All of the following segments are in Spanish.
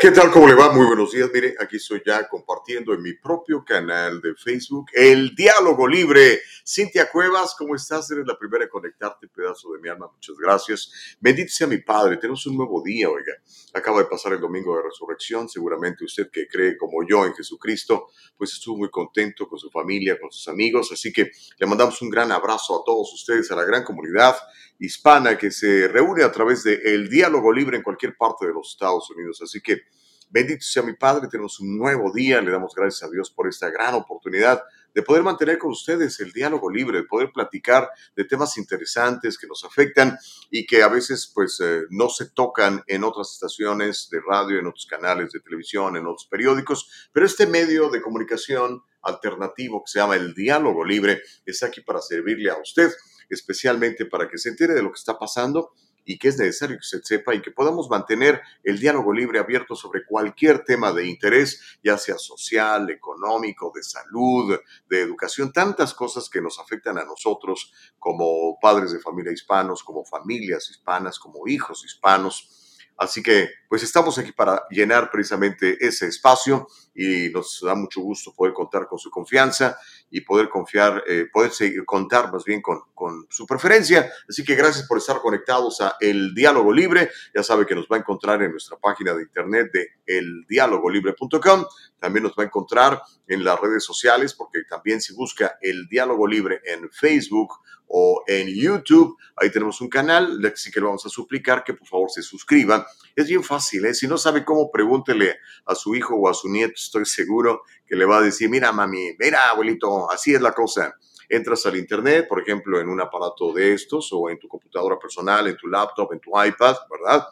¿Qué tal? ¿Cómo le va? Muy buenos días. Mire, aquí estoy ya compartiendo en mi propio canal de Facebook el diálogo libre. Cintia Cuevas, ¿cómo estás? Eres la primera en conectarte, pedazo de mi alma. Muchas gracias. Bendito sea mi Padre. Tenemos un nuevo día, oiga. Acaba de pasar el domingo de resurrección. Seguramente usted que cree como yo en Jesucristo, pues estuvo muy contento con su familia, con sus amigos. Así que le mandamos un gran abrazo a todos ustedes, a la gran comunidad hispana que se reúne a través de el diálogo libre en cualquier parte de los Estados Unidos. Así que bendito sea mi Padre, tenemos un nuevo día, le damos gracias a Dios por esta gran oportunidad de poder mantener con ustedes el diálogo libre, de poder platicar de temas interesantes que nos afectan y que a veces pues eh, no se tocan en otras estaciones de radio, en otros canales de televisión, en otros periódicos, pero este medio de comunicación alternativo que se llama el diálogo libre está aquí para servirle a usted especialmente para que se entere de lo que está pasando y que es necesario que se sepa y que podamos mantener el diálogo libre abierto sobre cualquier tema de interés, ya sea social, económico, de salud, de educación, tantas cosas que nos afectan a nosotros como padres de familia hispanos, como familias hispanas, como hijos hispanos. Así que, pues estamos aquí para llenar precisamente ese espacio y nos da mucho gusto poder contar con su confianza y poder confiar, eh, poder seguir, contar más bien con, su preferencia. Así que gracias por estar conectados a El Diálogo Libre. Ya sabe que nos va a encontrar en nuestra página de internet de eldialogolibre.com. También nos va a encontrar en las redes sociales, porque también si busca El Diálogo Libre en Facebook o en YouTube. Ahí tenemos un canal, así que le vamos a suplicar que por favor se suscriban. Es bien fácil, ¿eh? si no sabe cómo, pregúntele a su hijo o a su nieto, estoy seguro que le va a decir, mira mami, mira abuelito, así es la cosa. Entras al internet, por ejemplo, en un aparato de estos o en tu computadora personal, en tu laptop, en tu iPad, ¿verdad?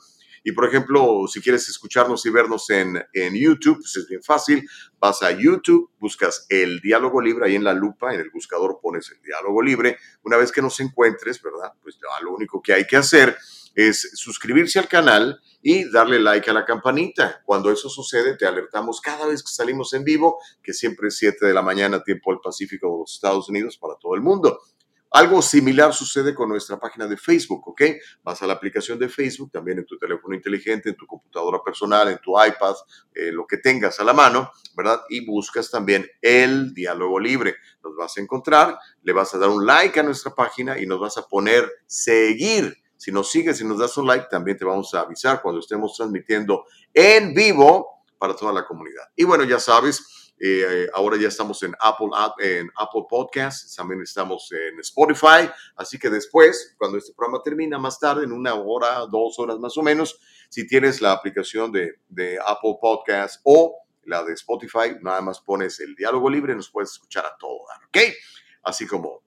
Y por ejemplo, si quieres escucharnos y vernos en, en YouTube, pues es bien fácil. Vas a YouTube, buscas el diálogo libre, ahí en la lupa, en el buscador pones el diálogo libre. Una vez que nos encuentres, ¿verdad? Pues lo único que hay que hacer es suscribirse al canal y darle like a la campanita. Cuando eso sucede, te alertamos cada vez que salimos en vivo, que siempre es 7 de la mañana, tiempo del Pacífico de los Estados Unidos para todo el mundo. Algo similar sucede con nuestra página de Facebook, ¿ok? Vas a la aplicación de Facebook, también en tu teléfono inteligente, en tu computadora personal, en tu iPad, eh, lo que tengas a la mano, ¿verdad? Y buscas también el diálogo libre. Nos vas a encontrar, le vas a dar un like a nuestra página y nos vas a poner seguir. Si nos sigues y nos das un like, también te vamos a avisar cuando estemos transmitiendo en vivo para toda la comunidad. Y bueno, ya sabes, eh, ahora ya estamos en Apple, en Apple Podcasts, también estamos en Spotify. Así que después, cuando este programa termina, más tarde, en una hora, dos horas más o menos, si tienes la aplicación de, de Apple Podcasts o la de Spotify, nada más pones el diálogo libre nos puedes escuchar a todo ¿ok? Así como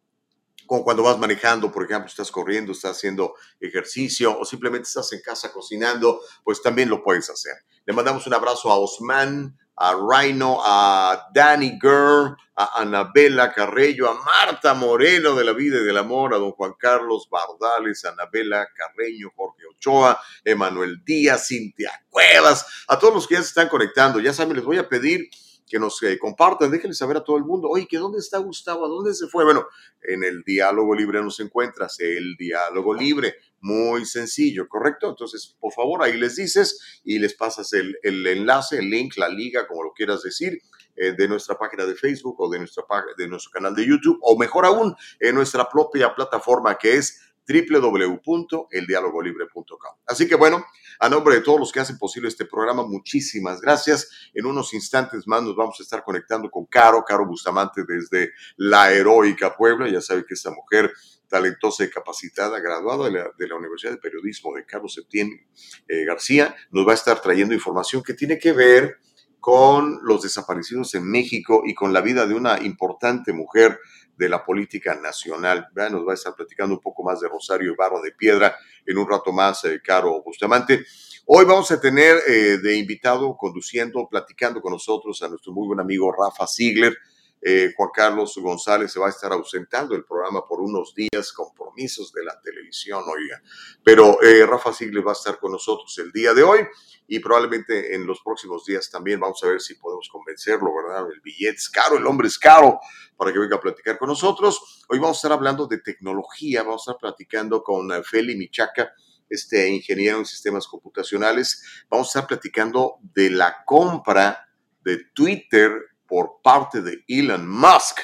como cuando vas manejando, por ejemplo, estás corriendo, estás haciendo ejercicio o simplemente estás en casa cocinando, pues también lo puedes hacer. Le mandamos un abrazo a Osman, a Rhino, a Danny Girl, a Anabela Carreño, a Marta Moreno de la Vida y del Amor, a don Juan Carlos Bardales, a Anabela Carreño, Jorge Ochoa, Emanuel Díaz, Cintia Cuevas, a todos los que ya se están conectando. Ya saben, les voy a pedir que nos eh, compartan, déjenle saber a todo el mundo, oye, ¿que dónde está Gustavo? ¿A dónde se fue? Bueno, en el diálogo libre nos encuentras, el diálogo libre, muy sencillo, ¿correcto? Entonces, por favor, ahí les dices y les pasas el, el enlace, el link, la liga, como lo quieras decir, eh, de nuestra página de Facebook o de, nuestra, de nuestro canal de YouTube, o mejor aún, en nuestra propia plataforma que es www.eldialogolibre.com. Así que bueno, a nombre de todos los que hacen posible este programa, muchísimas gracias. En unos instantes más nos vamos a estar conectando con Caro, Caro Bustamante desde la heroica Puebla. Ya sabe que esta mujer talentosa y capacitada, graduada de la, Universidad de Periodismo de Carlos Septién eh, García, nos va a estar trayendo información que tiene que ver con los desaparecidos en México y con la vida de una importante mujer de la política nacional. Nos va a estar platicando un poco más de Rosario Ibarra de Piedra en un rato más, eh, Caro Bustamante. Hoy vamos a tener eh, de invitado, conduciendo, platicando con nosotros a nuestro muy buen amigo Rafa Ziegler. Eh, Juan Carlos González se va a estar ausentando del programa por unos días, compromisos de la televisión, oiga. Pero eh, Rafa Sigles va a estar con nosotros el día de hoy y probablemente en los próximos días también vamos a ver si podemos convencerlo, ¿verdad? El billete es caro, el hombre es caro, para que venga a platicar con nosotros. Hoy vamos a estar hablando de tecnología, vamos a estar platicando con eh, Feli Michaca, este ingeniero en sistemas computacionales. Vamos a estar platicando de la compra de Twitter por parte de Elon Musk.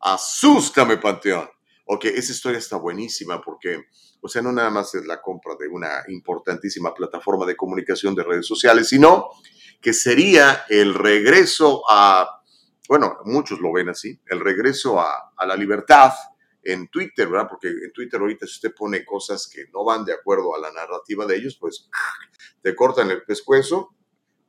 Asústame, Panteón. Ok, esa historia está buenísima porque, o sea, no nada más es la compra de una importantísima plataforma de comunicación de redes sociales, sino que sería el regreso a, bueno, muchos lo ven así, el regreso a, a la libertad en Twitter, ¿verdad? Porque en Twitter ahorita si usted pone cosas que no van de acuerdo a la narrativa de ellos, pues te cortan el pescuezo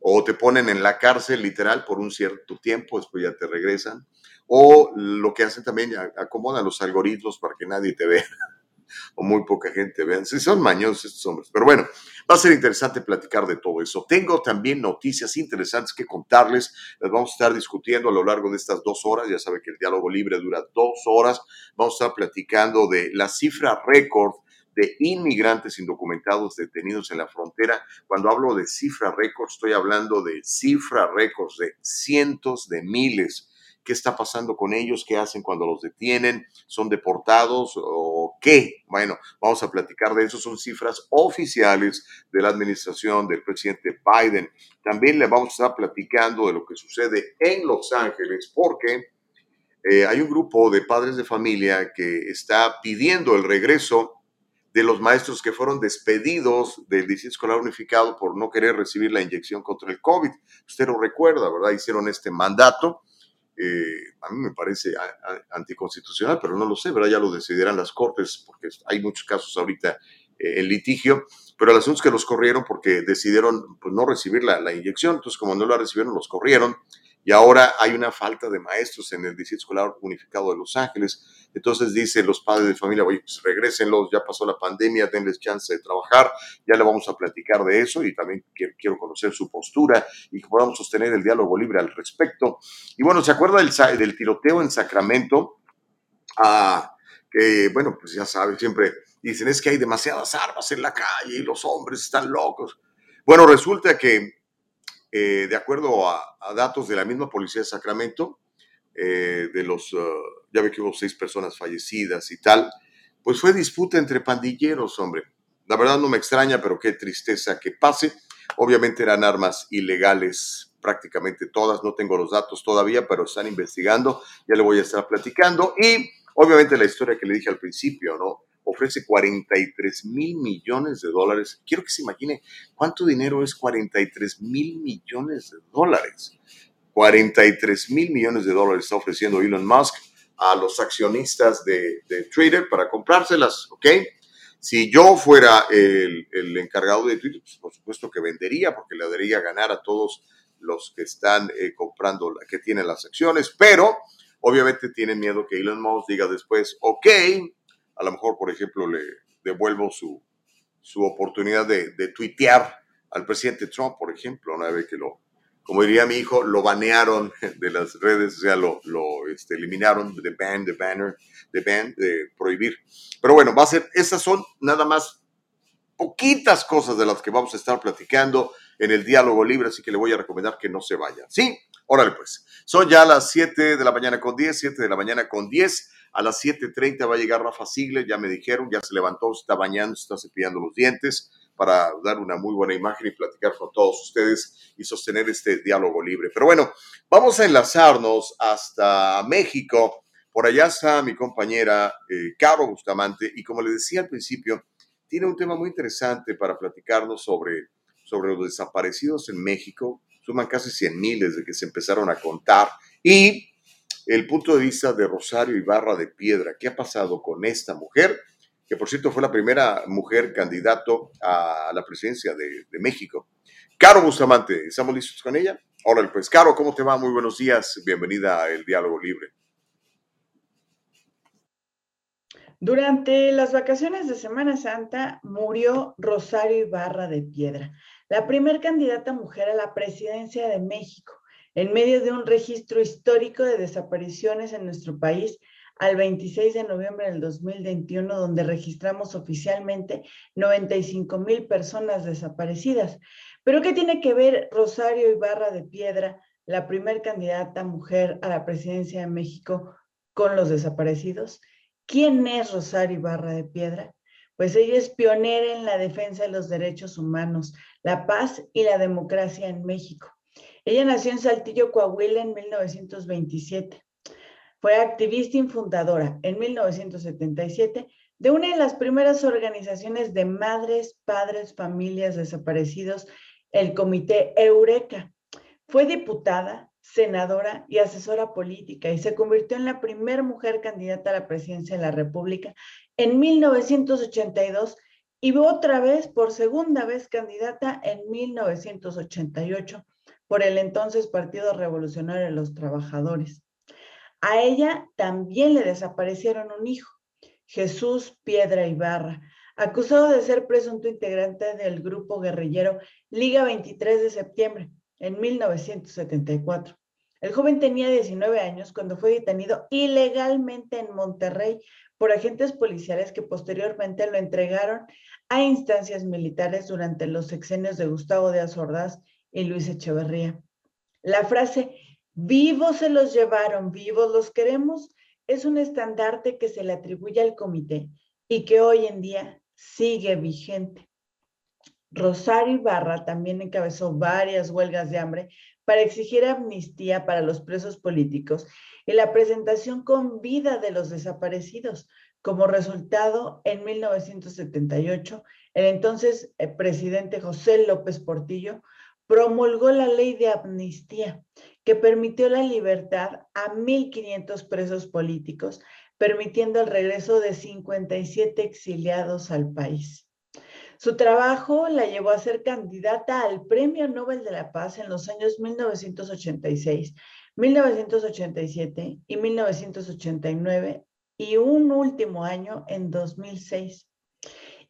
o te ponen en la cárcel literal por un cierto tiempo, después ya te regresan, o lo que hacen también, acomodan los algoritmos para que nadie te vea, o muy poca gente vea. Sí, son mañosos estos hombres, pero bueno, va a ser interesante platicar de todo eso. Tengo también noticias interesantes que contarles, las vamos a estar discutiendo a lo largo de estas dos horas, ya sabe que el diálogo libre dura dos horas, vamos a estar platicando de la cifra récord de inmigrantes indocumentados detenidos en la frontera. Cuando hablo de cifra récord, estoy hablando de cifra récords de cientos de miles. ¿Qué está pasando con ellos? ¿Qué hacen cuando los detienen? ¿Son deportados o qué? Bueno, vamos a platicar de eso. Son cifras oficiales de la administración del presidente Biden. También le vamos a estar platicando de lo que sucede en Los Ángeles porque eh, hay un grupo de padres de familia que está pidiendo el regreso de los maestros que fueron despedidos del Distrito Escolar Unificado por no querer recibir la inyección contra el COVID. Usted lo recuerda, ¿verdad? Hicieron este mandato. Eh, a mí me parece anticonstitucional, pero no lo sé, ¿verdad? Ya lo decidirán las cortes, porque hay muchos casos ahorita eh, en litigio, pero el asunto es que los corrieron porque decidieron pues, no recibir la, la inyección, entonces como no la recibieron, los corrieron y ahora hay una falta de maestros en el Distrito Escolar Unificado de Los Ángeles. Entonces dicen los padres de familia, oye, pues regrésenlos, ya pasó la pandemia, denles chance de trabajar, ya le vamos a platicar de eso y también quiero, conocer su postura y que podamos sostener el diálogo libre al respecto. Y bueno, ¿se acuerda del, del tiroteo en Sacramento? Ah, bueno, pues ya saben, siempre dicen es que hay demasiadas armas en la calle y los hombres están locos. Bueno, resulta que eh, de acuerdo a, datos de la misma policía de Sacramento, eh, de los, uh, ya ve que hubo seis personas fallecidas y tal, pues fue disputa entre pandilleros, hombre. La verdad no me extraña, pero qué tristeza que pase. Obviamente eran armas ilegales, prácticamente todas, no tengo los datos todavía, pero están investigando, ya le voy a estar platicando. Y obviamente la historia que le dije al principio, ¿no? Ofrece 43 mil millones de dólares. Quiero que se imagine cuánto dinero es 43 mil millones de dólares. 43 mil millones de dólares está ofreciendo Elon Musk a los accionistas de, Twitter para comprárselas, ¿ok? Si yo fuera el, encargado de Twitter, pues por supuesto que vendería, porque le daría ganar a todos los que están eh, comprando, que tienen las acciones, pero obviamente tienen miedo que Elon Musk diga después, ok, a lo mejor, por ejemplo, le devuelvo su, su oportunidad de, de, tuitear al presidente Trump, por ejemplo, una vez que lo, como diría mi hijo, lo banearon de las redes, o sea, lo, lo este, eliminaron de ban, de banner, de ban, de prohibir. Pero bueno, va a ser, esas son nada más poquitas cosas de las que vamos a estar platicando en el diálogo libre, así que le voy a recomendar que no se vaya. ¿Sí? Órale pues. Son ya las 7 de la mañana con 10, 7 de la mañana con 10. A las 7.30 va a llegar Rafa Sigler, ya me dijeron, ya se levantó, se está bañando, se está cepillando los dientes para dar una muy buena imagen y platicar con todos ustedes y sostener este diálogo libre. Pero bueno, vamos a enlazarnos hasta México. Por allá está mi compañera eh, Caro Bustamante y como le decía al principio, tiene un tema muy interesante para platicarnos sobre, sobre los desaparecidos en México. Suman casi 100 miles de que se empezaron a contar y el punto de vista de Rosario Ibarra de Piedra. ¿Qué ha pasado con esta mujer? Que por cierto fue la primera mujer candidato a la presidencia de, México. Caro Bustamante, ¿estamos listos con ella? Hola, pues Caro, ¿cómo te va? Muy buenos días. Bienvenida a El Diálogo Libre. Durante las vacaciones de Semana Santa murió Rosario Ibarra de Piedra, la primer candidata mujer a la presidencia de México en medio de un registro histórico de desapariciones en nuestro país al 26 de noviembre del 2021, donde registramos oficialmente 95 mil personas desaparecidas. Pero ¿qué tiene que ver Rosario Ibarra de Piedra, la primer candidata mujer a la presidencia de México, con los desaparecidos? ¿Quién es Rosario Ibarra de Piedra? Pues ella es pionera en la defensa de los derechos humanos, la paz y la democracia en México. Ella nació en Saltillo, Coahuila, en 1927. Fue activista y fundadora en 1977 de una de las primeras organizaciones de madres, padres, familias desaparecidos, el Comité Eureka. Fue diputada, senadora y asesora política y se convirtió en la primera mujer candidata a la presidencia de la República en 1982 y otra vez, por segunda vez, candidata en 1988 por el entonces Partido Revolucionario de los Trabajadores. A ella también le desaparecieron un hijo, Jesús Piedra Ibarra, acusado de ser presunto integrante del grupo guerrillero Liga 23 de septiembre en 1974. El joven tenía 19 años cuando fue detenido ilegalmente en Monterrey por agentes policiales que posteriormente lo entregaron a instancias militares durante los sexenios de Gustavo Díaz Ordaz y Luis Echeverría. La frase Vivos se los llevaron, vivos los queremos, es un estandarte que se le atribuye al comité y que hoy en día sigue vigente. Rosario Ibarra también encabezó varias huelgas de hambre para exigir amnistía para los presos políticos y la presentación con vida de los desaparecidos. Como resultado, en 1978, el entonces eh, presidente José López Portillo promulgó la ley de amnistía que permitió la libertad a 1.500 presos políticos, permitiendo el regreso de 57 exiliados al país. Su trabajo la llevó a ser candidata al Premio Nobel de la Paz en los años 1986, 1987 y 1989 y un último año en 2006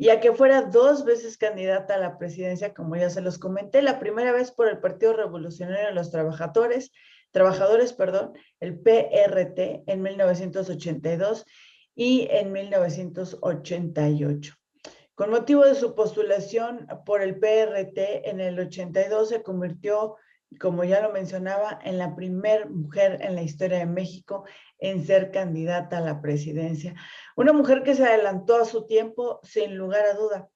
y a que fuera dos veces candidata a la presidencia, como ya se los comenté, la primera vez por el Partido Revolucionario de los Trabajadores, Trabajadores, perdón, el PRT en 1982 y en 1988. Con motivo de su postulación por el PRT en el 82 se convirtió como ya lo mencionaba, en la primer mujer en la historia de México en ser candidata a la presidencia. Una mujer que se adelantó a su tiempo sin lugar a duda.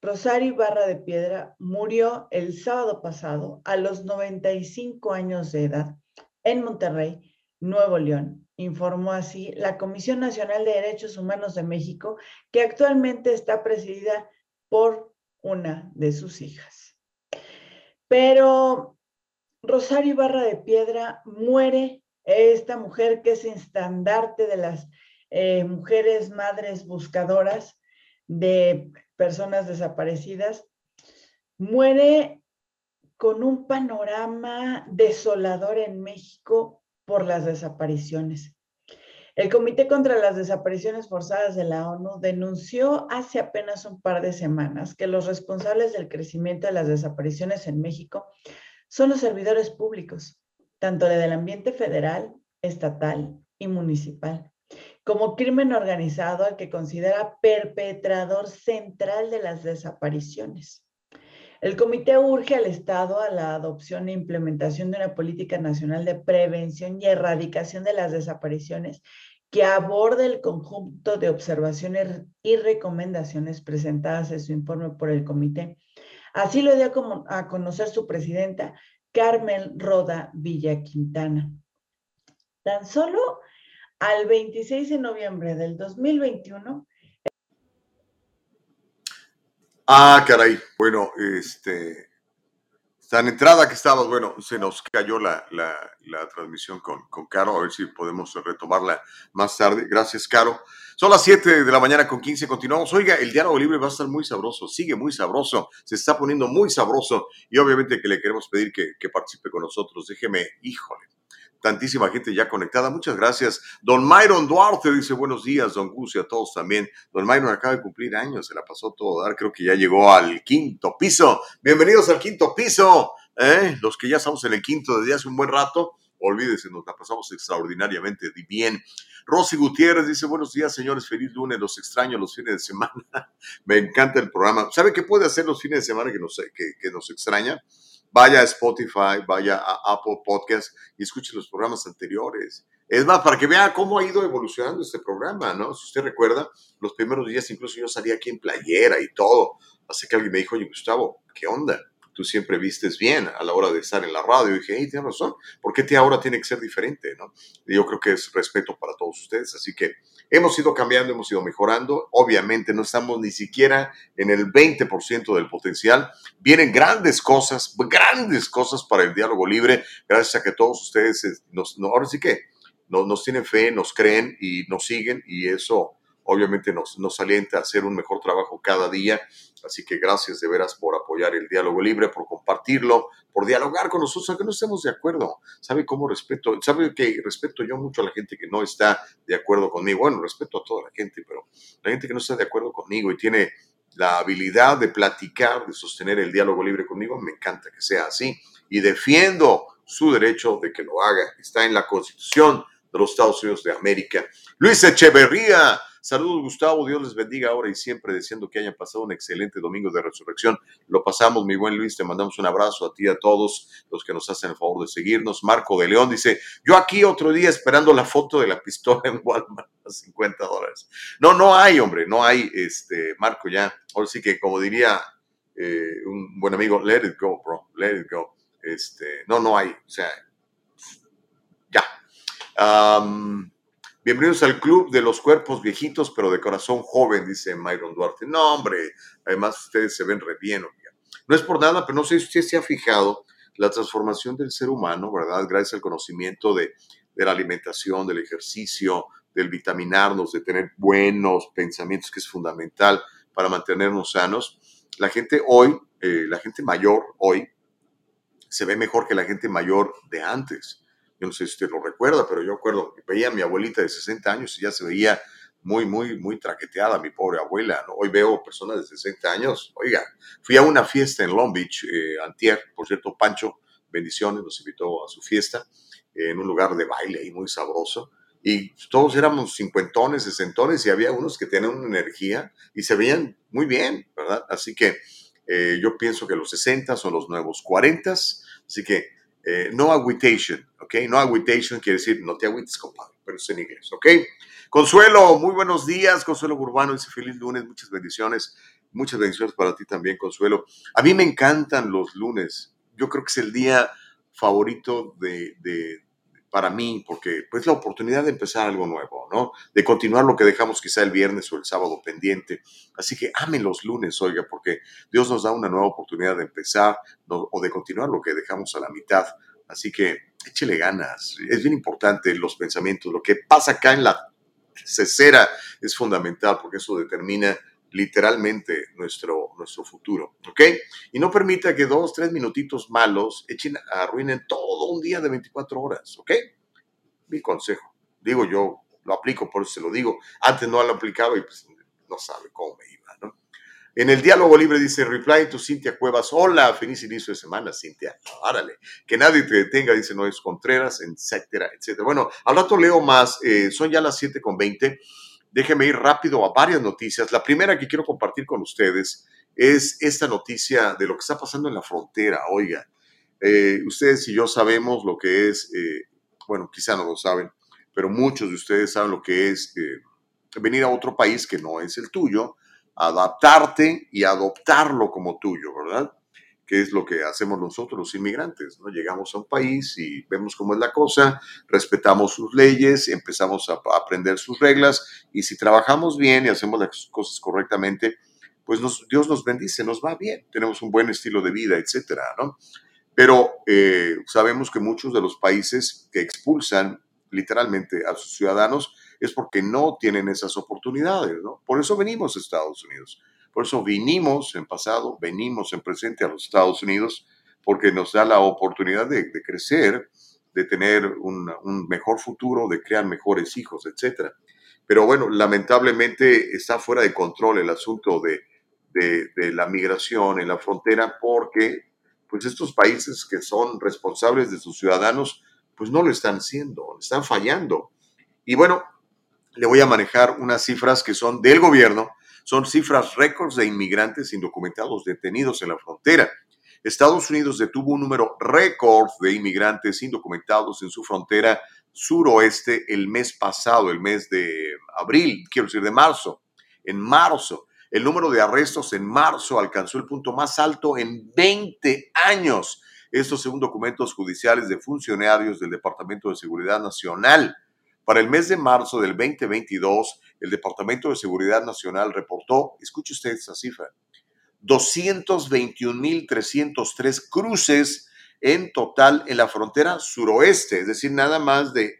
Rosario Ibarra de Piedra murió el sábado pasado a los 95 años de edad en Monterrey, Nuevo León, informó así la Comisión Nacional de Derechos Humanos de México, que actualmente está presidida por una de sus hijas. Pero Rosario Ibarra de Piedra muere, esta mujer que es estandarte de las eh, mujeres madres buscadoras de personas desaparecidas, muere con un panorama desolador en México por las desapariciones. El Comité contra las Desapariciones Forzadas de la ONU denunció hace apenas un par de semanas que los responsables del crecimiento de las desapariciones en México son los servidores públicos, tanto del ambiente federal, estatal y municipal, como crimen organizado al que considera perpetrador central de las desapariciones. El comité urge al Estado a la adopción e implementación de una política nacional de prevención y erradicación de las desapariciones que aborde el conjunto de observaciones y recomendaciones presentadas en su informe por el comité Así lo dio a conocer su presidenta, Carmen Roda Villa Quintana. Tan solo al 26 de noviembre del 2021. Ah, caray. Bueno, este, tan entrada que estabas, bueno, se nos cayó la, transmisión con, con, Caro, a ver si podemos retomarla más tarde. Gracias, Caro. Son las 7 de la mañana con 15, continuamos. Oiga, el diálogo libre va a estar muy sabroso, sigue muy sabroso, se está poniendo muy sabroso y obviamente que le queremos pedir que, que participe con nosotros. Déjeme, híjole, tantísima gente ya conectada. Muchas gracias. Don Myron Duarte dice buenos días, don Gus y a todos también. Don Myron acaba de cumplir años, se la pasó todo dar, creo que ya llegó al quinto piso. Bienvenidos al quinto piso. ¿eh? los que ya estamos en el quinto desde hace un buen rato, olvídese, nos la pasamos extraordinariamente bien. Rosy Gutiérrez dice, buenos días, señores, feliz lunes, los extraño los fines de semana. Me encanta el programa. ¿Sabe qué puede hacer los fines de semana que nos, que nos extraña? Vaya a Spotify, vaya a Apple Podcast y escuche los programas anteriores. Es más, para que vea cómo ha ido evolucionando este programa, ¿no? Si usted recuerda, los primeros días incluso yo salía aquí en playera y todo. Así que alguien me dijo, oye, Gustavo, ¿qué onda? Tú siempre vistes bien a la hora de estar en la radio. Y dije, hey, tienes razón, ¿por qué te ahora tiene que ser diferente, no? Y yo creo que es respeto para todos ustedes. Así que hemos ido cambiando, hemos ido mejorando. Obviamente no estamos ni siquiera en el 20% del potencial. Vienen grandes cosas, grandes cosas para el diálogo libre, gracias a que todos ustedes eh, nos, no, ahora sí que nos tienen fe, nos creen y nos siguen y eso obviamente nos, nos alienta a hacer un mejor trabajo cada día. Así que gracias de veras por apoyar el diálogo libre, por compartirlo, por dialogar con nosotros, aunque no estemos de acuerdo. ¿Sabe cómo respeto? ¿Sabe que respeto yo mucho a la gente que no está de acuerdo conmigo? Bueno, respeto a toda la gente, pero la gente que no está de acuerdo conmigo y tiene la habilidad de platicar, de sostener el diálogo libre conmigo, me encanta que sea así. Y defiendo su derecho de que lo haga. Está en la Constitución de los Estados Unidos de América. Luis Echeverría, saludos Gustavo, Dios les bendiga ahora y siempre, deseando que hayan pasado un excelente domingo de resurrección. Lo pasamos, mi buen Luis, te mandamos un abrazo a ti y a todos los que nos hacen el favor de seguirnos. Marco de León dice, yo aquí otro día esperando la foto de la pistola en Walmart a 50 dólares. No, no hay, hombre, no hay, este, Marco, ya. Ahora sí que, como diría eh, un buen amigo, let it go, bro, let it go. Este, no, no hay, o sea, ya. Bienvenidos al club de los cuerpos viejitos, pero de corazón joven, dice Myron Duarte. No, hombre, además ustedes se ven re bien. No es por nada, pero no sé si usted se ha fijado la transformación del ser humano, ¿verdad? Gracias al conocimiento de, de la alimentación, del ejercicio, del vitaminarnos, de tener buenos pensamientos, que es fundamental para mantenernos sanos. La gente hoy, eh, la gente mayor hoy, se ve mejor que la gente mayor de antes. Yo no sé si usted lo recuerda, pero yo acuerdo veía a mi abuelita de 60 años y ya se veía muy, muy, muy traqueteada, mi pobre abuela. ¿no? Hoy veo personas de 60 años. Oiga, fui a una fiesta en Long Beach, eh, antier, por cierto, Pancho, bendiciones, nos invitó a su fiesta en un lugar de baile y muy sabroso. Y todos éramos cincuentones, sesentones y había unos que tenían una energía y se veían muy bien, ¿verdad? Así que eh, yo pienso que los 60 son los nuevos 40, así que eh, no agitation, ¿ok? No agitation quiere decir no te agüites, compadre, pero es en inglés, ¿ok? Consuelo, muy buenos días, Consuelo Urbano, dice feliz lunes, muchas bendiciones, muchas bendiciones para ti también, Consuelo. A mí me encantan los lunes, yo creo que es el día favorito de, para mí, porque pues la oportunidad de empezar algo nuevo, ¿no? De continuar lo que dejamos quizá el viernes o el sábado pendiente. Así que amen los lunes, oiga, porque Dios nos da una nueva oportunidad de empezar o de continuar lo que dejamos a la mitad. Así que échele ganas. Es bien importante los pensamientos. Lo que pasa acá en la cesera es fundamental porque eso determina literalmente nuestro, nuestro futuro, ¿ok? Y no permita que dos, tres minutitos malos echen, arruinen todo un día de 24 horas, ¿ok? Mi consejo. Digo yo, lo aplico, por eso se lo digo. Antes no lo aplicaba y pues no sabe cómo me iba. En el diálogo libre dice, reply to Cintia Cuevas, hola, feliz inicio de semana, Cintia, árale, que nadie te detenga, dice Noé Contreras, etcétera, etcétera. Bueno, al rato leo más, eh, son ya las 7 con 20, déjeme ir rápido a varias noticias. La primera que quiero compartir con ustedes es esta noticia de lo que está pasando en la frontera. Oiga, eh, ustedes y yo sabemos lo que es, eh, bueno, quizá no lo saben, pero muchos de ustedes saben lo que es eh, venir a otro país que no es el tuyo, adaptarte y adoptarlo como tuyo, ¿verdad? Que es lo que hacemos nosotros los inmigrantes, ¿no? Llegamos a un país y vemos cómo es la cosa, respetamos sus leyes, empezamos a aprender sus reglas y si trabajamos bien y hacemos las cosas correctamente, pues Dios nos bendice, nos va bien, tenemos un buen estilo de vida, etcétera, ¿no? Pero eh, sabemos que muchos de los países que expulsan literalmente a sus ciudadanos es porque no tienen esas oportunidades, ¿no? Por eso venimos a Estados Unidos por eso vinimos en pasado, venimos en presente a los Estados Unidos, porque nos da la oportunidad de, crecer, de tener un, mejor futuro, de crear mejores hijos, etc. Pero bueno, lamentablemente está fuera de control el asunto de, de, la migración en la frontera porque pues estos países que son responsables de sus ciudadanos, pues no lo están haciendo, están fallando. Y bueno, le voy a manejar unas cifras que son del gobierno, son cifras récords de inmigrantes indocumentados detenidos en la frontera. Estados Unidos detuvo un número récord de inmigrantes indocumentados en su frontera suroeste el mes pasado, el mes de abril, quiero decir de marzo. En marzo, el número de arrestos en marzo alcanzó el punto más alto en 20 años. Esto según documentos judiciales de funcionarios del Departamento de Seguridad Nacional. Para el mes de marzo del 2022, el Departamento de Seguridad Nacional reportó, escuche usted esta cifra, 221.303 cruces en total en la frontera suroeste, es decir, nada más de,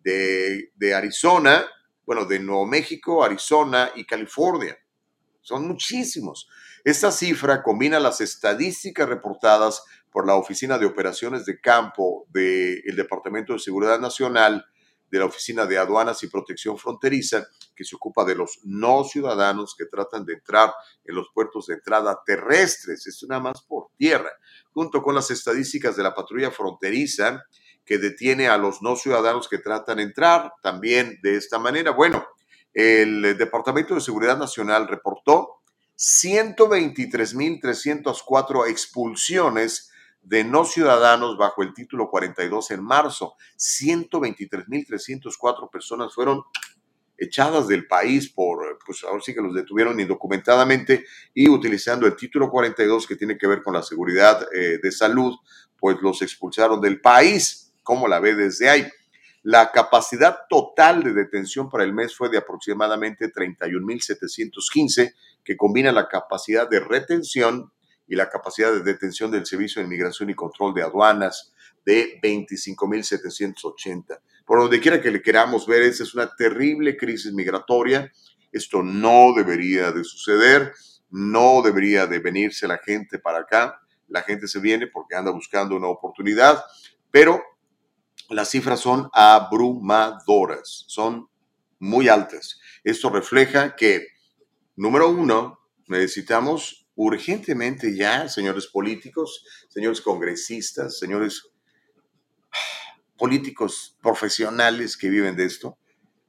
de, de Arizona, bueno, de Nuevo México, Arizona y California. Son muchísimos. Esta cifra combina las estadísticas reportadas por la Oficina de Operaciones de Campo del Departamento de Seguridad Nacional de la Oficina de Aduanas y Protección Fronteriza, que se ocupa de los no ciudadanos que tratan de entrar en los puertos de entrada terrestres, esto nada más por tierra, junto con las estadísticas de la patrulla fronteriza, que detiene a los no ciudadanos que tratan de entrar también de esta manera. Bueno, el Departamento de Seguridad Nacional reportó 123.304 expulsiones de no ciudadanos bajo el título 42 en marzo. 123.304 personas fueron echadas del país por, pues ahora sí que los detuvieron indocumentadamente y utilizando el título 42 que tiene que ver con la seguridad eh, de salud, pues los expulsaron del país. ¿Cómo la ve desde ahí? La capacidad total de detención para el mes fue de aproximadamente 31.715, que combina la capacidad de retención y la capacidad de detención del Servicio de Inmigración y Control de Aduanas de 25.780. Por donde quiera que le queramos ver, esa es una terrible crisis migratoria. Esto no debería de suceder, no debería de venirse la gente para acá. La gente se viene porque anda buscando una oportunidad, pero las cifras son abrumadoras, son muy altas. Esto refleja que, número uno, necesitamos urgentemente ya, señores políticos, señores congresistas, señores políticos profesionales que viven de esto,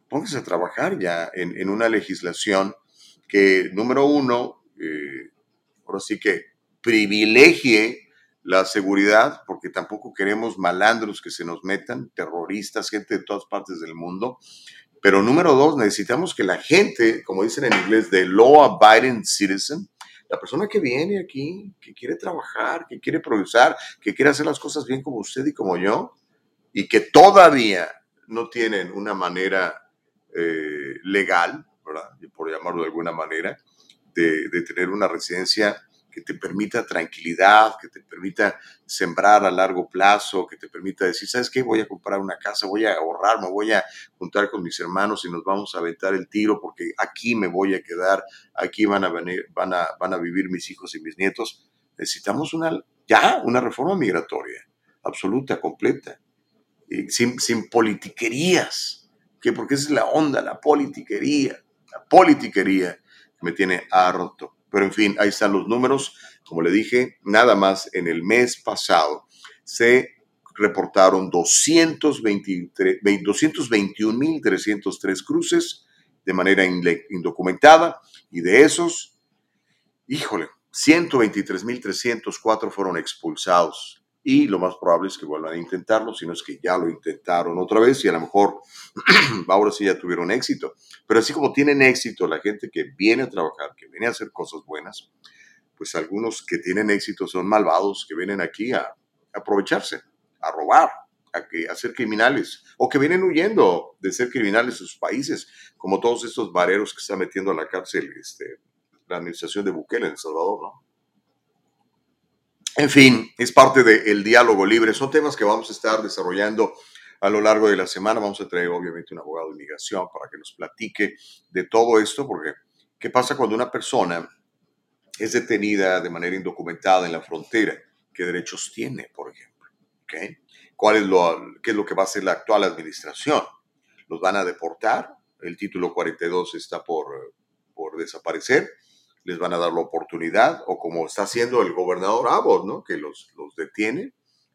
pónganse a trabajar ya en, una legislación que, número uno, eh, ahora sí que privilegie la seguridad, porque tampoco queremos malandros que se nos metan, terroristas, gente de todas partes del mundo. Pero número dos, necesitamos que la gente, como dicen en inglés, de law abiding citizen, la persona que viene aquí, que quiere trabajar, que quiere progresar, que quiere hacer las cosas bien como usted y como yo, y que todavía no tienen una manera eh, legal, por llamarlo de alguna manera, de, de, tener una residencia que te permita tranquilidad, que te permita sembrar a largo plazo, que te permita decir, ¿sabes qué? Voy a comprar una casa, voy a ahorrar, me voy a juntar con mis hermanos y nos vamos a aventar el tiro porque aquí me voy a quedar, aquí van a, venir, van a, van a vivir mis hijos y mis nietos. Necesitamos una, ya una reforma migratoria, absoluta, completa, sin, sin politiquerías, que porque esa es la onda, la politiquería, la politiquería me tiene harto. Pero en fin, ahí están los números. Como le dije, nada más en el mes pasado se reportaron 221.303 cruces de manera indocumentada y de esos, híjole, 123.304 fueron expulsados y lo más probable es que vuelvan a intentarlo, si no es que ya lo intentaron otra vez y a lo mejor ahora sí ya tuvieron éxito. Pero así como tienen éxito la gente que viene a trabajar, que viene a hacer cosas buenas, pues algunos que tienen éxito son malvados, que vienen aquí a, aprovecharse, a robar, a, que, a ser criminales, o que vienen huyendo de ser criminales en sus países, como todos estos vareros que están metiendo a la cárcel este, la administración de Bukele en El Salvador, ¿no? En fin, es parte del diálogo libre. Son temas que vamos a estar desarrollando a lo largo de la semana. Vamos a traer obviamente un abogado de inmigración para que nos platique de todo esto, porque ¿qué pasa cuando una persona es detenida de manera indocumentada en la frontera? ¿Qué derechos tiene, por ejemplo? ¿Cuál es lo, ¿Qué es lo que va a hacer la actual administración? ¿Los van a deportar? El título 42 está por, por desaparecer les van a dar la oportunidad, o como está haciendo el gobernador Abbott, ¿no? que los, los detiene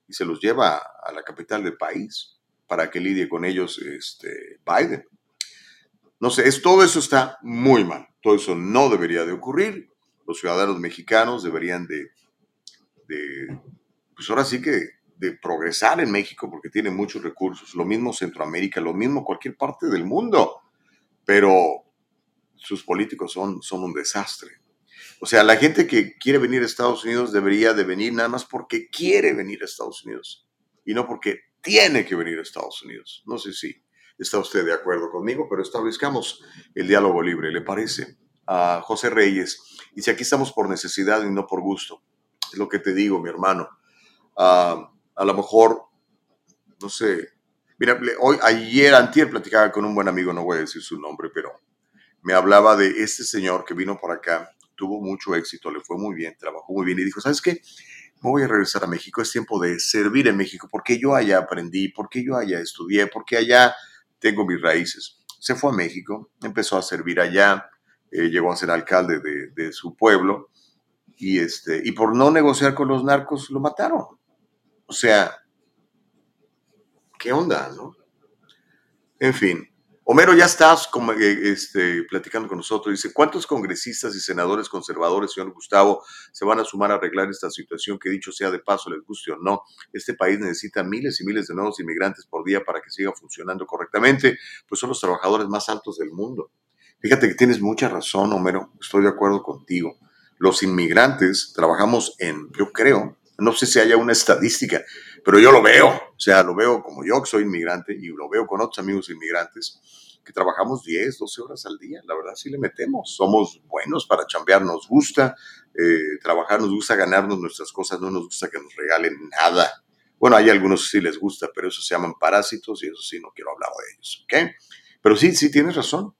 y se los lleva a la capital del país para que lidie con ellos este, Biden. No sé, es, todo eso está muy mal. Todo eso no debería de ocurrir. Los ciudadanos mexicanos deberían de, de pues ahora sí que de progresar en México porque tiene muchos recursos. Lo mismo Centroamérica, lo mismo cualquier parte del mundo. Pero sus políticos son, son un desastre. O sea, la gente que quiere venir a Estados Unidos debería de venir nada más porque quiere venir a Estados Unidos y no porque tiene que venir a Estados Unidos. No sé si está usted de acuerdo conmigo, pero establezcamos el diálogo libre, ¿le parece? A José Reyes. Si aquí estamos por necesidad y no por gusto, es lo que te digo, mi hermano. Ah, a lo mejor, no sé, mira, hoy, ayer, antier, platicaba con un buen amigo, no voy a decir su nombre, pero me hablaba de este señor que vino por acá, tuvo mucho éxito, le fue muy bien, trabajó muy bien y dijo, ¿sabes qué? Me voy a regresar a México, es tiempo de servir en México, porque yo allá aprendí, porque yo allá estudié, porque allá tengo mis raíces. Se fue a México, empezó a servir allá, eh, llegó a ser alcalde de, de, su pueblo y, este, y por no negociar con los narcos lo mataron. O sea, ¿qué onda, no? En fin, Homero, ya estás eh, este, platicando con nosotros. Dice, ¿cuántos congresistas y senadores conservadores, señor Gustavo, se van a sumar a arreglar esta situación que dicho sea de paso, les guste o no? Este país necesita miles y miles de nuevos inmigrantes por día para que siga funcionando correctamente, pues son los trabajadores más altos del mundo. Fíjate que tienes mucha razón, Homero, estoy de acuerdo contigo. Los inmigrantes trabajamos en, yo creo, no sé si haya una estadística, pero yo lo veo, o sea, lo veo como yo que soy inmigrante y lo veo con otros amigos inmigrantes que trabajamos 10, 12 horas al día, la verdad sí le metemos, somos buenos para chambear, nos gusta eh, trabajar, nos gusta ganarnos nuestras cosas, no nos gusta que nos regalen nada. Bueno, hay algunos que sí les gusta, pero esos se llaman parásitos y eso sí no quiero hablar de ellos, ¿ok? Pero sí, sí tienes razón.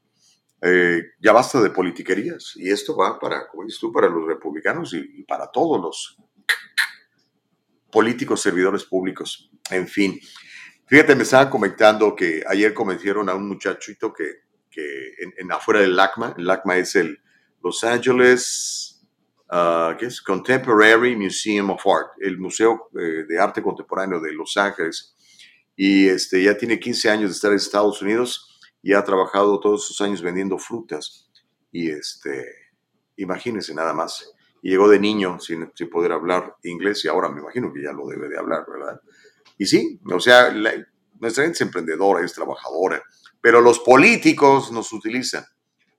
Eh, ya basta de politiquerías y esto va para, como dices tú, para los republicanos y, y para todos los políticos, servidores públicos, en fin. Fíjate, me estaban comentando que ayer convencieron a un muchachito que, en, afuera del LACMA, el LACMA es el Los Angeles uh, ¿qué es? Contemporary Museum of Art, el Museo eh, de Arte Contemporáneo de Los Ángeles, y este, ya tiene 15 años de estar en Estados Unidos y ha trabajado todos sus años vendiendo frutas. Y este, imagínense nada más y llegó de niño sin, poder hablar inglés y ahora me imagino que ya lo debe de hablar, ¿verdad? Y sí, o sea, nuestra gente es emprendedora, es trabajadora, pero los políticos nos utilizan,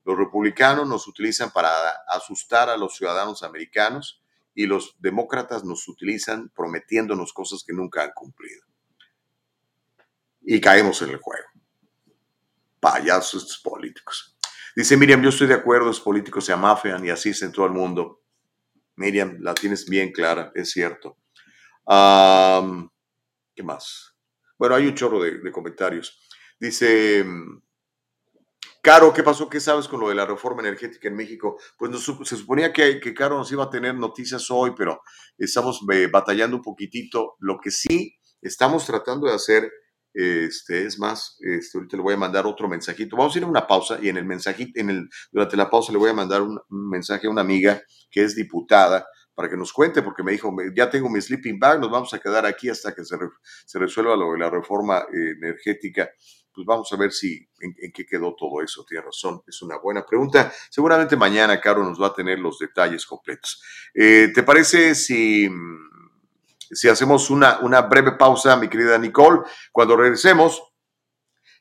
los republicanos nos utilizan para asustar a los ciudadanos americanos y los demócratas nos utilizan prometiéndonos cosas que nunca han cumplido. Y caemos en el juego. Payasos políticos. Dice Miriam, yo estoy de acuerdo, los políticos se amafian y así es en todo el mundo. Miriam, la tienes bien clara, es cierto. ¿Qué más? Bueno, hay un chorro de, comentarios. Dice, Caro, ¿qué pasó? ¿Qué sabes con lo de la reforma energética en México? Pues se suponía que, que, Caro nos iba a tener noticias hoy, pero estamos eh, batallando un poquitito. Lo que sí estamos tratando de hacer este, es más, este, ahorita le voy a mandar otro mensajito. Vamos a ir a una pausa y en el mensajito, en el, durante la pausa le voy a mandar un, mensaje a una amiga que es diputada para que nos cuente, porque me dijo, ya tengo mi sleeping bag, nos vamos a quedar aquí hasta que se, se resuelva lo de la reforma eh, energética. Pues vamos a ver si en, qué quedó todo eso. Tiene razón, es una buena pregunta. Seguramente mañana, Caro, nos va a tener los detalles completos. Eh, ¿Te parece si si hacemos una, una breve pausa, mi querida Nicole, cuando regresemos,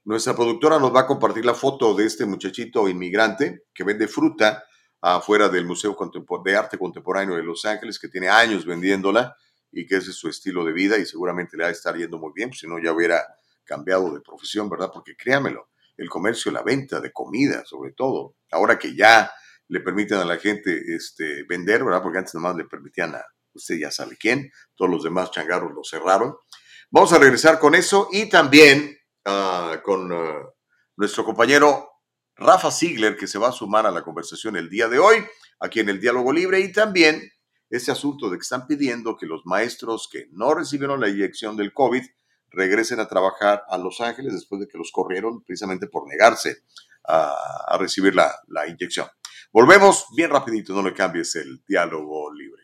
nuestra productora nos va a compartir la foto de este muchachito inmigrante que vende fruta afuera del Museo de Arte Contemporáneo de Los Ángeles, que tiene años vendiéndola y que ese es su estilo de vida y seguramente le va a estar yendo muy bien, pues si no ya hubiera cambiado de profesión, ¿verdad? Porque créamelo, el comercio, la venta de comida, sobre todo, ahora que ya le permiten a la gente este, vender, ¿verdad? Porque antes nomás le permitían a, usted ya sabe quién, todos los demás changaros lo cerraron. Vamos a regresar con eso y también uh, con uh, nuestro compañero Rafa Ziegler, que se va a sumar a la conversación el día de hoy, aquí en el Diálogo Libre, y también ese asunto de que están pidiendo que los maestros que no recibieron la inyección del COVID regresen a trabajar a Los Ángeles después de que los corrieron precisamente por negarse a, a recibir la, la inyección. Volvemos bien rapidito, no le cambies el diálogo libre.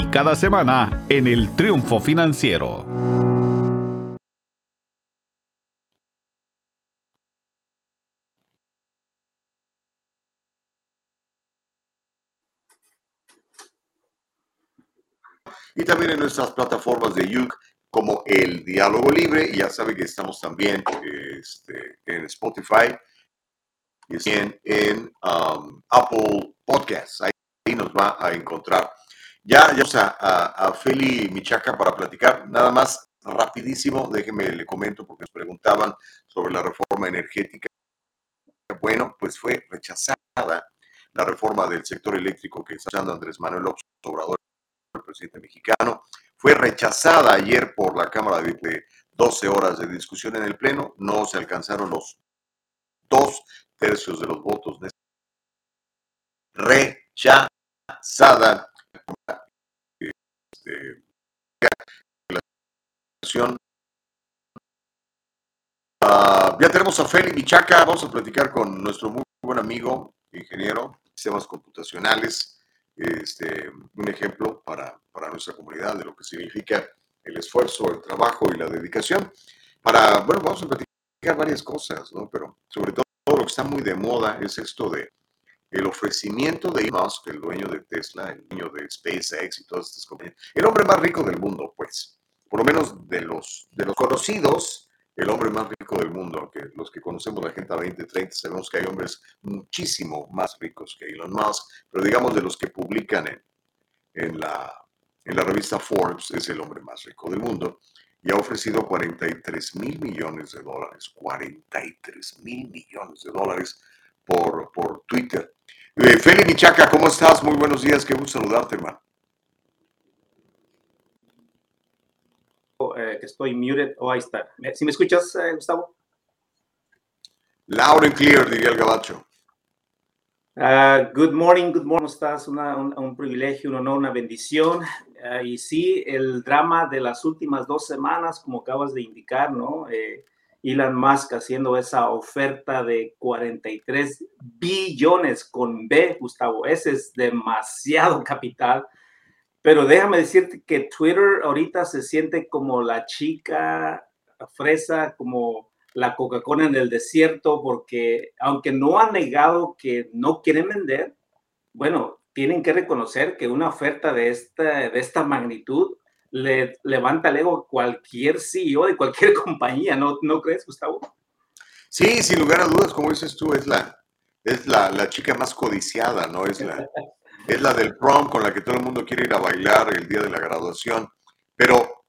cada semana en el Triunfo Financiero. Y también en nuestras plataformas de YouTube como El Diálogo Libre. Y ya sabe que estamos también este, en Spotify y en, en um, Apple Podcasts. Ahí nos va a encontrar. Ya, ya a, a, Feli Michaca para platicar. Nada más rapidísimo, déjeme le comento porque nos preguntaban sobre la reforma energética. Bueno, pues fue rechazada la reforma del sector eléctrico que está haciendo Andrés Manuel López Obrador, el presidente mexicano. Fue rechazada ayer por la Cámara de 12 horas de discusión en el Pleno. No se alcanzaron los dos tercios de los votos. Rechazada este, uh, ya tenemos a Feli Michaca, vamos a platicar con nuestro muy buen amigo, ingeniero, sistemas computacionales, este, un ejemplo para, para nuestra comunidad de lo que significa el esfuerzo, el trabajo y la dedicación. Para, bueno, vamos a platicar varias cosas, ¿no? Pero sobre todo lo que está muy de moda es esto de el ofrecimiento de Elon Musk, el dueño de Tesla, el dueño de SpaceX y todas estas compañías, el hombre más rico del mundo, pues, por lo menos de los, de los conocidos, el hombre más rico del mundo, los que conocemos la Agenda 2030 sabemos que hay hombres muchísimo más ricos que Elon Musk, pero digamos de los que publican en, en, la, en la revista Forbes, es el hombre más rico del mundo y ha ofrecido 43 mil millones de dólares, 43 mil millones de dólares por, por Twitter. Eh, Feli Michaca, ¿cómo estás? Muy buenos días, qué gusto saludarte, hermano. Eh, estoy muted, o oh, ahí está. ¿Sí me escuchas, eh, Gustavo? Loud and clear, diría el gabacho. Uh, good morning, good morning. ¿Cómo estás? Una, un, privilegio, un honor, una bendición. Uh, y sí, el drama de las últimas dos semanas, como acabas de indicar, ¿no? Eh, Elon Musk haciendo esa oferta de 43 billones con B, Gustavo. Ese es demasiado capital. Pero déjame decirte que Twitter ahorita se siente como la chica fresa, como la Coca-Cola en el desierto, porque aunque no han negado que no quieren vender, bueno, tienen que reconocer que una oferta de esta, de esta magnitud le levanta el ego a cualquier CEO de cualquier compañía, ¿no, ¿no crees, Gustavo? Sí, sin lugar a dudas, como dices tú, es la, es la, la chica más codiciada, ¿no? Es la, es la del prom con la que todo el mundo quiere ir a bailar el día de la graduación. Pero,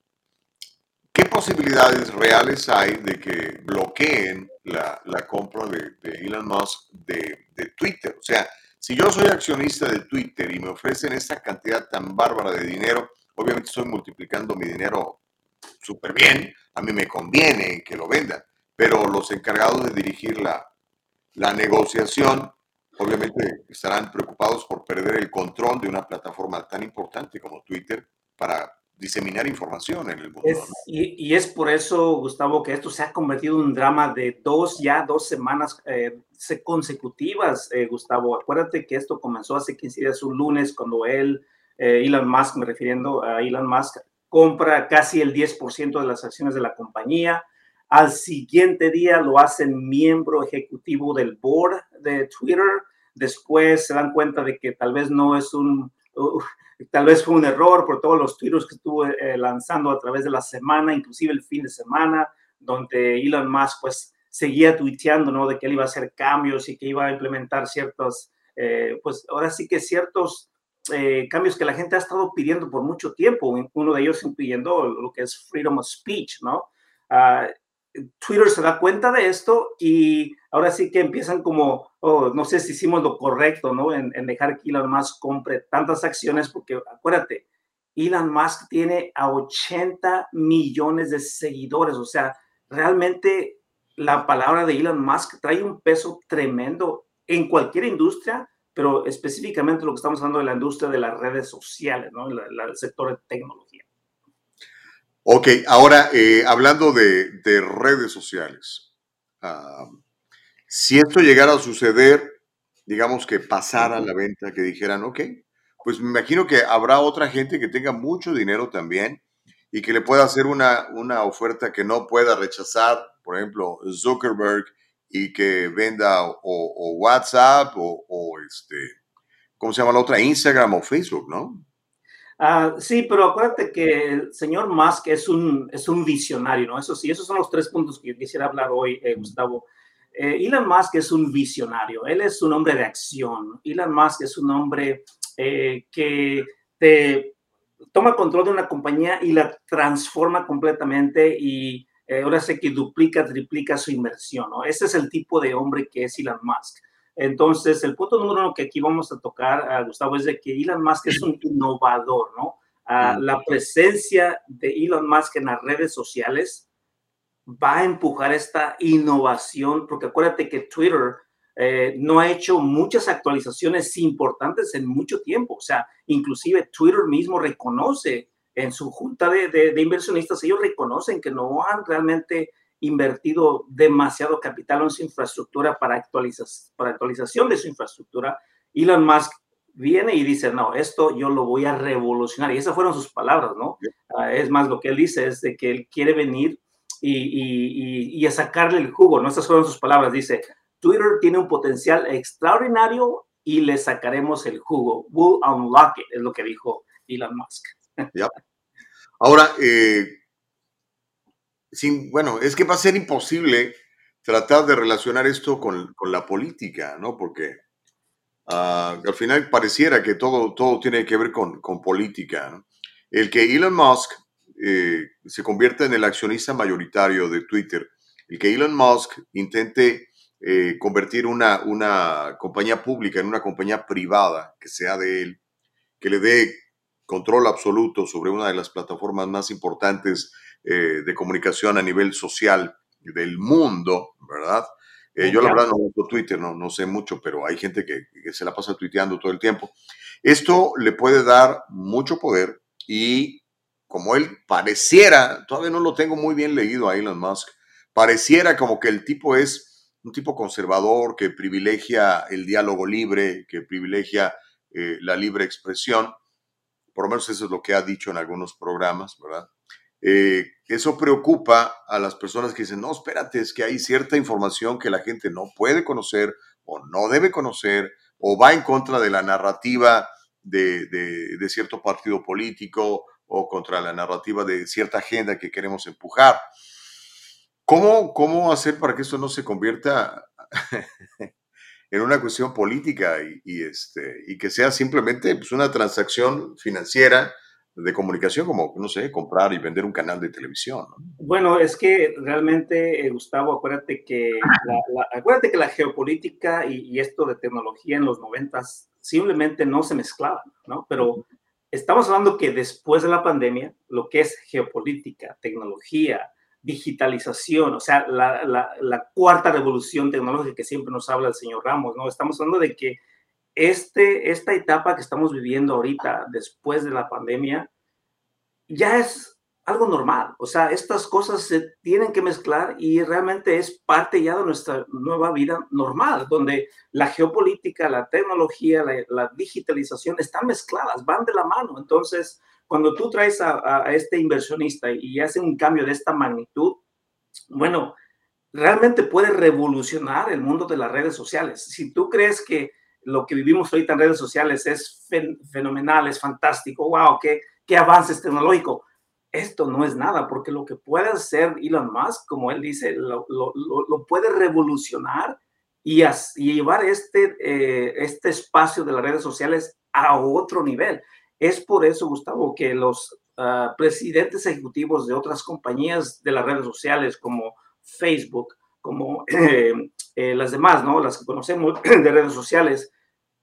¿qué posibilidades reales hay de que bloqueen la, la compra de, de, Elon Musk de, de Twitter? O sea, si yo soy accionista de Twitter y me ofrecen esta cantidad tan bárbara de dinero, Obviamente estoy multiplicando mi dinero súper bien, a mí me conviene que lo vendan, pero los encargados de dirigir la, la negociación obviamente estarán preocupados por perder el control de una plataforma tan importante como Twitter para diseminar información en el mundo. y, es por eso, Gustavo, que esto se ha convertido en un drama de dos, ya dos semanas eh, consecutivas, eh, Gustavo. Acuérdate que esto comenzó hace 15 días, un lunes, cuando él eh, Elon Musk, me refiriendo a Elon Musk, compra casi el 10% de las acciones de la compañía. Al siguiente día lo hacen miembro ejecutivo del board de Twitter. Después se dan cuenta de que tal vez no es un, tal vez fue un error por todos los tweets que estuvo eh, lanzando a través de la semana, inclusive el fin de semana, donde Elon Musk pues seguía tuiteando, ¿no? De que él iba a hacer cambios y que iba a implementar ciertos, eh, pues ahora sí que ciertos eh, cambios que la gente ha estado pidiendo por mucho tiempo, uno de ellos pidiendo lo que es freedom of speech, ¿no? Ah, Twitter se da cuenta de esto y ahora sí que empiezan como, oh, no sé si hicimos lo correcto, ¿no? En, dejar que Elon Musk compre tantas acciones, porque acuérdate, Elon Musk tiene a 80 millones de seguidores, o sea, realmente la palabra de Elon Musk trae un peso tremendo en cualquier industria, pero específicamente lo que estamos hablando de la industria de las redes sociales, ¿no? el sector de tecnología. Ok, ahora eh, hablando de, redes sociales, ah, si esto llegara a suceder, digamos que pasara la venta, que dijeran, ok, pues me imagino que habrá otra gente que tenga mucho dinero también y que le pueda hacer una, una oferta que no pueda rechazar, por ejemplo, Zuckerberg, y que venda o, WhatsApp o, o, este, ¿cómo se llama la otra? Instagram o Facebook, ¿no? Ah, sí, pero acuérdate que el señor Musk es un, es un visionario, ¿no? Eso sí, esos son los tres puntos que yo quisiera hablar hoy, eh, Gustavo. Eh, Elon Musk es un visionario, él es un hombre de acción. Elon Musk es un hombre eh, que te toma control de una compañía y la transforma completamente y ahora sé que duplica, triplica su inversión, ¿no? Ese es el tipo de hombre que es Elon Musk. Entonces, el punto número uno que aquí vamos a tocar, uh, Gustavo, es de que Elon Musk es un innovador, ¿no? Uh, la presencia de Elon Musk en las redes sociales va a empujar esta innovación, porque acuérdate que Twitter eh, no ha hecho muchas actualizaciones importantes en mucho tiempo. O sea, inclusive Twitter mismo reconoce en su junta de, de, de inversionistas, ellos reconocen que no han realmente invertido demasiado capital en su infraestructura para, para actualización de su infraestructura. Elon Musk viene y dice, no, esto yo lo voy a revolucionar. Y esas fueron sus palabras, ¿no? Ah, es más, lo que él dice es de que él quiere venir y, y, a sacarle el jugo, ¿no? Esas fueron sus palabras. Dice, Twitter tiene un potencial extraordinario y le sacaremos el jugo. We'll unlock it, es lo que dijo Elon Musk. Ahora, eh, bueno, es que va a ser imposible tratar de relacionar esto con, la política, ¿no? Porque ah, al final pareciera que todo, todo tiene que ver con, política. El que Elon Musk eh, se convierta en el accionista mayoritario de Twitter, el que Elon Musk intente eh, convertir una, una compañía pública en una compañía privada que sea de él, que le dé control absoluto sobre una de las plataformas más importantes eh, de comunicación a nivel social del mundo, ¿verdad? Eh, yo la verdad no uso Twitter, no, no sé mucho, pero hay gente que, se la pasa tuiteando todo el tiempo. Esto le puede dar mucho poder y como él pareciera, todavía no lo tengo muy bien leído a Elon Musk, pareciera como que el tipo es un tipo conservador que privilegia el diálogo libre, que privilegia eh, la libre expresión. Por lo menos eso es lo que ha dicho en algunos programas, ¿verdad? Eh, eso preocupa a las personas que dicen, no, espérate, es que hay cierta información que la gente no puede conocer o no debe conocer o va en contra de la narrativa de, de, cierto partido político o contra la narrativa de cierta agenda que queremos empujar. ¿Cómo, cómo hacer para que esto no se convierta en una cuestión política y, este, y que sea simplemente pues, una transacción financiera de comunicación como, no sé, comprar y vender un canal de televisión. Bueno, es que realmente, eh, Gustavo, acuérdate que la, acuérdate que la geopolítica y, esto de tecnología en los noventas simplemente no se mezclaban, ¿no? Pero estamos hablando que después de la pandemia, lo que es geopolítica, tecnología, digitalización, o sea, la, la cuarta revolución tecnológica que siempre nos habla el señor Ramos, ¿no? Estamos hablando de que este, esta etapa que estamos viviendo ahorita, después de la pandemia, ya es algo normal. O sea, estas cosas se tienen que mezclar y realmente es parte ya de nuestra nueva vida normal, donde la geopolítica, la tecnología, la, digitalización están mezcladas, van de la mano. Entonces, cuando tú traes a, este inversionista y hace un cambio de esta magnitud, bueno, realmente puede revolucionar el mundo de las redes sociales. Si tú crees que lo que vivimos ahorita en redes sociales es fenomenal, es fantástico, wow, qué, qué avances tecnológicos. Esto no es nada, porque lo que puede hacer Elon Musk, como él dice, lo, puede revolucionar y, llevar este, eh, este espacio de las redes sociales a otro nivel. Es por eso, Gustavo, que los ah, presidentes ejecutivos de otras compañías de las redes sociales como Facebook, como eh, eh, las demás, ¿no? Las que conocemos de redes sociales,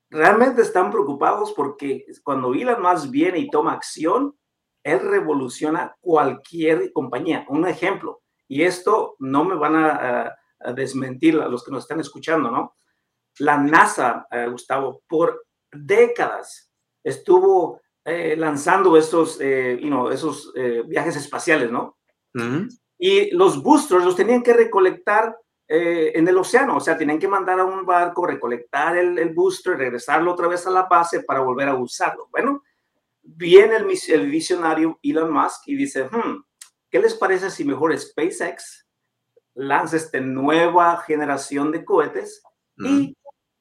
realmente están preocupados porque cuando Elon Musk viene y toma acción, él revoluciona cualquier compañía. Un ejemplo, y esto no me van a, desmentir a los que nos están escuchando, ¿no? La NASA, eh, Gustavo, por décadas estuvo eh, lanzando estos, eh, esos viajes espaciales, ¿no? Y los boosters los tenían que recolectar en el océano, o sea, tenían que mandar a un barco, recolectar el, el, booster, regresarlo otra vez a la base para volver a usarlo. Bueno, viene el, el visionario Elon Musk y dice, hmm, ¿qué les parece si mejor SpaceX lanza esta nueva generación de cohetes y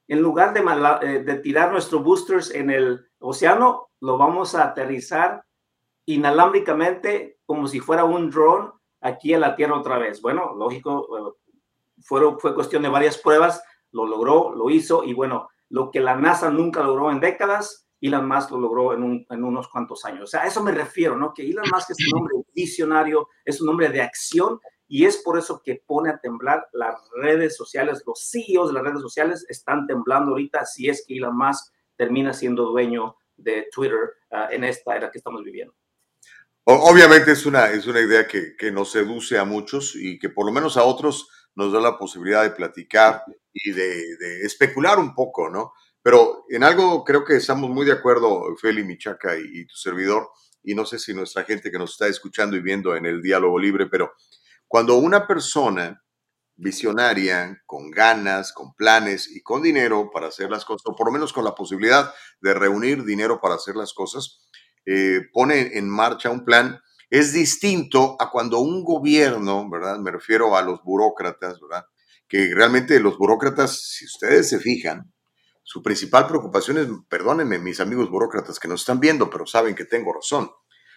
en lugar de, eh, de, tirar nuestros boosters en el océano, lo vamos a aterrizar inalámbricamente como si fuera un drone aquí en la Tierra otra vez. Bueno, lógico, fueron, fue cuestión de varias pruebas, lo logró, lo hizo y bueno, lo que la NASA nunca logró en décadas, Elon Musk lo logró en, unos cuantos años. O sea, a eso me refiero, ¿no? Que Elon Musk es un hombre visionario, es un hombre de acción y es por eso que pone a temblar las redes sociales. Los CEOs de las redes sociales están temblando ahorita si es que Elon Musk termina siendo dueño de Twitter ah, en esta era que estamos viviendo. Obviamente es una, es una idea que, que nos seduce a muchos y que por lo menos a otros nos da la posibilidad de platicar y de, de especular un poco, ¿no? Pero en algo creo que estamos muy de acuerdo, Feli, Michaca y, tu servidor, y no sé si nuestra gente que nos está escuchando y viendo en el diálogo libre, pero cuando una persona visionaria, con ganas, con planes y con dinero para hacer las cosas, o por lo menos con la posibilidad de reunir dinero para hacer las cosas, eh, pone en marcha un plan, es distinto a cuando un gobierno, ¿verdad? Me refiero a los burócratas, ¿verdad? Que realmente los burócratas, si ustedes se fijan, su principal preocupación es, perdónenme mis amigos burócratas que nos están viendo, pero saben que tengo razón.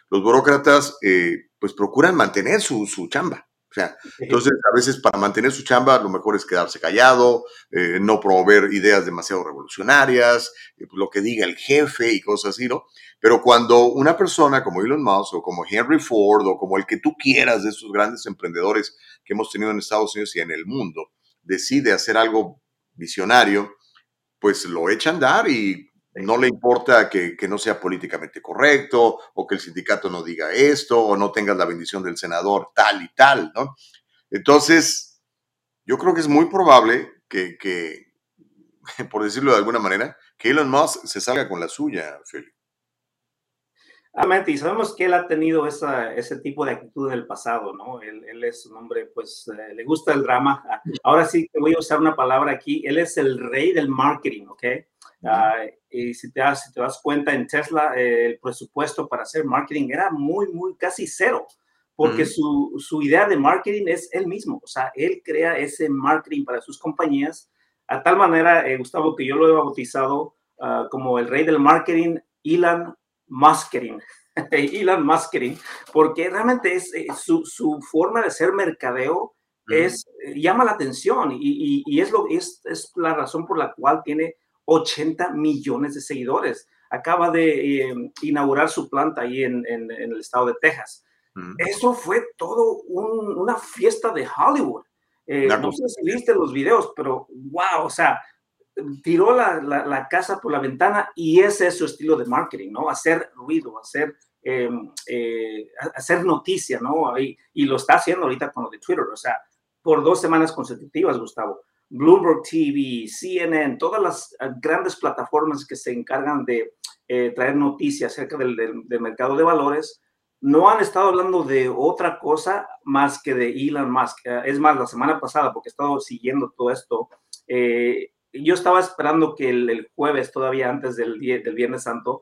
Los burócratas eh, pues procuran mantener su, su, chamba. O sea, entonces a veces para mantener su chamba lo mejor es quedarse callado, eh, no promover ideas demasiado revolucionarias, eh, pues, lo que diga el jefe y cosas así, ¿no? Pero cuando una persona como Elon Musk o como Henry Ford o como el que tú quieras de esos grandes emprendedores que hemos tenido en Estados Unidos y en el mundo, decide hacer algo visionario, pues lo echa a andar y no le importa que, no sea políticamente correcto o que el sindicato no diga esto o no tengas la bendición del senador tal y tal, ¿no? Entonces, yo creo que es muy probable que, que por decirlo de alguna manera, que Elon Musk se salga con la suya, Felipe. Y sabemos que él ha tenido esa, ese tipo de actitud en el pasado, ¿no? Él, él es un hombre, pues, eh, le gusta el drama. Ah, ahora sí que voy a usar una palabra aquí. Él es el rey del marketing, ¿ok? Ah, y si te, das, si te das cuenta, en Tesla eh, el presupuesto para hacer marketing era muy, muy, casi cero, porque su, su, idea de marketing es él mismo. O sea, él crea ese marketing para sus compañías a tal manera, eh, Gustavo, que yo lo he bautizado ah, como el rey del marketing, Elon Muskering, Elon Muskering, porque realmente es eh, su, su, forma de ser mercadeo es, eh, llama la atención y, y, es, lo, es, es, la razón por la cual tiene 80 millones de seguidores. Acaba de eh, inaugurar su planta ahí en, en, el estado de Texas. Eso fue todo una fiesta de Hollywood. no sé si viste los videos, pero wow, o sea, tiró la, casa por la ventana y ese es su estilo de marketing, ¿no? Hacer ruido, hacer, em, eh, hacer noticia, ¿no? Y, y, lo está haciendo ahorita con lo de Twitter, o sea, por dos semanas consecutivas, Gustavo. Bloomberg TV, CNN, todas las ah, grandes plataformas que se encargan de eh, traer noticias acerca del, mercado de valores, no han estado hablando de otra cosa más que de Elon Musk. Ah, es más, la semana pasada, porque he estado siguiendo todo esto, eh, yo estaba esperando que el, jueves, todavía antes del, del Viernes Santo,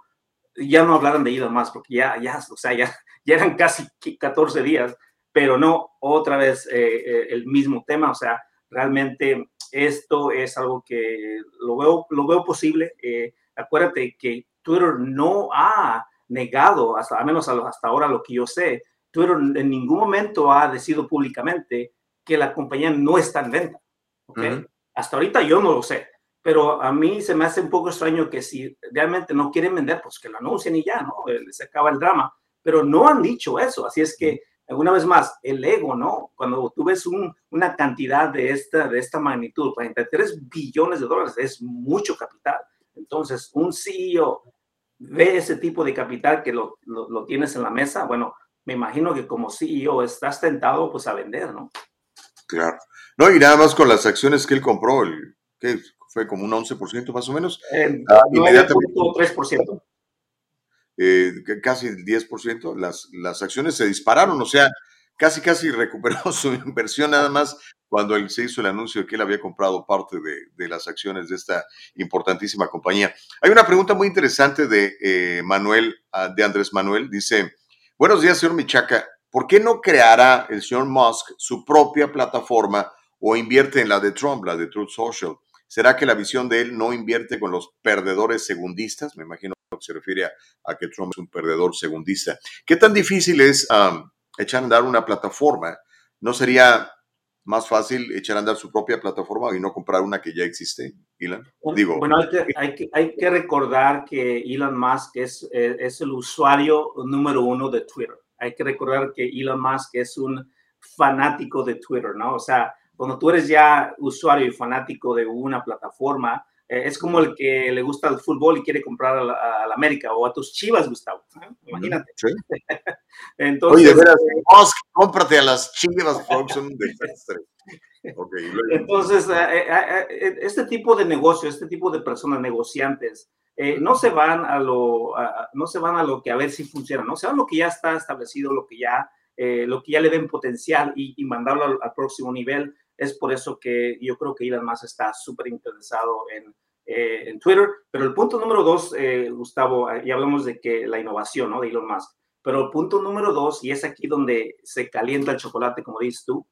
ya no hablaran de Elon más, porque ya, ya, o sea, ya, ya eran casi 14 días pero no otra vez el mismo tema, o sea, realmente esto es algo que lo veo, lo veo posible. acuérdate que Twitter no ha negado, hasta, al menos hasta ahora lo que yo sé, Twitter en ningún momento ha decidido públicamente que la compañía no está en venta. ¿okay? Hasta ahorita yo no lo sé, pero a mí se me hace un poco extraño que si realmente no quieren vender, pues que lo anuncien y ya, ¿no? Se acaba el drama. Pero no han dicho eso, así es que, alguna vez más, el ego, ¿no? Cuando tú ves una cantidad de esta, de esta magnitud, 43 billones de dólares, es mucho capital. Entonces, un CEO ve ese tipo de capital que lo, lo, tienes en la mesa, bueno, me imagino que como CEO estás tentado pues a vender, ¿no? Claro. No, y nada más con las acciones que él compró, el, que fue como un 11% más o menos. Eh, ah, inmediatamente, 3%. Eh, casi el 10%, las, las acciones se dispararon, o sea, casi casi recuperó su inversión nada más cuando él se hizo el anuncio de que él había comprado parte de, de las acciones de esta importantísima compañía. Hay una pregunta muy interesante de eh, Manuel, ah, de Andrés Manuel, dice, buenos días, señor Michaca, ¿por qué no creará el señor Musk su propia plataforma o invierte en la de Trump, la de Truth Social? ¿Será que la visión de él no invierte con los perdedores segundistas? Me imagino que se refiere a, que Trump es un perdedor segundista. ¿Qué tan difícil es echar a andar una plataforma? ¿No sería más fácil echar a andar su propia plataforma y no comprar una que ya existe, Elon? Digo, bueno, hay que, hay que, recordar que Elon Musk es, eh, es, el usuario número uno de Twitter. Hay que recordar que Elon Musk es un fanático de Twitter, ¿no? O sea, cuando tú eres ya usuario y fanático de una plataforma, eh, es como el que le gusta el fútbol y quiere comprar a la, América o a tus chivas, Gustavo. Imagínate. Sí. Entonces, Oye, de veras, eh, cómprate a las chivas, son un desastre. Entonces, eh, este tipo de negocio, este tipo de personas negociantes, no se van a lo, no se van a lo que a ver si funciona, no se van a lo que ya está establecido, lo que ya, lo que ya le den potencial y, y mandarlo al, próximo nivel. Es por eso que yo creo que Elon Musk está súper interesado en, eh, en, Twitter. Pero el punto número dos, eh, Gustavo, eh, ya hablamos de que la innovación ¿no? de Elon Musk. Pero el punto número dos, y es aquí donde se calienta el chocolate, como dices tú,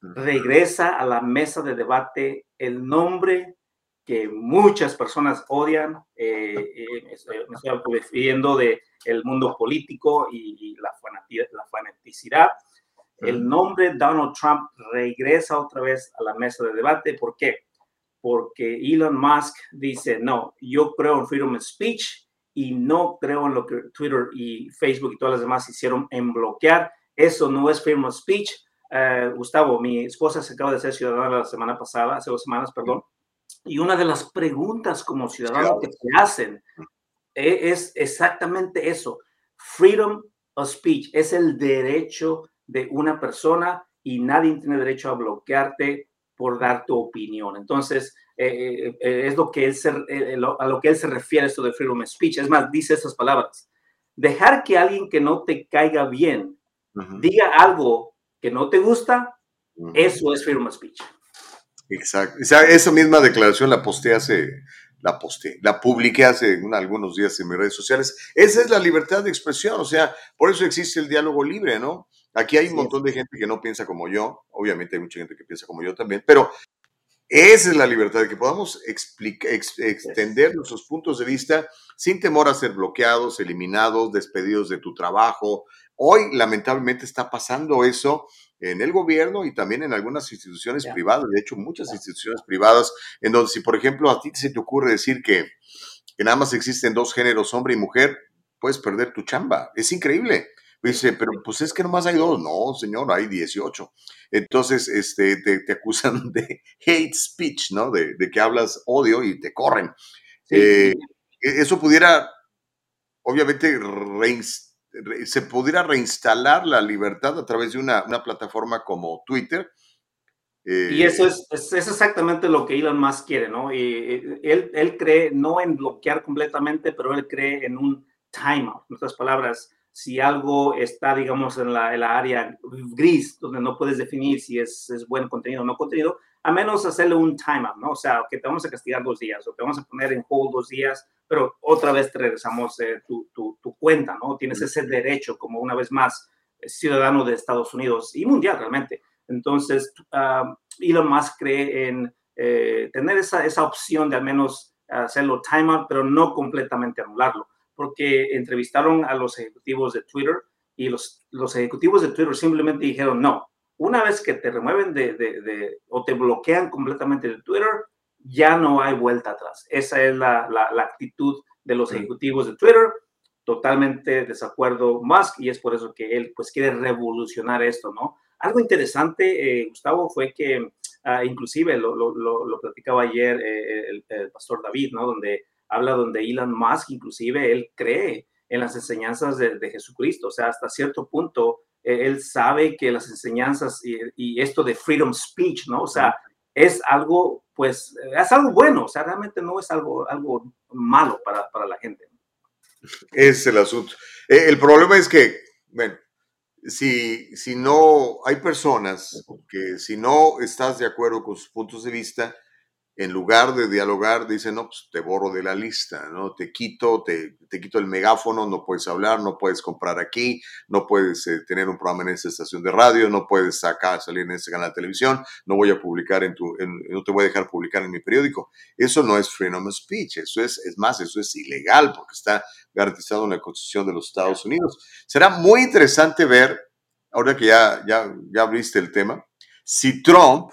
regresa a la mesa de debate el nombre que muchas personas odian, me estoy refiriendo de el mundo político y, la, la fanaticidad el nombre Donald Trump regresa otra vez a la mesa de debate. ¿Por qué? Porque Elon Musk dice, no, yo creo en freedom of speech y no creo en lo que Twitter y Facebook y todas las demás hicieron en bloquear. Eso no es freedom of speech. Eh, Gustavo, mi esposa se acaba de ser ciudadana la semana pasada, hace dos semanas, perdón, y una de las preguntas como ciudadano que se hacen e, es exactamente eso. Freedom of speech es el derecho de una persona y nadie tiene derecho a bloquearte por dar tu opinión. Entonces, eh, eh, eh, es lo que él se, a lo que él se refiere esto de freedom of speech. Es más, dice esas palabras. Dejar que alguien que no te caiga bien diga algo que no te gusta, eso es freedom of speech. Exacto. O sea, esa misma declaración la posteé hace, la posteé, la publiqué hace algunos días en mis redes sociales. Esa es la libertad de expresión, o sea, por eso existe el diálogo libre, ¿no? Aquí hay un montón de gente que no piensa como yo, obviamente hay mucha gente que piensa como yo también, pero esa es la libertad de que podamos extender nuestros puntos de vista sin temor a ser bloqueados, eliminados, despedidos de tu trabajo. Hoy, lamentablemente, está pasando eso en el gobierno y también en algunas instituciones privadas, de hecho, muchas instituciones privadas, en donde si, por ejemplo, a ti se te ocurre decir que, que nada más existen dos géneros, hombre y mujer, puedes perder tu chamba. Es increíble. Dice, pero pues es que nomás hay dos. No, señor, hay 18. Entonces, este, te, acusan de hate speech, ¿no? De, que hablas odio y te corren. Eh, e, eso pudiera, obviamente, se pudiera reinstalar la libertad a través de una, plataforma como Twitter. y eh, eso es, es, exactamente lo que Elon Musk quiere, ¿no? Y, eh, él, él cree no en bloquear completamente, pero él cree en un timeout. En otras palabras, si algo está, digamos, en la, área gris, donde no puedes definir si es, es, buen contenido o no contenido, a menos hacerle un timeout, ¿no? O sea, que te vamos a castigar dos días o te vamos a poner en hold dos días, pero otra vez te regresamos eh, tu, tu, tu, cuenta, ¿no? Tienes ese derecho, como una vez más, ciudadano de Estados Unidos y mundial realmente. Entonces, uh, Elon Musk cree en eh, tener esa, esa opción de al menos hacerlo timeout, pero no completamente anularlo, porque entrevistaron a los ejecutivos de Twitter y los, los ejecutivos de Twitter simplemente dijeron, no, una vez que te remueven de, de, o te bloquean completamente de Twitter, ya no hay vuelta atrás. Esa es la, la, actitud de los ejecutivos de Twitter, totalmente desacuerdo Musk y es por eso que él pues quiere revolucionar esto, ¿no? Algo interesante, eh, Gustavo, fue que ah, inclusive lo, lo, lo, platicaba ayer eh, el, el, pastor David, ¿no? Donde habla donde Elon Musk inclusive él cree en las enseñanzas de, Jesucristo. O sea, hasta cierto punto, eh, él sabe que las enseñanzas y, esto de freedom speech, ¿no? O sea, es algo, pues, es algo bueno, o sea, realmente no es algo, algo malo para, para la gente. Es el asunto. Eh, el problema es que, bueno, si, si no, hay personas que si no estás de acuerdo con sus puntos de vista, en lugar de dialogar, dicen, no, pues te borro de la lista, ¿no? Te quito, te, te quito el megáfono, no puedes hablar, no puedes comprar aquí, no puedes eh, tener un programa en esta estación de radio, no puedes sacar, salir en este canal de televisión, no voy a publicar en tu, no te voy a dejar publicar en mi periódico. Eso no es freedom of speech, eso es, es más, eso es ilegal porque está garantizado en la Constitución de los Estados Unidos. Será muy interesante ver, ahora que ya, ya, ya abriste el tema, si Trump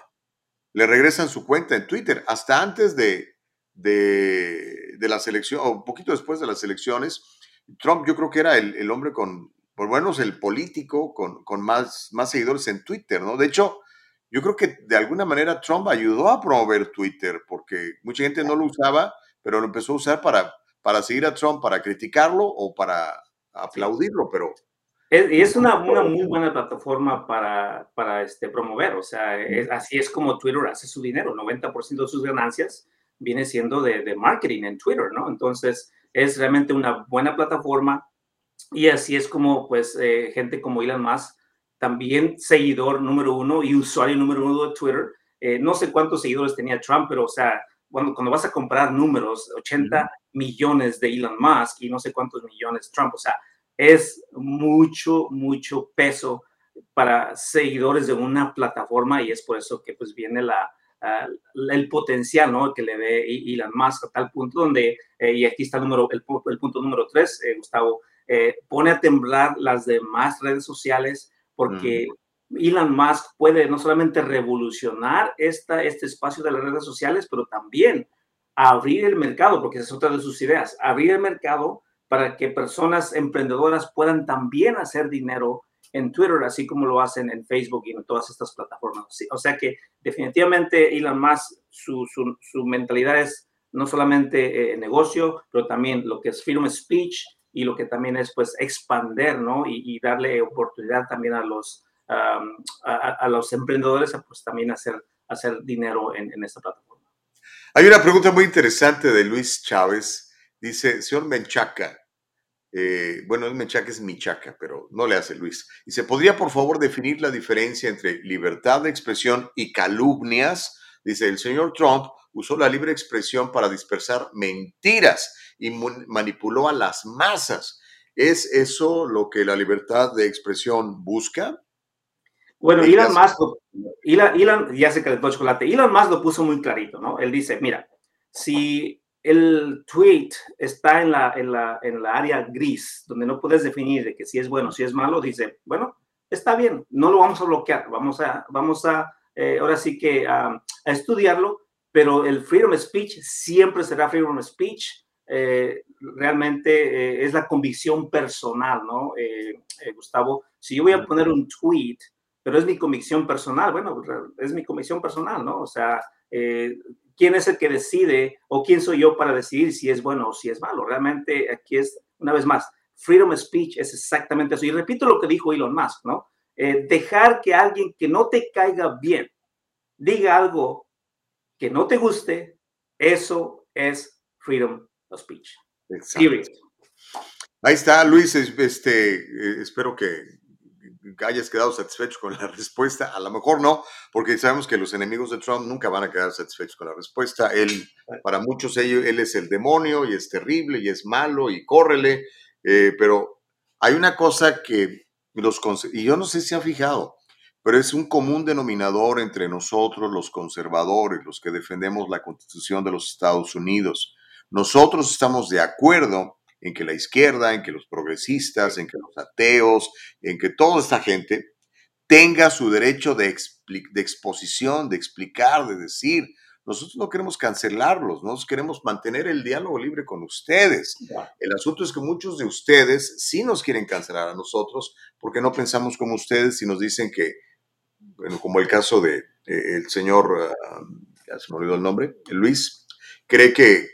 le regresan su cuenta en Twitter, hasta antes de, de, de la selección, o un poquito después de las elecciones. Trump yo creo que era el, el hombre con, por bueno, el político con, con, más, más seguidores en Twitter, ¿no? De hecho, yo creo que de alguna manera Trump ayudó a promover Twitter, porque mucha gente no lo usaba, pero lo empezó a usar para, para seguir a Trump, para criticarlo o para aplaudirlo, pero y es una, una, muy buena plataforma para, para este, promover, o sea, así es como Twitter hace su dinero, 90% de sus ganancias viene siendo de, de, marketing en Twitter, ¿no? Entonces, es realmente una buena plataforma y así es como, pues, eh, gente como Elon Musk, también seguidor número uno y usuario número uno de Twitter, eh, no sé cuántos seguidores tenía Trump, pero, o sea, cuando, cuando vas a comprar números, 80 millones de Elon Musk y no sé cuántos millones Trump, o sea, es mucho, mucho peso para seguidores de una plataforma y es por eso que pues viene la, el potencial ¿no? que le ve Elon Musk a tal punto donde, eh, y aquí está el, número, el, el punto número tres, eh, Gustavo, eh, pone a temblar las demás redes sociales porque Elon Musk puede no solamente revolucionar esta, este espacio de las redes sociales, pero también abrir el mercado, porque esa es otra de sus ideas, abrir el mercado para que personas emprendedoras puedan también hacer dinero en Twitter, así como lo hacen en Facebook y en todas estas plataformas. O sea que definitivamente Elon Musk, su, su, mentalidad es no solamente eh, negocio, pero también lo que es freedom speech y lo que también es pues expander, ¿no? Y, darle oportunidad también a los, a, los emprendedores a pues también hacer, hacer dinero en, en esta plataforma. Hay una pregunta muy interesante de Luis Chávez Dice, señor Menchaca, eh, bueno, el Menchaca es Michaca, pero no le hace Luis. Dice, ¿podría por favor definir la diferencia entre libertad de expresión y calumnias? Dice, el señor Trump usó la libre expresión para dispersar mentiras y manipuló a las masas. ¿Es eso lo que la libertad de expresión busca? Bueno, Elon Musk, Elon, ya se calentó el chocolate. Elon Musk lo puso muy clarito, ¿no? Él dice, mira, si el tweet está en la, en la, en la área gris, donde no puedes definir de que si es bueno, si es malo, dice, bueno, está bien, no lo vamos a bloquear, vamos a, vamos a eh, ahora sí que a, estudiarlo, pero el freedom of speech siempre será freedom of speech. Eh, realmente eh, es la convicción personal, ¿no? Gustavo, si yo voy a poner un tweet, pero es mi convicción personal, bueno, es mi convicción personal, ¿no? O sea, quién es el que decide o quién soy yo para decidir si es bueno o si es malo. Realmente aquí es, una vez más, freedom of speech es exactamente eso. Y repito lo que dijo Elon Musk, ¿no? Eh, dejar que alguien que no te caiga bien diga algo que no te guste, eso es freedom of speech. Ahí está, Luis. Este, eh, espero que hayas quedado satisfecho con la respuesta. A lo mejor no, porque sabemos que los enemigos de Trump nunca van a quedar satisfechos con la respuesta. Él, para muchos ellos, él es el demonio y es terrible y es malo y córrele. Eh, pero hay una cosa que los, y yo no sé si ha fijado, pero es un común denominador entre nosotros, los conservadores, los que defendemos la constitución de los Estados Unidos. Nosotros estamos de acuerdo en que la izquierda, en que los progresistas, en que los ateos, en que toda esta gente tenga su derecho de, de exposición, de explicar, de decir. Nosotros no queremos cancelarlos, nosotros queremos mantener el diálogo libre con ustedes. El asunto es que muchos de ustedes sí nos quieren cancelar a nosotros porque no pensamos como ustedes y nos dicen que, bueno, como el caso de eh, el señor, ah, ya se me olvidó el nombre, Luis, cree que,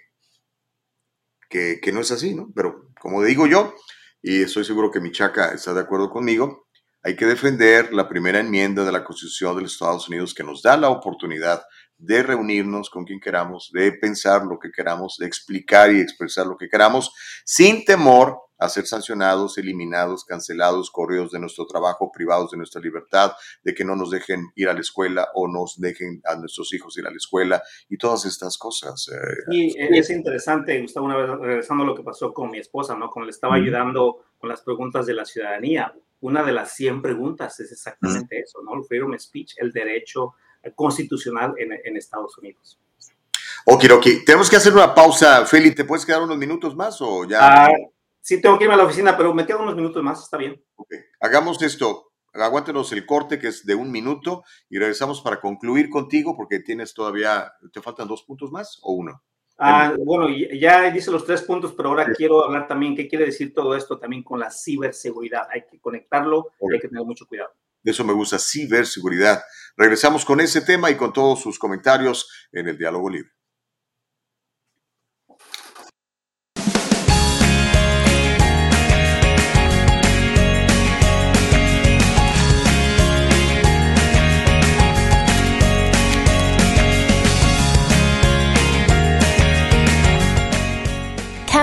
que, no es así, ¿no? Pero como digo yo, y estoy seguro que mi chaca está de acuerdo conmigo, hay que defender la primera enmienda de la Constitución de los Estados Unidos que nos da la oportunidad de reunirnos con quien queramos, de pensar lo que queramos, de explicar y expresar lo que queramos, sin temor a ser sancionados, eliminados, cancelados, corridos de nuestro trabajo, privados de nuestra libertad, de que no nos dejen ir a la escuela o nos dejen a nuestros hijos ir a la escuela y todas estas cosas. Y eh, es interesante, Gustavo, una vez regresando a lo que pasó con mi esposa, ¿no? Como le estaba ayudando con las preguntas de la ciudadanía. Una de las 100 preguntas es exactamente eso, ¿no? El freedom of speech, el derecho constitucional en, en Estados Unidos. Ok, ok. Tenemos que hacer una pausa. Feli, ¿te puedes quedar unos minutos más o ya? Ah, sí, tengo que irme a la oficina, pero me quedo unos minutos más, está bien. Ok. Hagamos esto. Aguántenos el corte que es de un minuto y regresamos para concluir contigo porque tienes todavía, ¿te faltan dos puntos más o uno? Ah, bueno, ya dice los tres puntos, pero ahora quiero hablar también qué quiere decir todo esto también con la ciberseguridad. Hay que conectarlo y hay que tener mucho cuidado. De eso me gusta, ciberseguridad. Regresamos con ese tema y con todos sus comentarios en el diálogo libre.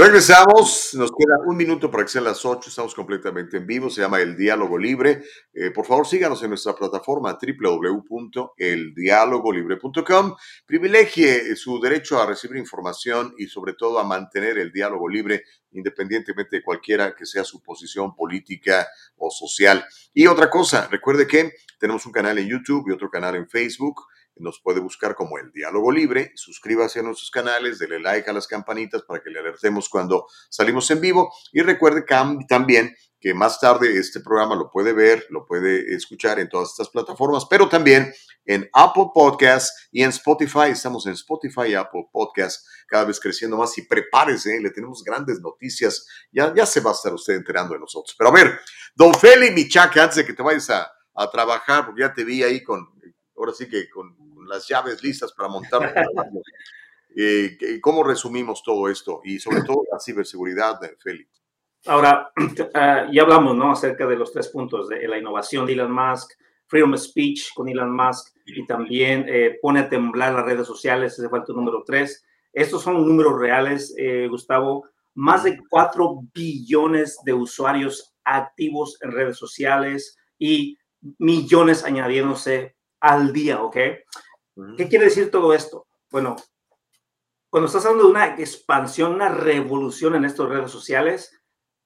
Regresamos, nos queda un minuto para que sean las 8, estamos completamente en vivo, se llama El Diálogo Libre. Eh, por favor, síganos en nuestra plataforma www.eldialogolibre.com. Privilegie su derecho a recibir información y sobre todo a mantener el diálogo libre independientemente de cualquiera que sea su posición política o social. Y otra cosa, recuerde que tenemos un canal en YouTube y otro canal en Facebook nos puede buscar como el diálogo libre, suscríbase a nuestros canales, dele like a las campanitas para que le alertemos cuando salimos en vivo y recuerde también que más tarde este programa lo puede ver, lo puede escuchar en todas estas plataformas, pero también en Apple Podcasts y en Spotify. Estamos en Spotify y Apple Podcasts cada vez creciendo más y prepárese, le tenemos grandes noticias. Ya, ya se va a estar usted enterando de nosotros. Pero a ver, don Feli Michaque, antes de que te vayas a, a trabajar, porque ya te vi ahí con, ahora sí que con las llaves listas para montar. eh, ¿Cómo resumimos todo esto? Y sobre todo la ciberseguridad, Félix. Ahora, uh, ya hablamos ¿no? acerca de los tres puntos, de la innovación de Elon Musk, freedom of speech con Elon Musk y también eh, pone a temblar las redes sociales, ese fue el número tres. Estos son números reales, eh, Gustavo. Más de 4 billones de usuarios activos en redes sociales y millones añadiéndose al día, ¿ok? ¿Qué quiere decir todo esto? Bueno, cuando estás hablando de una expansión, una revolución en estas redes sociales,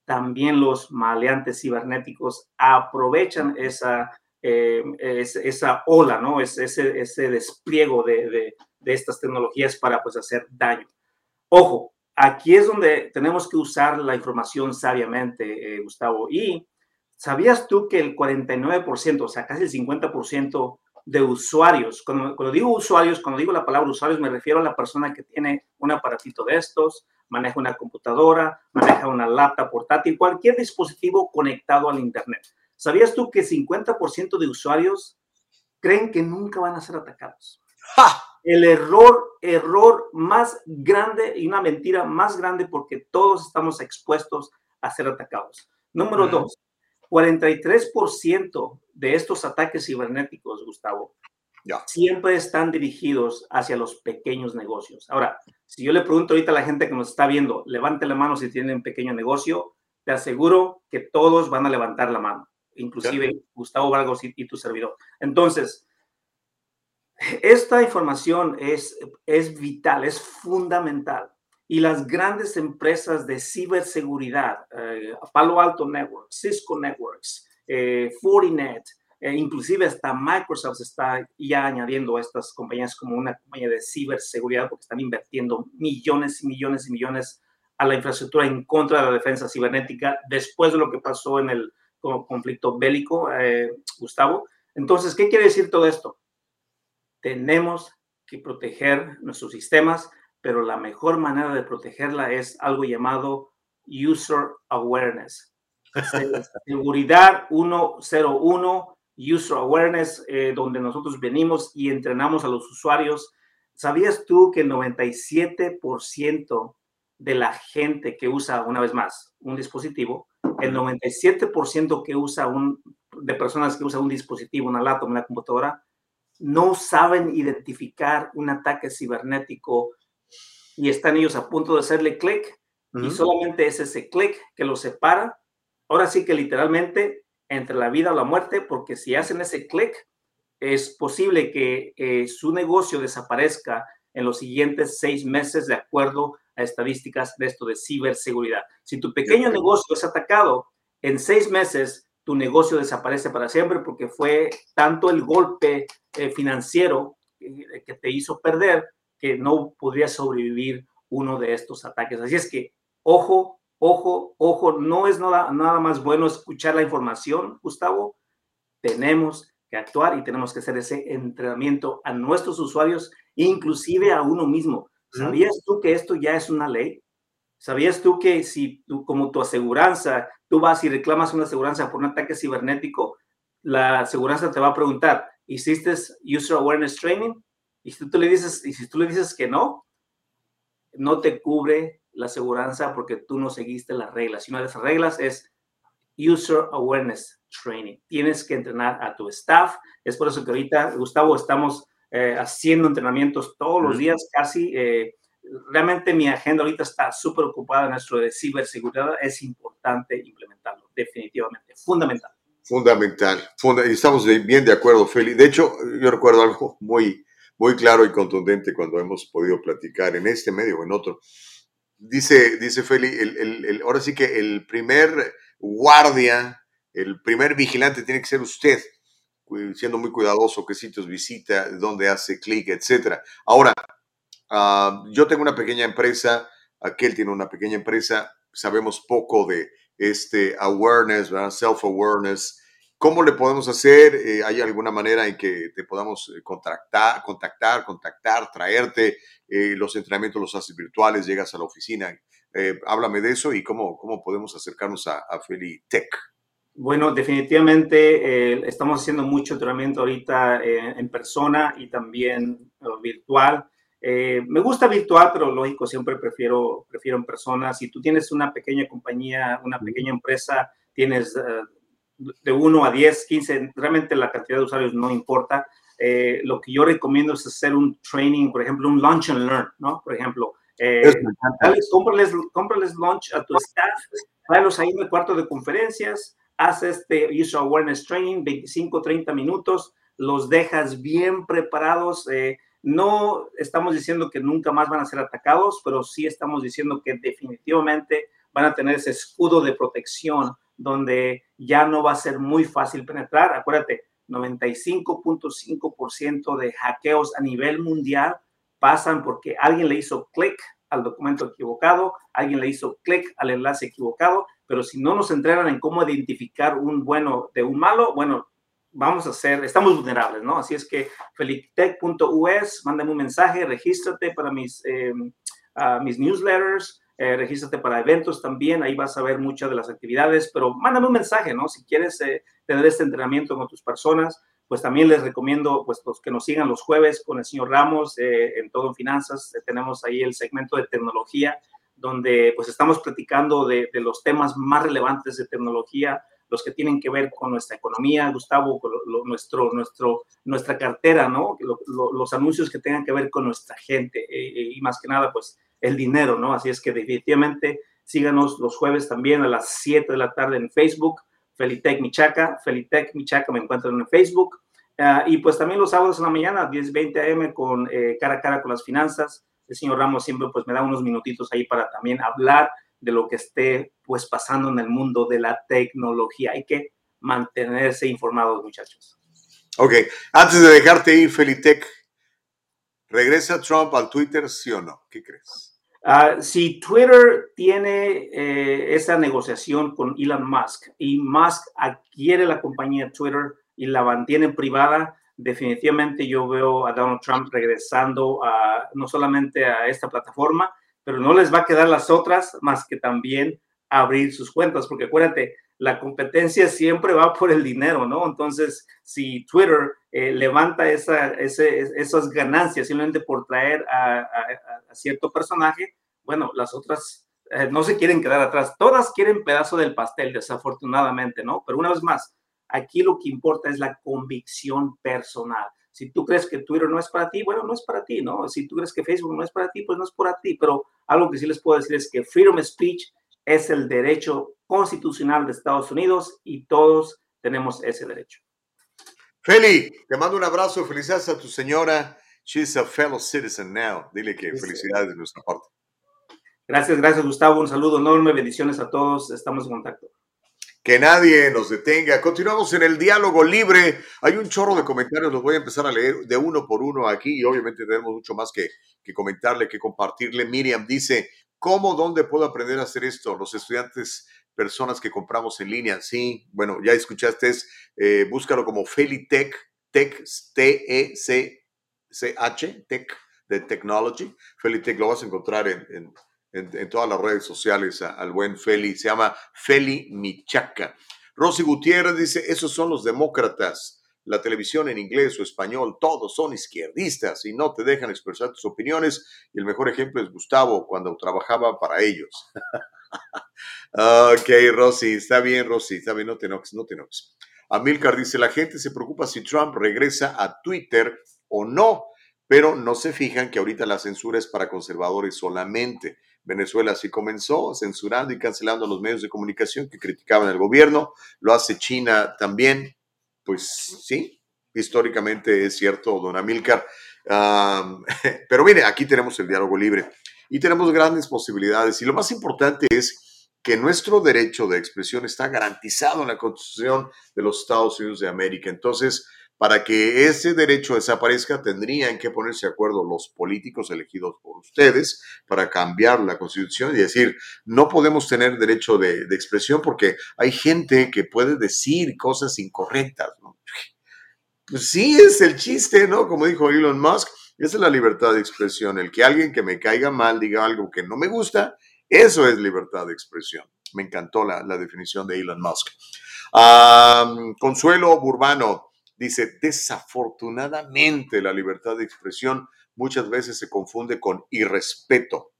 también los maleantes cibernéticos aprovechan esa, eh, esa ola, ¿no? Ese, ese despliego de, estas tecnologías para pues, hacer daño. Ojo, aquí es donde tenemos que usar la información sabiamente, eh, Gustavo. Y ¿sabías tú que el 49%, o sea, casi el 50% de usuarios. Cuando, cuando, digo usuarios, cuando digo la palabra usuarios, me refiero a la persona que tiene un aparatito de estos, maneja una computadora, maneja una laptop portátil, cualquier dispositivo conectado al Internet. ¿Sabías tú que 50% de usuarios creen que nunca van a ser atacados? El error, error más grande y una mentira más grande porque todos estamos expuestos a ser atacados. Número dos, 43% de estos ataques cibernéticos, Gustavo, siempre están dirigidos hacia los pequeños negocios. Ahora, si yo le pregunto ahorita a la gente que nos está viendo, levante la mano si tienen un pequeño negocio, te aseguro que todos van a levantar la mano, inclusive Gustavo Vargas y, tu servidor. Entonces, esta información es, es vital, es fundamental. Y las grandes empresas de ciberseguridad, eh, Palo Alto Networks, Cisco Networks, eh, Fortinet, eh, inclusive hasta Microsoft está ya añadiendo a estas compañías como una compañía de ciberseguridad porque están invirtiendo millones y millones y millones a la infraestructura en contra de la defensa cibernética después de lo que pasó en el conflicto bélico, Gustavo. Entonces, ¿qué quiere decir todo esto? Tenemos que proteger nuestros sistemas, pero la mejor manera de protegerla es algo llamado User Awareness. Seguridad 101, User Awareness, eh, donde nosotros venimos y entrenamos a los usuarios. ¿Sabías tú que el 97% de la gente que usa, una vez más, un dispositivo, el 97% que usa un, de personas que usan un dispositivo, una laptop, una computadora, no saben identificar un ataque cibernético y están ellos a punto de hacerle clic y solamente es ese clic que los separa. Ahora sí que literalmente entre la vida o la muerte, porque si hacen ese clic, es posible que eh, su negocio desaparezca en los siguientes seis meses de acuerdo a estadísticas de esto de ciberseguridad. Si tu pequeño negocio es atacado, en seis meses tu negocio desaparece para siempre porque fue tanto el golpe eh, financiero eh, que te hizo perder que no podría sobrevivir uno de estos ataques. Así es que, ojo, ojo, ojo, no es nada, nada más bueno escuchar la información, Gustavo. Tenemos que actuar y tenemos que hacer ese entrenamiento a nuestros usuarios, inclusive a uno mismo. ¿Sabías tú que esto ya es una ley? ¿Sabías tú que si tú, como tu aseguranza, tú vas y reclamas una aseguranza por un ataque cibernético, la aseguranza te va a preguntar, ¿hiciste User Awareness Training? Y si tú le dices, y si tú le dices que no, no te cubre la aseguranza porque tú no seguiste las reglas. Y una de esas reglas es User Awareness Training. Tienes que entrenar a tu staff. Es por eso que ahorita, Gustavo, estamos eh, haciendo entrenamientos todos los días, casi. Eh, realmente mi agenda ahorita está súper ocupada en esto de ciberseguridad. Es importante implementarlo, definitivamente, fundamental. Fundamental. y estamos bien de acuerdo, Feli. De hecho, yo recuerdo algo muy, muy claro y contundente cuando hemos podido platicar en este medio o en otro. Dice, dice Feli, el, el, ahora sí que el primer guardia, el primer vigilante tiene que ser usted, siendo muy cuidadoso qué sitios visita, dónde hace clic, etc. Ahora, uh, yo tengo una pequeña empresa, aquel tiene una pequeña empresa, sabemos poco de este awareness, self-awareness, ¿Cómo le podemos hacer? Eh, ¿Hay alguna manera en que te podamos eh, contactar, contactar, contactar, traerte? Eh, los entrenamientos los haces virtuales, llegas a la oficina. háblame de eso y cómo, cómo podemos acercarnos a, a Tech. Bueno, definitivamente estamos haciendo mucho entrenamiento ahorita en persona y también virtual. me gusta virtual, pero lógico, siempre prefiero, prefiero en persona. Si tú tienes una pequeña compañía, una pequeña empresa, tienes de 1 a 10, 15, realmente la cantidad de usuarios no importa. Eh, lo que yo recomiendo es hacer un training, por ejemplo, un launch and learn, ¿no? Por ejemplo, eh, cómprales, launch a tu staff, tráelos ahí en el cuarto de conferencias, haz este User Awareness Training, 25, 30 minutos, los dejas bien preparados. Eh, no estamos diciendo que nunca más van a ser atacados, pero sí estamos diciendo que definitivamente van a tener ese escudo de protección donde ya no va a ser muy fácil penetrar. Acuérdate, 95.5% de hackeos a nivel mundial pasan porque alguien le hizo clic al documento equivocado, alguien le hizo clic al enlace equivocado, pero si no nos entrenan en cómo identificar un bueno de un malo, bueno, vamos a hacer, estamos vulnerables, ¿no? Así es que felitech.us, mándame un mensaje, regístrate para mis, em, mis newsletters, eh, regístrate para eventos también, ahí vas a ver muchas de las actividades, pero mándame un mensaje, ¿no? Si quieres eh, tener este entrenamiento con tus personas, pues también les recomiendo pues, que nos sigan los jueves con el señor Ramos eh, en Todo Finanzas. tenemos ahí el segmento de tecnología, donde pues estamos platicando de, los temas más relevantes de tecnología, los que tienen que ver con nuestra economía, Gustavo, con nuestro, nuestro, nuestra cartera, ¿no? los anuncios que tengan que ver con nuestra gente eh, eh, y más que nada, pues el dinero, ¿no? Así es que definitivamente síganos los jueves también a las 7 de la tarde en Facebook, Felitec Michaca, Felitec Michaca me encuentran en Facebook. Ah, y pues también los sábados en la mañana, 10, 20 am, con eh, cara a cara con las finanzas. El señor Ramos siempre pues me da unos minutitos ahí para también hablar de lo que esté pues pasando en el mundo de la tecnología. Hay que mantenerse informados, muchachos. Ok, antes de dejarte ir, Felitec, ¿regresa Trump al Twitter, sí o no? ¿Qué crees? Uh, si Twitter tiene eh, esa negociación con Elon Musk y Musk adquiere la compañía Twitter y la mantiene privada, definitivamente yo veo a Donald Trump regresando a, no solamente a esta plataforma, pero no les va a quedar las otras más que también abrir sus cuentas, porque acuérdate, la competencia siempre va por el dinero, ¿no? Entonces, si Twitter eh, levanta esa, esas ganancias simplemente por traer a, cierto personaje, bueno, las otras eh, no se quieren quedar atrás, todas quieren pedazo del pastel, desafortunadamente, ¿no? Pero una vez más, aquí lo que importa es la convicción personal. Si tú crees que Twitter no es para ti, bueno, no es para ti, ¿no? Si tú crees que Facebook no es para ti, pues no es para ti. Pero algo que sí les puedo decir es que freedom speech es el derecho constitucional de Estados Unidos y todos tenemos ese derecho. Feli, te mando un abrazo, felicidades a tu señora. She's a fellow citizen now. Dile que felicidades de nuestra parte. Gracias, gracias Gustavo. Un saludo enorme, bendiciones a todos. Estamos en contacto que nadie nos detenga. Continuamos en el diálogo libre. Hay un chorro de comentarios, los voy a empezar a leer de uno por uno aquí y obviamente tenemos mucho más que, que comentarle, que compartirle. Miriam dice, ¿cómo, dónde puedo aprender a hacer esto? Los estudiantes, personas que compramos en línea. Sí, bueno, ya escuchaste, eh, búscalo como Felitech, Tech, T-E-C-C-H, Tech de Technology. Felitech lo vas a encontrar en en, todas las redes sociales al buen Feli, se llama Feli Michaca. Rosy Gutiérrez dice, esos son los demócratas. La televisión en inglés o español, todos son izquierdistas y no te dejan expresar tus opiniones. Y el mejor ejemplo es Gustavo cuando trabajaba para ellos. ok, Rosy, está bien, Rosy, está bien, no te enojes, no te enojes. Amilcar dice, la gente se preocupa si Trump regresa a Twitter o no, pero no se fijan que ahorita la censura es para conservadores solamente. Venezuela así comenzó, censurando y cancelando los medios de comunicación que criticaban el gobierno. Lo hace China también. Pues sí, históricamente es cierto, don Amílcar. pero mire, aquí tenemos el diálogo libre y tenemos grandes posibilidades. Y lo más importante es que nuestro derecho de expresión está garantizado en la Constitución de los Estados Unidos de América. Entonces, para que ese derecho desaparezca, tendrían que ponerse de acuerdo los políticos elegidos por ustedes para cambiar la constitución y decir, no podemos tener derecho de, expresión porque hay gente que puede decir cosas incorrectas. Pues sí, es el chiste, ¿no? Como dijo Elon Musk, esa es la libertad de expresión. El que alguien que me caiga mal diga algo que no me gusta, eso es libertad de expresión. Me encantó la, definición de Elon Musk. Consuelo Burbano. Dice, desafortunadamente la libertad de expresión muchas veces se confunde con irrespeto.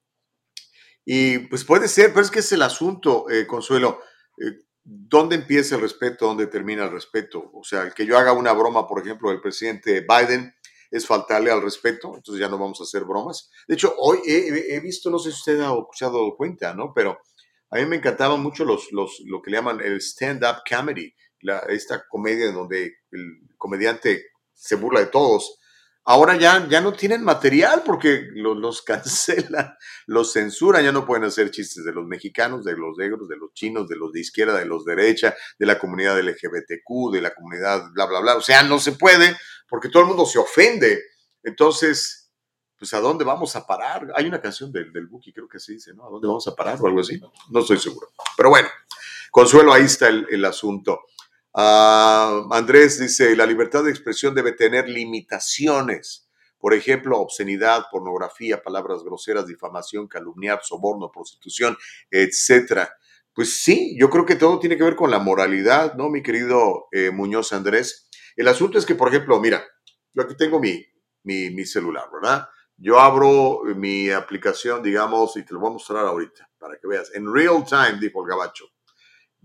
Y pues puede ser, pero es que es el asunto, eh, Consuelo. Eh, ¿Dónde empieza el respeto? ¿Dónde termina el respeto? O sea, el que yo haga una broma, por ejemplo, del presidente Biden es faltarle al respeto, entonces ya no vamos a hacer bromas. De hecho, hoy he, visto, no sé si usted se ha dado cuenta, ¿no? Pero a mí me encantaban mucho los, los, lo que le llaman el stand-up comedy esta comedia en donde el comediante se burla de todos. Ahora ya, ya no tienen material porque los, cancelan, los censuran, ya no pueden hacer chistes de los mexicanos, de los negros, de los chinos, de los de izquierda, de los de derecha, de la comunidad LGBTQ, de la comunidad bla, bla, bla. O sea, no se puede porque todo el mundo se ofende. Entonces, pues ¿a dónde vamos a parar? Hay una canción del, del Buki, creo que se dice, ¿no? ¿A dónde vamos a parar o algo así? No estoy seguro. Pero bueno, Consuelo, ahí está el, el asunto. Ah, Andrés dice, la libertad de expresión debe tener limitaciones. Por ejemplo, obscenidad, pornografía, palabras groseras, difamación, calumniar, soborno, prostitución, etcétera. Pues sí, yo creo que todo tiene que ver con la moralidad, ¿no, mi querido eh, Muñoz Andrés? El asunto es que, por ejemplo, mira, yo aquí tengo mi, mi, mi celular, ¿verdad? Yo abro mi aplicación, digamos, y te lo voy a mostrar ahorita para que veas. En real time, dijo el gabacho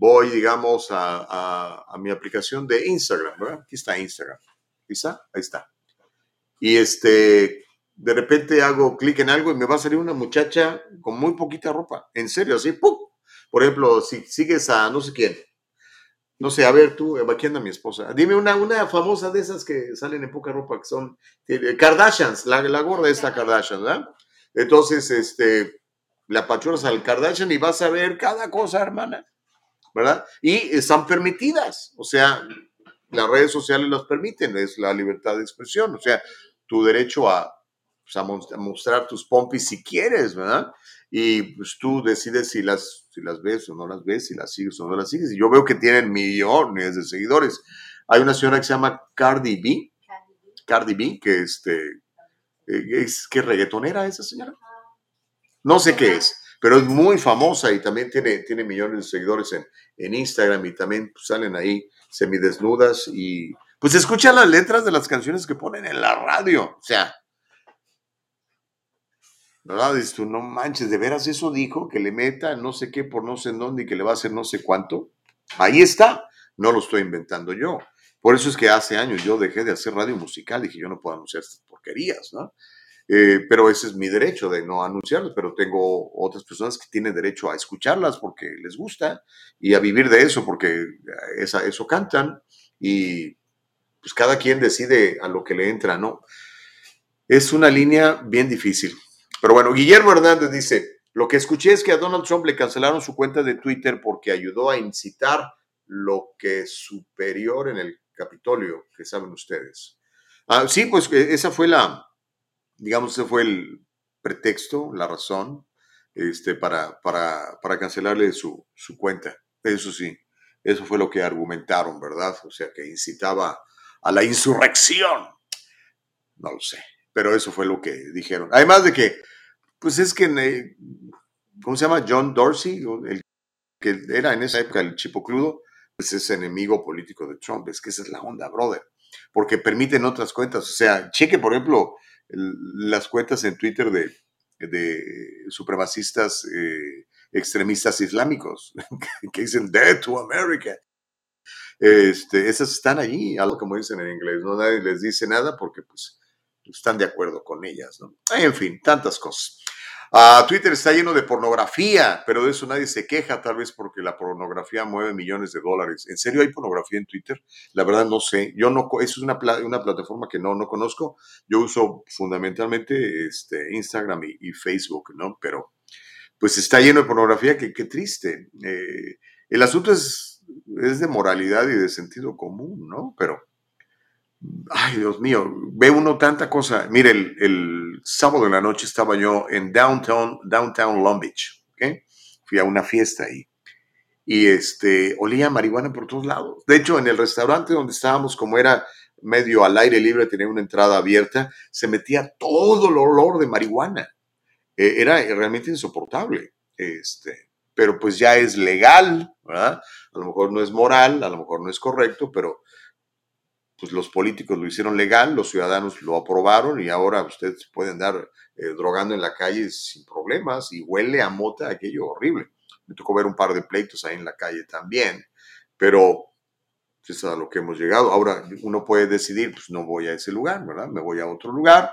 voy, digamos, a, mi aplicación de Instagram, ¿verdad? Aquí está Instagram. ¿Ahí está? Ahí está. Y este, de repente hago clic en algo y me va a salir una muchacha con muy poquita ropa. En serio, así, ¡pum! Por ejemplo, si sigues a no sé quién, no sé, a ver tú, aquí anda mi esposa. Dime una, una famosa de esas que salen en poca ropa, que son eh, Kardashians, la, la gorda esta Kardashian, ¿verdad? Entonces, este, la pachuras al Kardashian y vas a ver cada cosa, hermana. Y están permitidas, o sea, las redes sociales las permiten, es la libertad de expresión, o sea, tu derecho a, pues, mostrar tus pompis si quieres, ¿verdad? Y pues tú decides si las, ves o no las ves, si las sigues o no las sigues. Y yo veo que tienen millones de seguidores. Hay una señora que se llama Cardi B, Cardi B, que este, eh, es que reggaetonera esa señora. No sé qué es, pero es muy famosa y también tiene, tiene millones de seguidores en, en Instagram y también pues, salen ahí semidesnudas y pues escucha las letras de las canciones que ponen en la radio. O sea, ¿verdad? Dices tú, no manches, de veras eso dijo que le meta no sé qué por no sé en dónde y que le va a hacer no sé cuánto. Ahí está, no lo estoy inventando yo. Por eso es que hace años yo dejé de hacer radio musical, dije yo no puedo anunciar estas porquerías, ¿no? Eh, pero ese es mi derecho de no anunciarlas, pero tengo otras personas que tienen derecho a escucharlas porque les gusta y a vivir de eso porque esa, eso cantan y pues cada quien decide a lo que le entra, ¿no? Es una línea bien difícil. Pero bueno, Guillermo Hernández dice, lo que escuché es que a Donald Trump le cancelaron su cuenta de Twitter porque ayudó a incitar lo que es superior en el Capitolio, que saben ustedes. Ah, sí, pues eh, esa fue la, digamos, ese fue el pretexto, la razón, este, para, para, para cancelarle su, su, cuenta. Eso sí, eso fue lo que argumentaron, ¿verdad? O sea, que incitaba a la insurrección. No lo sé, pero eso fue lo que dijeron. Además de que, pues es que, eh, ¿cómo se llama? John Dorsey, el que era en esa época el chipocludo, pues es enemigo político de Trump. Es que esa es la onda, brother. Porque permiten otras cuentas. O sea, cheque, por ejemplo, las cuentas en Twitter de, de supremacistas eh, extremistas islámicos que dicen Dead to America. Este, esas están ahí, algo como dicen en inglés, no nadie les dice nada porque pues están de acuerdo con ellas, ¿no? En fin, tantas cosas. Ah, Twitter está lleno de pornografía, pero de eso nadie se queja, tal vez porque la pornografía mueve millones de dólares. ¿En serio hay pornografía en Twitter? La verdad no sé. Yo no, eso es una, una plataforma que no, no conozco. Yo uso fundamentalmente este, Instagram y, Facebook, ¿no? Pero pues está lleno de pornografía, que qué triste. Eh, el asunto es, es de moralidad y de sentido común, ¿no? Pero ay Dios mío, ve uno tanta cosa. Mire, el, sábado de la noche estaba yo en downtown, downtown Long Beach, ¿ok? Fui a una fiesta ahí y este, olía marihuana por todos lados. De hecho, en el restaurante donde estábamos, como era medio al aire libre, tenía una entrada abierta, se metía todo el olor de marihuana. E, era realmente insoportable. Este, pero pues ya es legal, ¿verdad? A lo mejor no es moral, a lo mejor no es correcto, pero pues los políticos lo hicieron legal, los ciudadanos lo aprobaron y ahora ustedes pueden andar eh, drogando en la calle sin problemas y huele a mota aquello horrible. Me tocó ver un par de pleitos ahí en la calle también, pero pues, es a lo que hemos llegado. Ahora uno puede decidir, pues no voy a ese lugar, ¿verdad? Me voy a otro lugar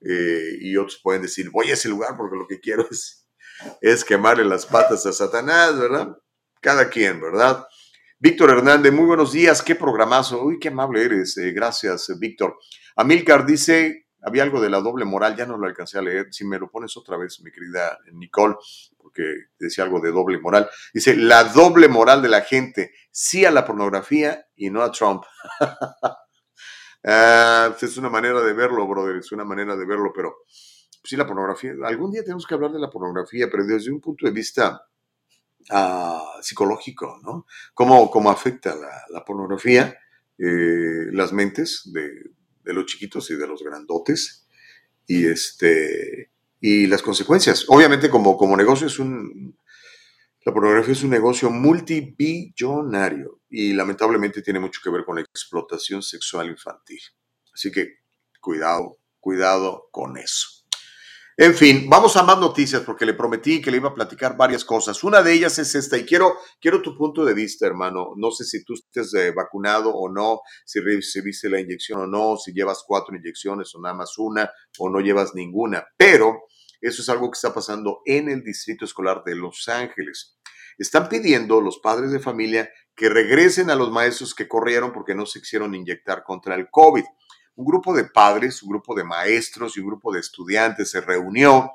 eh, y otros pueden decir, voy a ese lugar porque lo que quiero es, es quemarle las patas a Satanás, ¿verdad? Cada quien, ¿verdad? Víctor Hernández, muy buenos días, qué programazo. Uy, qué amable eres. Eh, gracias, Víctor. Amilcar dice, había algo de la doble moral, ya no lo alcancé a leer. Si me lo pones otra vez, mi querida Nicole, porque decía algo de doble moral. Dice, la doble moral de la gente, sí a la pornografía y no a Trump. Ah, pues es una manera de verlo, brother, es una manera de verlo, pero sí la pornografía. Algún día tenemos que hablar de la pornografía, pero desde un punto de vista ah, psicológico, ¿no? Cómo, cómo afecta la, pornografía eh, las mentes de, los chiquitos y de los grandotes y, este, y las consecuencias. Obviamente como, como negocio es un... La pornografía es un negocio multibillonario y lamentablemente tiene mucho que ver con la explotación sexual infantil. Así que cuidado, cuidado con eso. En fin, vamos a más noticias porque le prometí que le iba a platicar varias cosas. Una de ellas es esta y quiero, quiero tu punto de vista, hermano. No sé si tú estés eh, vacunado o no, si recibiste la inyección o no, si llevas cuatro inyecciones o nada más una o no llevas ninguna, pero eso es algo que está pasando en el Distrito Escolar de Los Ángeles. Están pidiendo los padres de familia que regresen a los maestros que corrieron porque no se quisieron inyectar contra el COVID un grupo de padres, un grupo de maestros y un grupo de estudiantes se reunió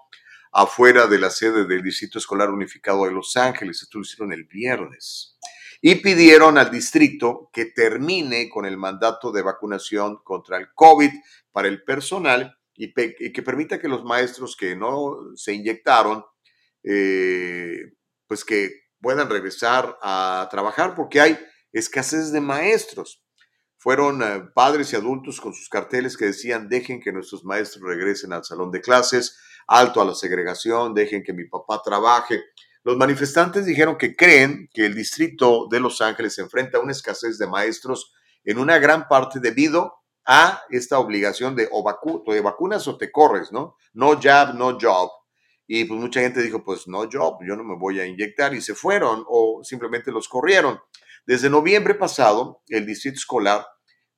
afuera de la sede del Distrito Escolar Unificado de Los Ángeles. Esto lo el viernes. Y pidieron al distrito que termine con el mandato de vacunación contra el COVID para el personal y, que permita que los maestros que no se inyectaron, eh, pues que puedan regresar a trabajar porque hay escasez de maestros. Fueron eh, padres y adultos con sus carteles que decían, dejen que nuestros maestros regresen al salón de clases, alto a la segregación, dejen que mi papá trabaje. Los manifestantes dijeron que creen que el distrito de Los Ángeles se enfrenta a una escasez de maestros en una gran parte debido a esta obligación de o, de vacunas o te corres, ¿no? No jab, no job. Y pues mucha gente dijo, pues no job, yo no me voy a inyectar y se fueron o simplemente los corrieron. Desde noviembre pasado, el distrito escolar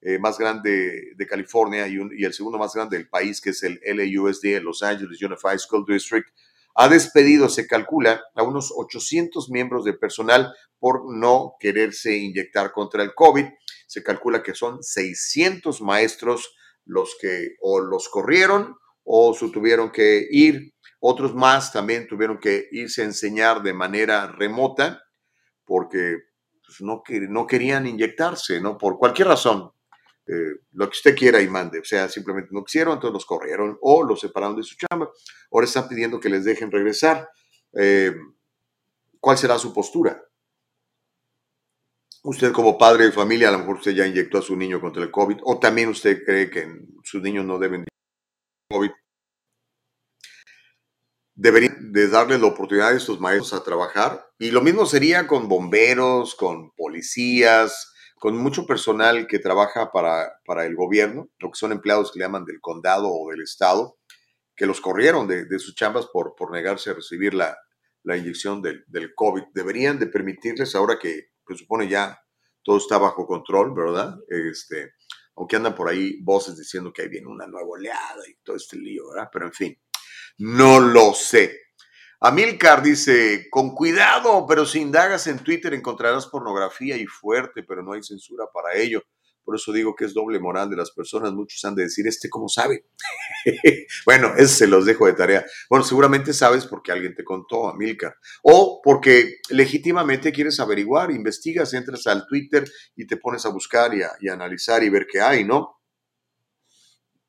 eh, más grande de California y, y, el segundo más grande del país, que es el LAUSD, Los Angeles Unified School District, ha despedido, se calcula, a unos 800 miembros de personal por no quererse inyectar contra el COVID. Se calcula que son 600 maestros los que o los corrieron o se tuvieron que ir. Otros más también tuvieron que irse a enseñar de manera remota porque pues, no querían inyectarse, ¿no? Por cualquier razón. Eh, lo que usted quiera y mande. O sea, simplemente no quisieron, entonces los corrieron o los separaron de su chamba. Ahora están pidiendo que les dejen regresar. Eh, ¿Cuál será su postura? Usted como padre de familia, a lo mejor usted ya inyectó a su niño contra el COVID o también usted cree que sus niños no deben de COVID. Deberían de darle la oportunidad a estos maestros a trabajar. Y lo mismo sería con bomberos, con policías, con mucho personal que trabaja para, para el gobierno, lo que son empleados que le llaman del condado o del estado, que los corrieron de, sus chambas por, por negarse a recibir la, la inyección del, del, COVID. Deberían de permitirles, ahora que se supone ya todo está bajo control, ¿verdad? Este, aunque andan por ahí voces diciendo que ahí viene una nueva oleada y todo este lío, ¿verdad? Pero en fin, no lo sé. Amilcar dice, con cuidado, pero si indagas en Twitter encontrarás pornografía y fuerte, pero no hay censura para ello. Por eso digo que es doble moral de las personas. Muchos han de decir, ¿este cómo sabe? bueno, eso se los dejo de tarea. Bueno, seguramente sabes porque alguien te contó, Amilcar. O porque legítimamente quieres averiguar, investigas, entras al Twitter y te pones a buscar y a, analizar y ver qué hay, ¿no?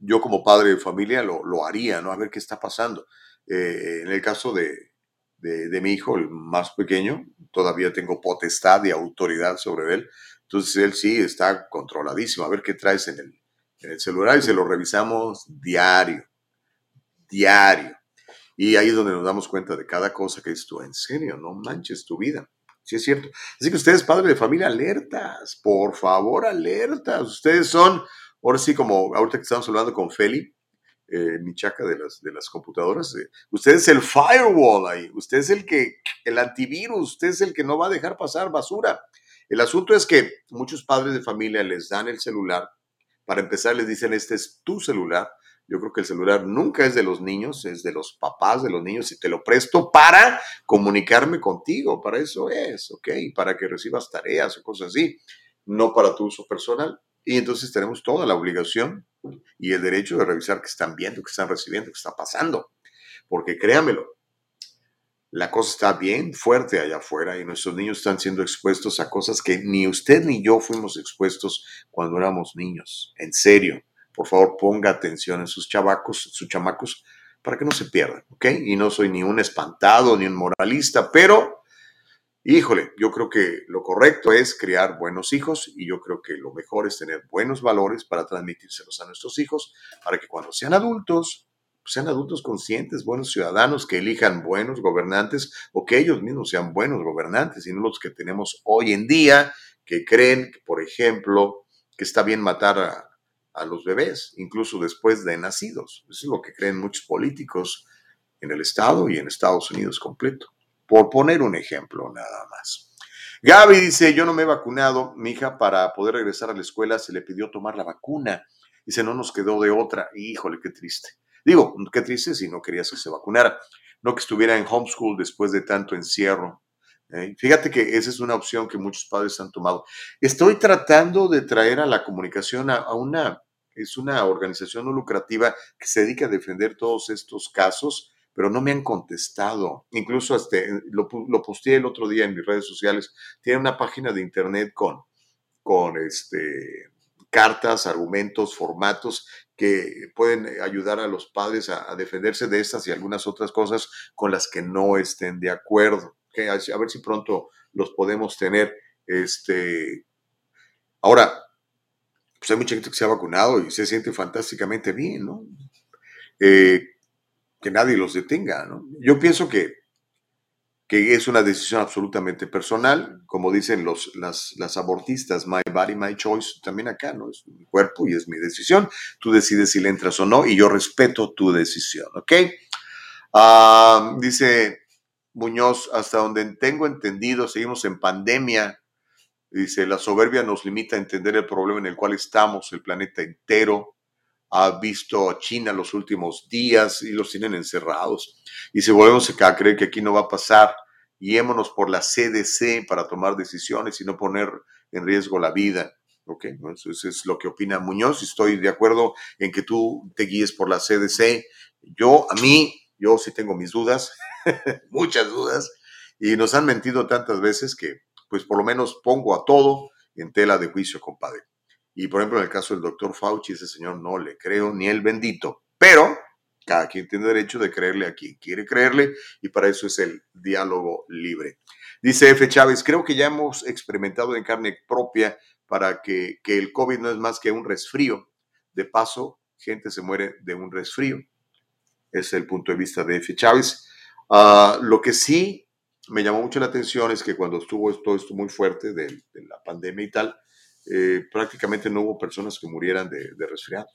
Yo como padre de familia lo, lo haría, ¿no? A ver qué está pasando. Eh, en el caso de, de, mi hijo, el más pequeño, todavía tengo potestad y autoridad sobre él. Entonces él sí está controladísimo. A ver qué traes en el, en el celular y se lo revisamos diario, diario. Y ahí es donde nos damos cuenta de cada cosa que es tú. En serio, no manches tu vida. Sí es cierto. Así que ustedes, padres de familia, alertas. Por favor, alertas. Ustedes son, ahora sí, como ahorita que estamos hablando con Feli, eh, mi chaca de las, de las computadoras. Eh, usted es el firewall ahí, usted es el que, el antivirus, usted es el que no va a dejar pasar basura. El asunto es que muchos padres de familia les dan el celular, para empezar les dicen, este es tu celular. Yo creo que el celular nunca es de los niños, es de los papás de los niños y te lo presto para comunicarme contigo, para eso es, ¿ok? Para que recibas tareas o cosas así, no para tu uso personal. Y entonces tenemos toda la obligación y el derecho de revisar qué están viendo, qué están recibiendo, qué está pasando. Porque créamelo, la cosa está bien fuerte allá afuera y nuestros niños están siendo expuestos a cosas que ni usted ni yo fuimos expuestos cuando éramos niños. En serio, por favor ponga atención en sus chavacos, sus chamacos, para que no se pierdan, ¿ok? Y no soy ni un espantado ni un moralista, pero híjole, yo creo que lo correcto es criar buenos hijos y yo creo que lo mejor es tener buenos valores para transmitírselos a nuestros hijos, para que cuando sean adultos, sean adultos conscientes, buenos ciudadanos, que elijan buenos gobernantes o que ellos mismos sean buenos gobernantes y no los que tenemos hoy en día, que creen, por ejemplo, que está bien matar a, a los bebés, incluso después de nacidos. Eso es lo que creen muchos políticos en el Estado y en Estados Unidos completo. Por poner un ejemplo nada más. Gaby dice, yo no me he vacunado, mi hija para poder regresar a la escuela se le pidió tomar la vacuna. Dice, no nos quedó de otra. Híjole, qué triste. Digo, qué triste si no querías que se vacunara. No que estuviera en homeschool después de tanto encierro. ¿eh? Fíjate que esa es una opción que muchos padres han tomado. Estoy tratando de traer a la comunicación a una es una organización no lucrativa que se dedica a defender todos estos casos, pero no me han contestado. Incluso este, lo, lo posteé el otro día en mis redes sociales. Tiene una página de internet con, con este, cartas, argumentos, formatos que pueden ayudar a los padres a, defenderse de estas y algunas otras cosas con las que no estén de acuerdo. A ver si pronto los podemos tener. Este, ahora, pues hay mucha gente que se ha vacunado y se siente fantásticamente bien, ¿no? Eh, que nadie los detenga, ¿no? Yo pienso que, que es una decisión absolutamente personal, como dicen los, las, las abortistas, my body, my choice, también acá, ¿no? Es mi cuerpo y es mi decisión. Tú decides si le entras o no y yo respeto tu decisión, ¿ok? Ah, dice Muñoz, hasta donde tengo entendido, seguimos en pandemia Dice, la soberbia nos limita a entender el problema en el cual estamos, el planeta entero ha visto a China los últimos días y los tienen encerrados. Y si volvemos a creer que aquí no va a pasar, guiémonos por la CDC para tomar decisiones y no poner en riesgo la vida. Ok, eso es lo que opina Muñoz. Estoy de acuerdo en que tú te guíes por la CDC. Yo, a mí, yo sí tengo mis dudas, muchas dudas, y nos han mentido tantas veces que pues por lo menos pongo a todo en tela de juicio, compadre. Y por ejemplo, en el caso del doctor Fauci, ese señor no le creo ni el bendito, pero cada quien tiene derecho de creerle a quien quiere creerle y para eso es el diálogo libre. Dice F. Chávez, creo que ya hemos experimentado en carne propia para que, que el COVID no es más que un resfrío. De paso, gente se muere de un resfrío. Es el punto de vista de F. Chávez. Ah, lo que sí me llamó mucho la atención es que cuando estuvo todo esto muy fuerte de, la pandemia y tal, eh, prácticamente no hubo personas que murieran de, resfriados.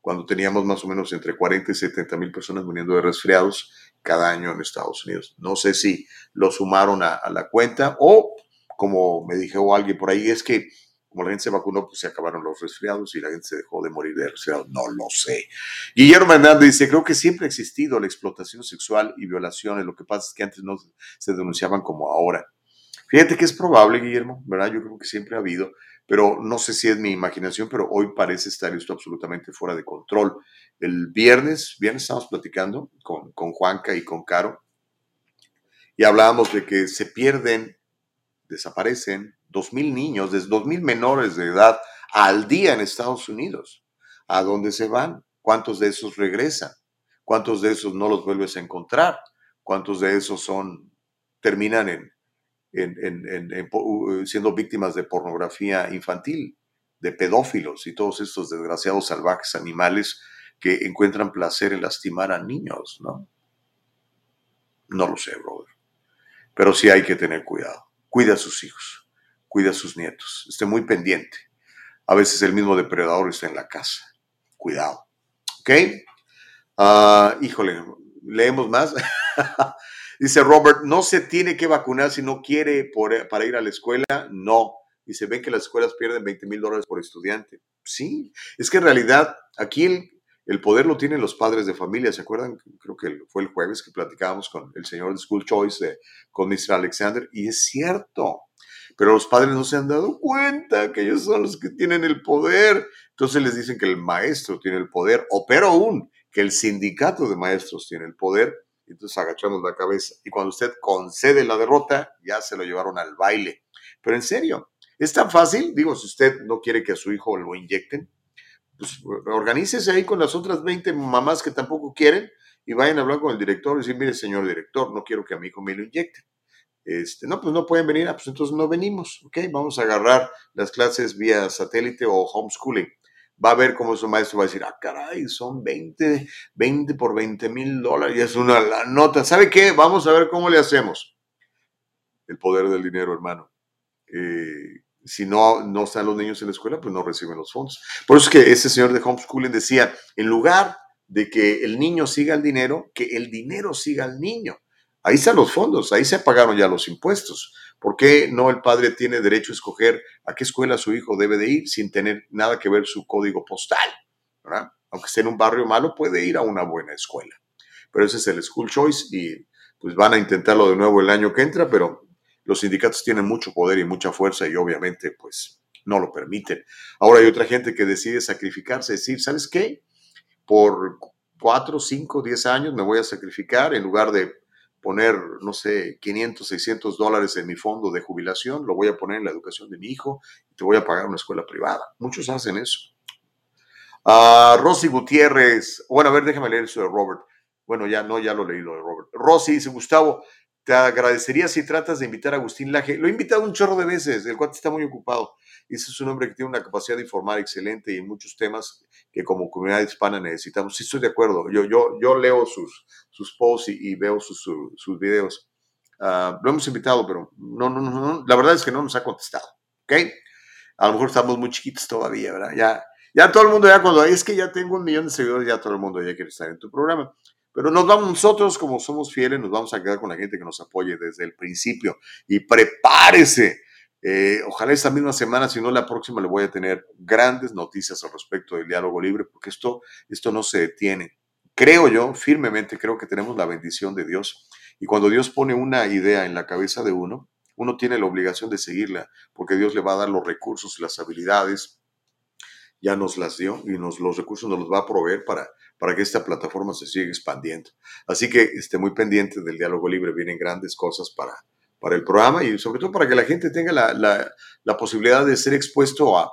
Cuando teníamos más o menos entre 40 y 70 mil personas muriendo de resfriados cada año en Estados Unidos. No sé si lo sumaron a, a la cuenta o, como me dijo alguien por ahí, es que como la gente se vacunó, pues se acabaron los resfriados y la gente se dejó de morir de resfriado. No lo sé. Guillermo Hernández dice, creo que siempre ha existido la explotación sexual y violaciones. Lo que pasa es que antes no se denunciaban como ahora. Fíjate que es probable, Guillermo, ¿verdad? Yo creo que siempre ha habido, pero no sé si es mi imaginación, pero hoy parece estar esto absolutamente fuera de control. El viernes, viernes estamos platicando con, con Juanca y con Caro y hablábamos de que se pierden, desaparecen, 2.000 niños, desde 2.000 menores de edad al día en Estados Unidos. ¿A dónde se van? ¿Cuántos de esos regresan? ¿Cuántos de esos no los vuelves a encontrar? ¿Cuántos de esos son, terminan en, siendo víctimas de pornografía infantil, de pedófilos y todos estos desgraciados salvajes animales que encuentran placer en lastimar a niños, ¿no? No lo sé, brother. Pero sí hay que tener cuidado. Cuida a sus hijos cuida a sus nietos, esté muy pendiente. A veces el mismo depredador está en la casa. Cuidado. ¿Ok? Ah, híjole, leemos más. Dice Robert, no se tiene que vacunar si no quiere para ir a la escuela. No. Y se ve que las escuelas pierden 20 mil dólares por estudiante. Sí, es que en realidad aquí el, el, poder lo tienen los padres de familia. ¿Se acuerdan? Creo que fue el jueves que platicábamos con el señor de School Choice, con Mr. Alexander. Y es cierto pero los padres no se han dado cuenta que ellos son los que tienen el poder. Entonces les dicen que el maestro tiene el poder, o pero aún que el sindicato de maestros tiene el poder. Entonces agachamos la cabeza. Y cuando usted concede la derrota, ya se lo llevaron al baile. Pero en serio, es tan fácil. Digo, si usted no quiere que a su hijo lo inyecten, pues organícese ahí con las otras 20 mamás que tampoco quieren y vayan a hablar con el director y decir, mire, señor director, no quiero que a mi hijo me lo inyecten Este, no, pues no pueden venir, ah, pues entonces no venimos, ¿ok? Vamos a agarrar las clases vía satélite o homeschooling. Va a ver cómo su maestro va a decir, ah, caray, son 20, 20 por 20 mil dólares, y es una la nota. ¿Sabe qué? Vamos a ver cómo le hacemos. El poder del dinero, hermano. Eh, si no, no están los niños en la escuela, pues no reciben los fondos. Por eso es que ese señor de homeschooling decía, en lugar de que el niño siga el dinero, que el dinero siga al niño. Ahí están los fondos, ahí se pagaron ya los impuestos. ¿Por qué no el padre tiene derecho a escoger a qué escuela su hijo debe de ir sin tener nada que ver su código postal? Aunque esté en un barrio malo, puede ir a una buena escuela. Pero ese es el school choice y pues van a intentarlo de nuevo el año que entra, pero los sindicatos tienen mucho poder y mucha fuerza y obviamente pues no lo permiten. Ahora hay otra gente que decide sacrificarse, decir, ¿sabes qué? Por cuatro, cinco, diez años me voy a sacrificar en lugar de poner, no sé, 500, 600 dólares en mi fondo de jubilación, lo voy a poner en la educación de mi hijo y te voy a pagar una escuela privada. Muchos hacen eso. Uh, Rosy Gutiérrez, bueno, a ver, déjame leer eso de Robert. Bueno, ya no, ya lo leí lo de Robert. Rosy dice, Gustavo, te agradecería si tratas de invitar a Agustín Laje. Lo he invitado un chorro de veces, el cuate está muy ocupado. Ese es un hombre que tiene una capacidad de informar excelente y en muchos temas que como comunidad hispana necesitamos. Sí, estoy de acuerdo. Yo, yo, yo leo sus, sus posts y, veo sus, sus, videos. Uh, lo hemos invitado, pero no, no, no, la verdad es que no nos ha contestado. ¿Ok? A lo mejor estamos muy chiquitos todavía, ¿verdad? Ya, ya todo el mundo, ya cuando es que ya tengo un millón de seguidores, ya todo el mundo ya quiere estar en tu programa. Pero nos vamos nosotros, como somos fieles, nos vamos a quedar con la gente que nos apoye desde el principio. Y prepárese. Eh, ojalá esta misma semana, si no la próxima, le voy a tener grandes noticias al respecto del diálogo libre, porque esto, esto no se detiene. Creo yo, firmemente, creo que tenemos la bendición de Dios. Y cuando Dios pone una idea en la cabeza de uno, uno tiene la obligación de seguirla, porque Dios le va a dar los recursos las habilidades. Ya nos las dio y nos, los recursos nos los va a proveer para, para que esta plataforma se siga expandiendo. Así que esté muy pendiente del diálogo libre, vienen grandes cosas para, para el programa y sobre todo para que la gente tenga la, la, la posibilidad de ser expuesto a,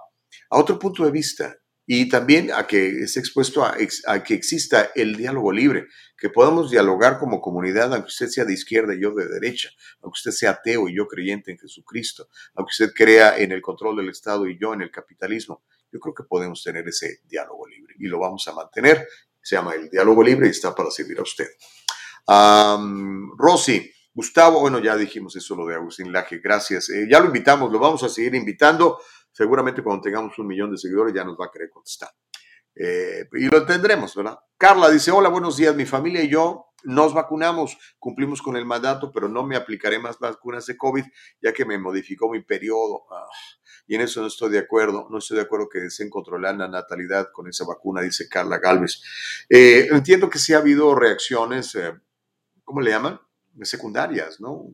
a, otro punto de vista y también a que esté expuesto a, que exista el diálogo libre, que podamos dialogar como comunidad, aunque usted sea de izquierda y yo de derecha, aunque usted sea ateo y yo creyente en Jesucristo, aunque usted crea en el control del Estado y yo en el capitalismo. Yo creo que podemos tener ese diálogo libre y lo vamos a mantener se llama El Diálogo Libre y está para servir a usted. Rosy, Gustavo, bueno, ya dijimos eso lo de Agustín Laje, gracias. Eh, ya lo invitamos, lo vamos a seguir invitando. Seguramente cuando tengamos un millón de seguidores ya nos va a querer contestar. Eh, y lo tendremos, ¿verdad? Carla dice, hola, buenos días, mi familia y yo nos vacunamos, cumplimos con el mandato, pero no me aplicaré más vacunas de COVID ya que me modificó mi periodo. Ah, y en eso no estoy de acuerdo. No estoy de acuerdo que deseen controlar la natalidad con esa vacuna, dice Carla Galvez. Eh, entiendo que sí ha habido reacciones, eh, ¿cómo le llaman? Secundarias, ¿no?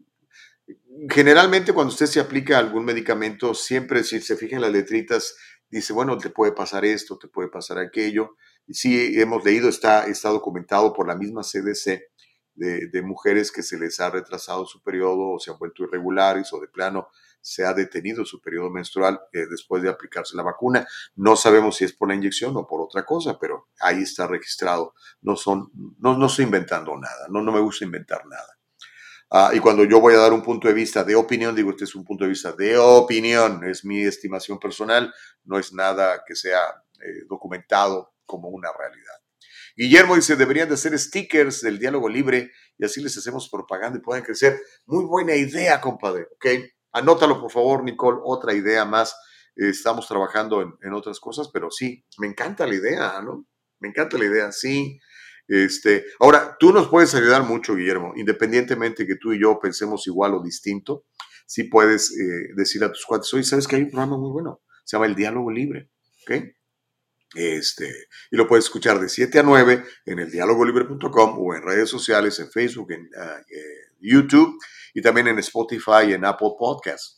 Generalmente cuando usted se aplica algún medicamento, siempre si se fijan las letritas, dice, bueno, te puede pasar esto, te puede pasar aquello. Y sí, hemos leído, está, está documentado por la misma CDC de, mujeres que se les ha retrasado su periodo o se han vuelto irregulares o de plano se ha detenido su periodo menstrual eh, después de aplicarse la vacuna. No sabemos si es por la inyección o por otra cosa, pero ahí está registrado. No, son, no, no estoy inventando nada, no, no me gusta inventar nada. Ah, y cuando yo voy a dar un punto de vista de opinión, digo, este es un punto de vista de opinión, es mi estimación personal, no es nada que sea eh, documentado como una realidad. Guillermo dice, deberían de hacer stickers del diálogo libre y así les hacemos propaganda y pueden crecer. Muy buena idea, compadre, ¿ok? Anótalo, por favor, Nicole, otra idea más. estamos trabajando en, otras cosas, pero sí, me encanta la idea, ¿no? Me encanta la idea, sí. Este, ahora, tú nos puedes ayudar mucho, Guillermo, independientemente que tú y yo pensemos igual o distinto, sí puedes eh, decir a tus cuates, oye, ¿sabes que hay un programa muy bueno? Se llama El Diálogo Libre, ¿ok? Este, y lo puedes escuchar de 7 a 9 en el dialogolibre.com o en redes sociales, en Facebook, en ah, YouTube y también en Spotify y en Apple Podcasts.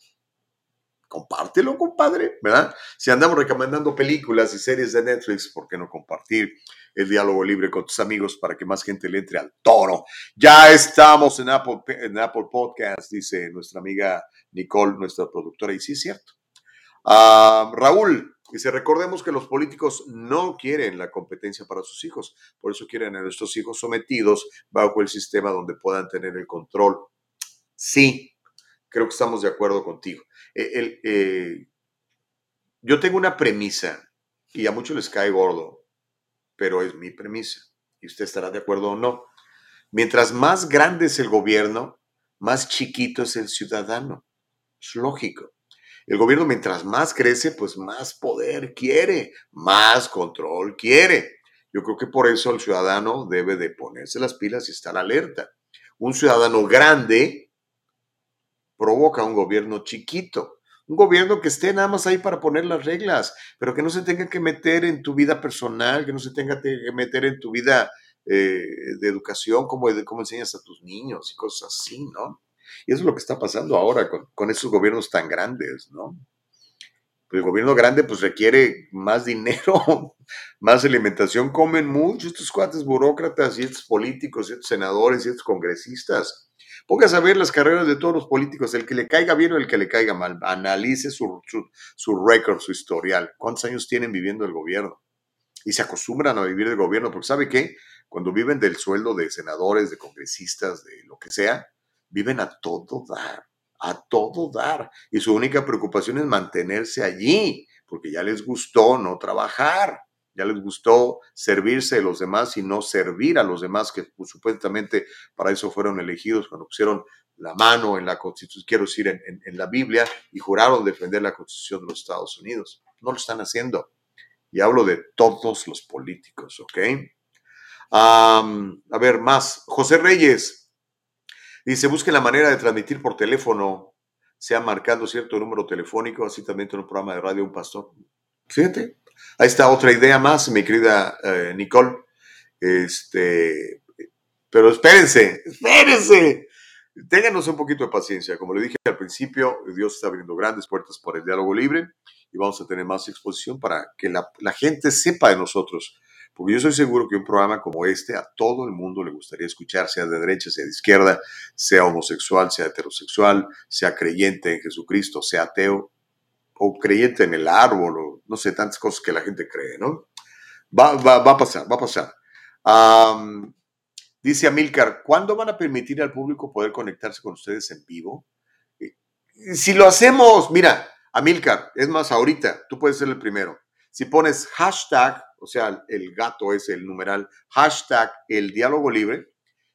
Compártelo, compadre, ¿verdad? Si andamos recomendando películas y series de Netflix, ¿por qué no compartir el diálogo libre con tus amigos para que más gente le entre al toro? Ya estamos en Apple, en Apple Podcasts, dice nuestra amiga Nicole, nuestra productora, y sí es cierto. Ah, Raúl, dice, recordemos que los políticos no quieren la competencia para sus hijos, por eso quieren a nuestros hijos sometidos bajo el sistema donde puedan tener el control Sí, creo que estamos de acuerdo contigo. Eh, eh, yo tengo una premisa y a muchos les cae gordo, pero es mi premisa y usted estará de acuerdo o no. Mientras más grande es el gobierno, más chiquito es el ciudadano. Es lógico. El gobierno mientras más crece, pues más poder quiere, más control quiere. Yo creo que por eso el ciudadano debe de ponerse las pilas y estar alerta. Un ciudadano grande provoca un gobierno chiquito. Un gobierno que esté nada más ahí para poner las reglas, pero que no se tenga que meter en tu vida personal, que no se tenga que meter en tu vida eh, de educación, como, cómo enseñas a tus niños y cosas así, ¿no? Y eso es lo que está pasando ahora con, con esos gobiernos tan grandes, ¿no? el gobierno grande pues requiere más dinero, más alimentación, comen mucho estos cuates burócratas y estos políticos, y estos senadores y estos congresistas. Póngase a ver las carreras de todos los políticos, el que le caiga bien o el que le caiga mal. Analice su, su, su récord, su historial. ¿Cuántos años tienen viviendo el gobierno? Y se acostumbran a vivir del gobierno, porque ¿sabe qué? Cuando viven del sueldo de senadores, de congresistas, de lo que sea, viven a todo dar, a todo dar. Y su única preocupación es mantenerse allí, porque ya les gustó no trabajar, ya les gustó servirse de los demás y no servir a los demás, que pues, supuestamente para eso fueron elegidos cuando pusieron la mano en la Constitución, quiero decir, en, la Biblia, y juraron defender la Constitución de los Estados Unidos. No lo están haciendo. Y hablo de todos los políticos, ¿ok? a ver, más. José Reyes, Dice, busque la manera de transmitir por teléfono, sea marcando cierto número telefónico, así también en un programa de radio un pastor. Fíjate, ahí está otra idea más, mi querida eh, Nicole. Este, pero espérense, espérense. Ténganos un poquito de paciencia. Como le dije al principio, Dios está abriendo grandes puertas para el diálogo libre y vamos a tener más exposición para que la, la gente sepa de nosotros porque yo soy seguro que un programa como este a todo el mundo le gustaría escuchar, sea de derecha, sea de izquierda, sea homosexual, sea heterosexual, sea creyente en Jesucristo, sea ateo o creyente en el árbol, o no sé, tantas cosas que la gente cree, ¿no? Va, va, va a pasar, va a pasar. dice Amilcar, ¿cuándo van a permitir al público poder conectarse con ustedes en vivo? Si lo hacemos, mira, Amilcar, es más, ahorita, tú puedes ser el primero. Si pones hashtag o sea, el gato es el numeral hashtag el diálogo libre,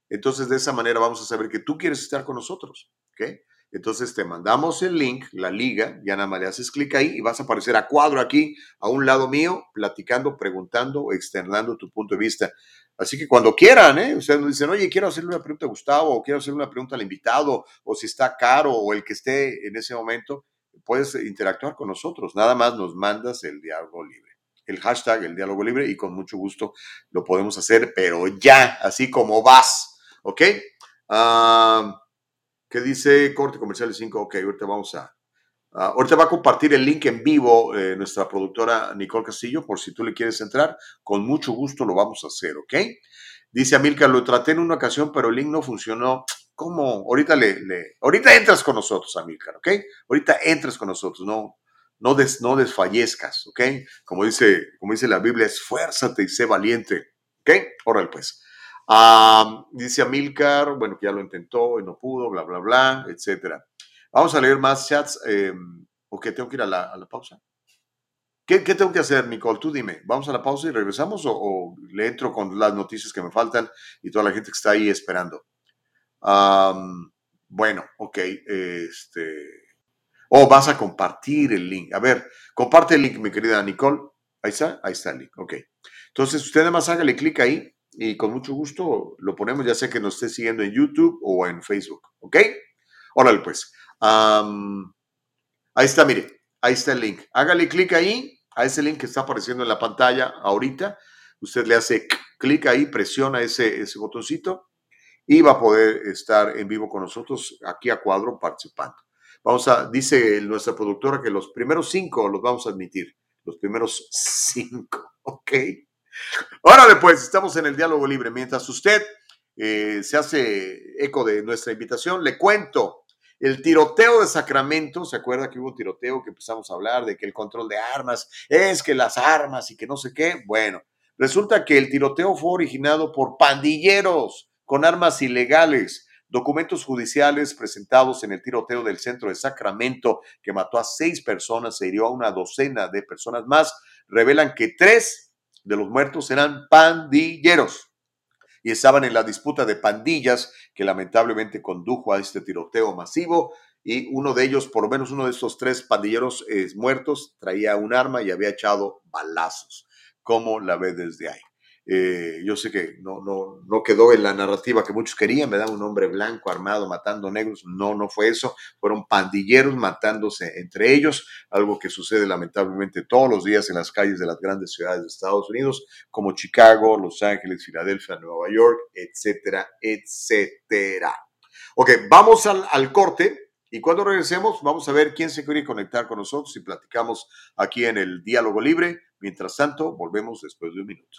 entonces de esa manera vamos a saber que tú quieres estar con nosotros, ¿ok? Entonces te mandamos el link, la liga, ya nada más le haces clic ahí y vas a aparecer a cuadro aquí, a un lado mío, platicando, preguntando, externando tu punto de vista. Así que cuando quieran, ¿eh? Ustedes nos dicen, oye, quiero hacerle una pregunta a Gustavo, o quiero hacerle una pregunta al invitado, o si está caro, o el que esté en ese momento, puedes interactuar con nosotros. Nada más nos mandas el diálogo libre el hashtag, el diálogo libre, y con mucho gusto lo podemos hacer, pero ya, así como vas, ¿ok? Ah, ¿Qué dice corte comercial 5? Ok, ahorita vamos a... Ahorita va a compartir el link en vivo eh, nuestra productora Nicole Castillo, por si tú le quieres entrar, con mucho gusto lo vamos a hacer, ¿ok? Dice Amilca, lo traté en una ocasión, pero el link no funcionó. ¿Cómo? Ahorita le, ahorita entras con nosotros, Amilcar, ¿ok? Ahorita entras con nosotros, no, no, no desfallezcas, ¿ok? Como dice, como dice la Biblia, esfuérzate y sé valiente, ¿ok? Órale pues. Dice Amilcar, bueno, que ya lo intentó y no pudo, bla, bla, bla, etcétera. Vamos a leer más chats. Eh, ¿O qué tengo que ir a la, pausa? ¿Qué, tengo que hacer, Nicole? Tú dime. ¿Vamos a la pausa y regresamos o, le entro con las noticias que me faltan y toda la gente que está ahí esperando? bueno, ok. Este, o vas a compartir el link. A ver, comparte el link, mi querida Nicole. Ahí está, ahí está el link. Ok. Entonces, usted además hágale clic ahí y con mucho gusto lo ponemos, ya sea que nos esté siguiendo en YouTube o en Facebook. ¿Ok? Órale, pues. ahí está, mire. Ahí está el link. Hágale clic ahí, a ese link que está apareciendo en la pantalla ahorita. Usted le hace clic ahí, presiona ese, ese botoncito y va a poder estar en vivo con nosotros aquí a cuadro participando. Vamos a, dice nuestra productora que los primeros cinco los vamos a admitir. Los primeros cinco, ¿ok? Órale, pues, estamos en el diálogo libre. Mientras usted eh, se hace eco de nuestra invitación, le cuento el tiroteo de Sacramento, ¿se acuerda que hubo un tiroteo que empezamos a hablar de que el control de armas es que las armas y que no sé qué? Bueno, resulta que el tiroteo fue originado por pandilleros con armas ilegales Documentos judiciales presentados en el tiroteo del centro de Sacramento, que mató a seis personas, se hirió a una docena de personas más, revelan que tres de los muertos eran pandilleros y estaban en la disputa de pandillas que lamentablemente condujo a este tiroteo masivo. Y uno de ellos, por lo menos uno de estos tres pandilleros muertos, traía un arma y había echado balazos. ¿Cómo la ve desde ahí? Eh, yo sé que no, no, no quedó en la narrativa que muchos querían, ¿verdad? Un hombre blanco armado matando negros. No, no fue eso. Fueron pandilleros matándose entre ellos, algo que sucede lamentablemente todos los días en las calles de las grandes ciudades de Estados Unidos, como Chicago, Los Ángeles, Filadelfia, Nueva York, etcétera, etcétera. Ok, vamos al, al corte. Y cuando regresemos, vamos a ver quién se quiere conectar con nosotros y platicamos aquí en el Diálogo Libre. Mientras tanto, volvemos después de un minuto.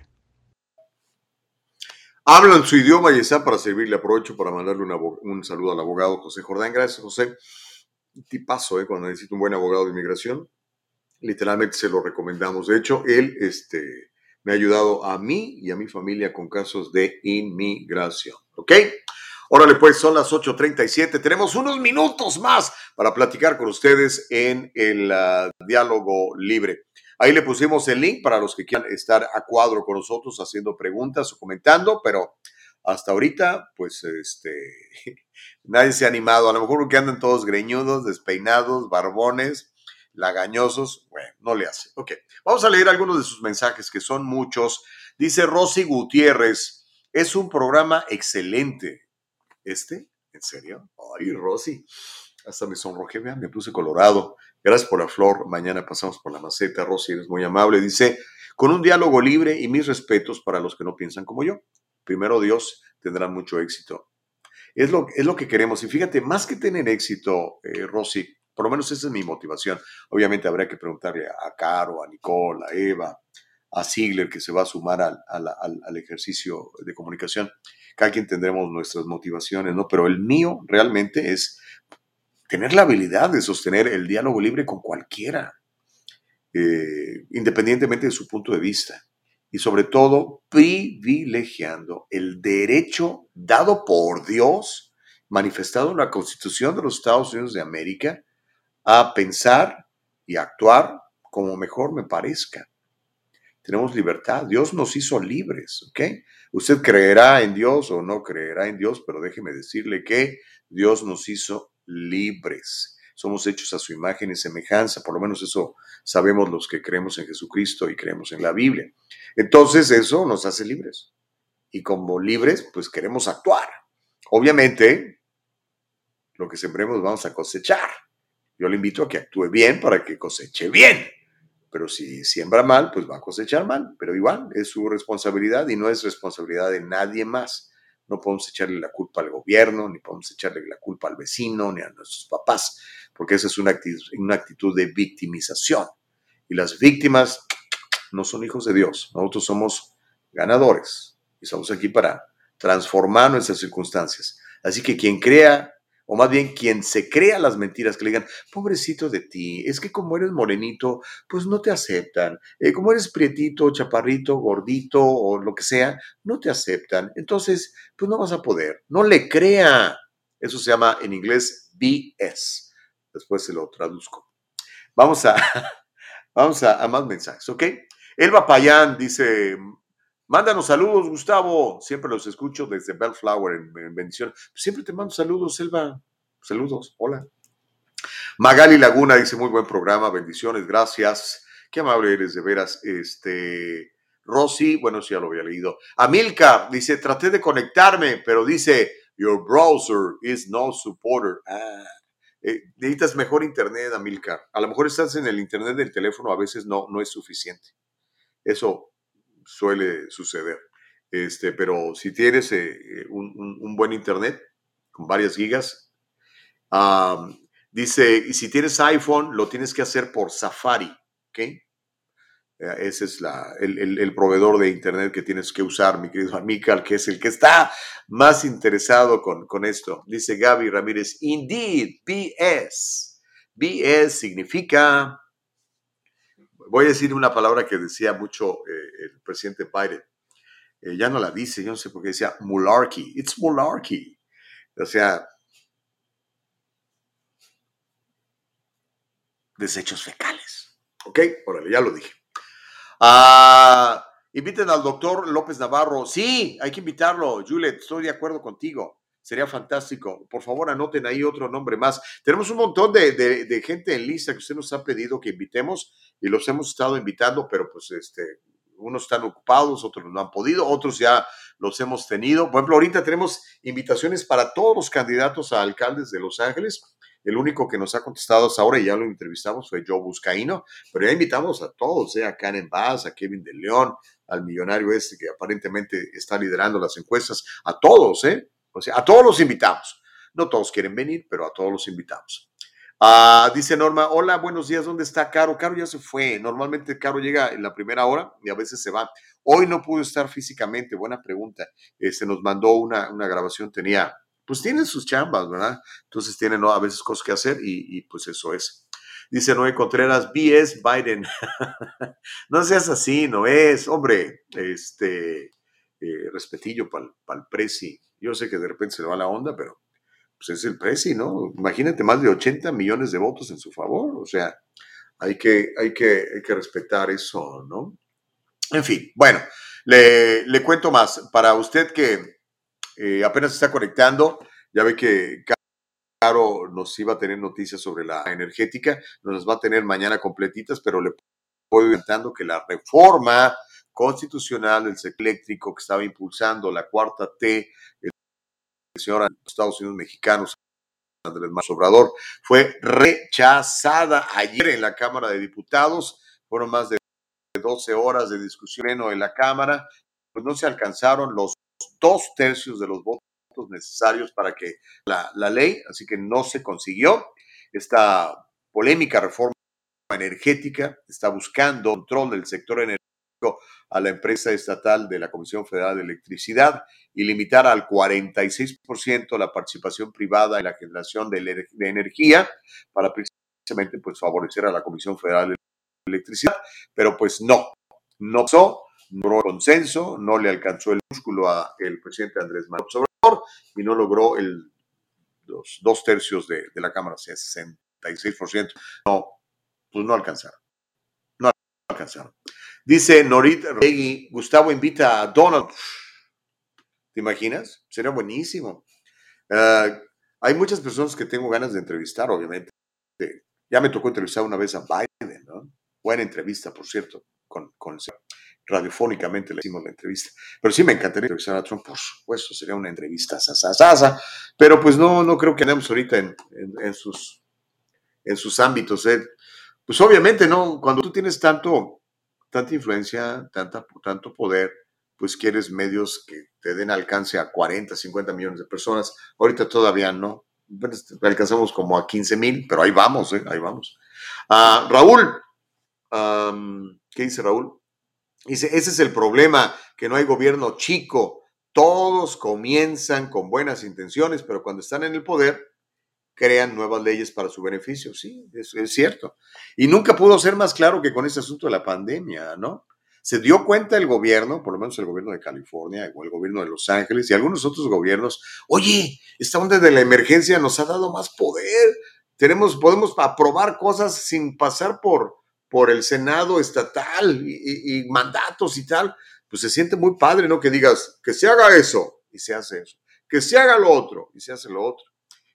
Hablan su idioma y están para servirle. Aprovecho para mandarle un saludo al abogado José Jordán. Gracias, José. Tipazo, ¿eh? Cuando necesito un buen abogado de inmigración, literalmente se lo recomendamos. De hecho, él este, me ha ayudado a mí y a mi familia con casos de inmigración. ¿Ok? Órale, pues son las 8.37. Tenemos unos minutos más para platicar con ustedes en el ah, diálogo libre. Ahí le pusimos el link para los que quieran estar a cuadro con nosotros haciendo preguntas o comentando, pero hasta ahorita, pues, este, nadie se ha animado. A lo mejor que andan todos greñudos, despeinados, barbones, lagañosos, bueno, no le hace. Ok, vamos a leer algunos de sus mensajes, que son muchos. Dice Rosy Gutiérrez, es un programa excelente. ¿Este? ¿En serio? Ay, Rosy. Hasta me sonrojé, vean, me puse colorado. Gracias por la flor. Mañana pasamos por la maceta. Rosy, eres muy amable. Dice, con un diálogo libre y mis respetos para los que no piensan como yo. Primero Dios tendrá mucho éxito. Es lo, es lo que queremos. Y fíjate, más que tener éxito, eh, Rosy, por lo menos esa es mi motivación. Obviamente habría que preguntarle a Caro, a Nicole, a Eva, a Ziegler, que se va a sumar al, al, al ejercicio de comunicación. Cada quien tendremos nuestras motivaciones, ¿no? Pero el mío realmente es tener la habilidad de sostener el diálogo libre con cualquiera, eh, independientemente de su punto de vista. Y sobre todo, privilegiando el derecho dado por Dios, manifestado en la Constitución de los Estados Unidos de América, a pensar y actuar como mejor me parezca. Tenemos libertad. Dios nos hizo libres, ¿ok? Usted creerá en Dios o no creerá en Dios, pero déjeme decirle que Dios nos hizo libres. Somos hechos a su imagen y semejanza, por lo menos eso sabemos los que creemos en Jesucristo y creemos en la Biblia. Entonces eso nos hace libres. Y como libres, pues queremos actuar. Obviamente, lo que sembremos vamos a cosechar. Yo le invito a que actúe bien para que coseche bien. Pero si siembra mal, pues va a cosechar mal. Pero igual es su responsabilidad y no es responsabilidad de nadie más. No podemos echarle la culpa al gobierno, ni podemos echarle la culpa al vecino, ni a nuestros papás, porque esa es una actitud, una actitud de victimización. Y las víctimas no son hijos de Dios. Nosotros somos ganadores y estamos aquí para transformar nuestras circunstancias. Así que quien crea o más bien quien se crea las mentiras que le digan, pobrecito de ti, es que como eres morenito, pues no te aceptan, eh, como eres prietito, chaparrito, gordito o lo que sea, no te aceptan, entonces, pues no vas a poder, no le crea. Eso se llama en inglés BS. Después se lo traduzco. Vamos a, vamos a, más mensajes, ¿ok? Elba Payán dice, Mándanos saludos, Gustavo. Siempre los escucho desde Bellflower en, en. Siempre te mando saludos, Selva. Saludos, hola. Magali Laguna dice, muy buen programa, bendiciones, gracias. Qué amable eres, de veras. Este, Rosy, bueno, sí, ya lo había leído. Amilcar dice, traté de conectarme, pero dice, your browser is no supporter. Ah, eh, necesitas mejor internet, Amilcar. A lo mejor estás en el internet del teléfono, a veces no, no es suficiente. Eso suele suceder. Este, pero si tienes eh, un, buen internet con varias gigas, dice, y si tienes iPhone, lo tienes que hacer por Safari, ¿ok? Eh, ese es la, el, proveedor de Internet que tienes que usar, mi querido Amical, que es el que está más interesado con, con esto. Dice Gaby Ramírez, indeed, BS. BS significa, voy a decir una palabra que decía mucho eh, el presidente Biden. Eh, ya no la dice, yo no sé por qué decía mularkey. It's mularkey. O sea, desechos fecales. ¿Ok? Órale, ya lo dije. Ah, inviten al doctor López Navarro. Sí, hay que invitarlo, Juliet, estoy de acuerdo contigo. Sería fantástico. Por favor, anoten ahí otro nombre más. Tenemos un montón de, gente en lista que usted nos ha pedido que invitemos y los hemos estado invitando, pero pues este, unos están ocupados, otros no han podido, otros ya los hemos tenido. Por ejemplo, ahorita tenemos invitaciones para todos los candidatos a alcaldes de Los Ángeles el único que nos ha contestado hasta ahora, y ya lo entrevistamos, fue Joe Buscaino, pero ya invitamos a todos, ¿eh? a Karen Bass, a Kevin de León, al millonario este que aparentemente está liderando las encuestas, a todos, ¿eh? O sea, a todos los invitamos. No todos quieren venir, pero a todos los invitamos. Ah, dice Norma, hola, buenos días, ¿dónde está Caro? Caro ya se fue. Normalmente Caro llega en la primera hora y a veces se va. Hoy no pudo estar físicamente, buena pregunta. Este, nos mandó una, una grabación, tenía pues tienen sus chambas, ¿verdad? Entonces tienen a veces cosas que hacer y, pues eso es. Dice Noé Contreras, BS Biden. no seas así, no es, hombre, este, eh, respetillo para el presi. Yo sé que de repente se le va la onda, pero pues es el presi, ¿no? Imagínate más de 80 millones de votos en su favor, o sea, hay que, hay que, hay que respetar eso, ¿no? En fin, bueno, le, le cuento más. Para usted que eh, apenas está conectando, ya ve que Caro nos iba a tener noticias sobre la energética, nos las va a tener mañana completitas, pero le voy comentando que la reforma constitucional del sector eléctrico que estaba impulsando la cuarta T, el señor Estados Unidos mexicanos, Andrés Manuel Obrador, fue rechazada ayer en la Cámara de Diputados. Fueron más de 12 horas de discusión en la Cámara, pues no se alcanzaron los dos tercios de los votos necesarios para que la, ley, así que no se consiguió. Esta polémica reforma energética está buscando control del sector energético a la empresa estatal de la Comisión Federal de Electricidad y limitar al 46% la participación privada en la generación de, energía para precisamente pues, favorecer a la Comisión Federal de Electricidad, pero pues no, no pasó no logró consenso, no le alcanzó el músculo al presidente Andrés Manuel Obrador y no logró el, los dos tercios de, la Cámara, o sea, 66%. No, pues no alcanzaron. No alcanzaron. Dice Norit Regui, Gustavo invita a Donald. ¿Te imaginas? Sería buenísimo. Ah, hay muchas personas que tengo ganas de entrevistar, obviamente. Ya me tocó entrevistar una vez a Biden, ¿no? Buena entrevista, por cierto, con, con radiofónicamente le hicimos la entrevista. Pero sí me encantaría entrevistar a Trump, por supuesto, sería una entrevista sasasasa, pero pues no, no creo que andemos ahorita en, sus, en sus ámbitos. ¿eh? Pues obviamente, ¿no? Cuando tú tienes tanto, tanta influencia, tanta, tanto poder, pues quieres medios que te den alcance a 40, 50 millones de personas. Ahorita todavía no. Alcanzamos como a 15 mil, pero ahí vamos, ¿eh? ahí vamos. Uh, Raúl, ¿qué dice Raúl? Dice, ese es el problema, que no hay gobierno chico. Todos comienzan con buenas intenciones, pero cuando están en el poder, crean nuevas leyes para su beneficio. Sí, es cierto. Y nunca pudo ser más claro que con este asunto de la pandemia, ¿no? Se dio cuenta el gobierno, por lo menos el gobierno de California o el gobierno de Los Ángeles y algunos otros gobiernos, oye, esta onda de la emergencia nos ha dado más poder. Tenemos, podemos aprobar cosas sin pasar por, por el Senado estatal y, mandatos y tal, pues se siente muy padre, ¿no? Que digas, que se haga eso y se hace eso, que se haga lo otro y se hace lo otro.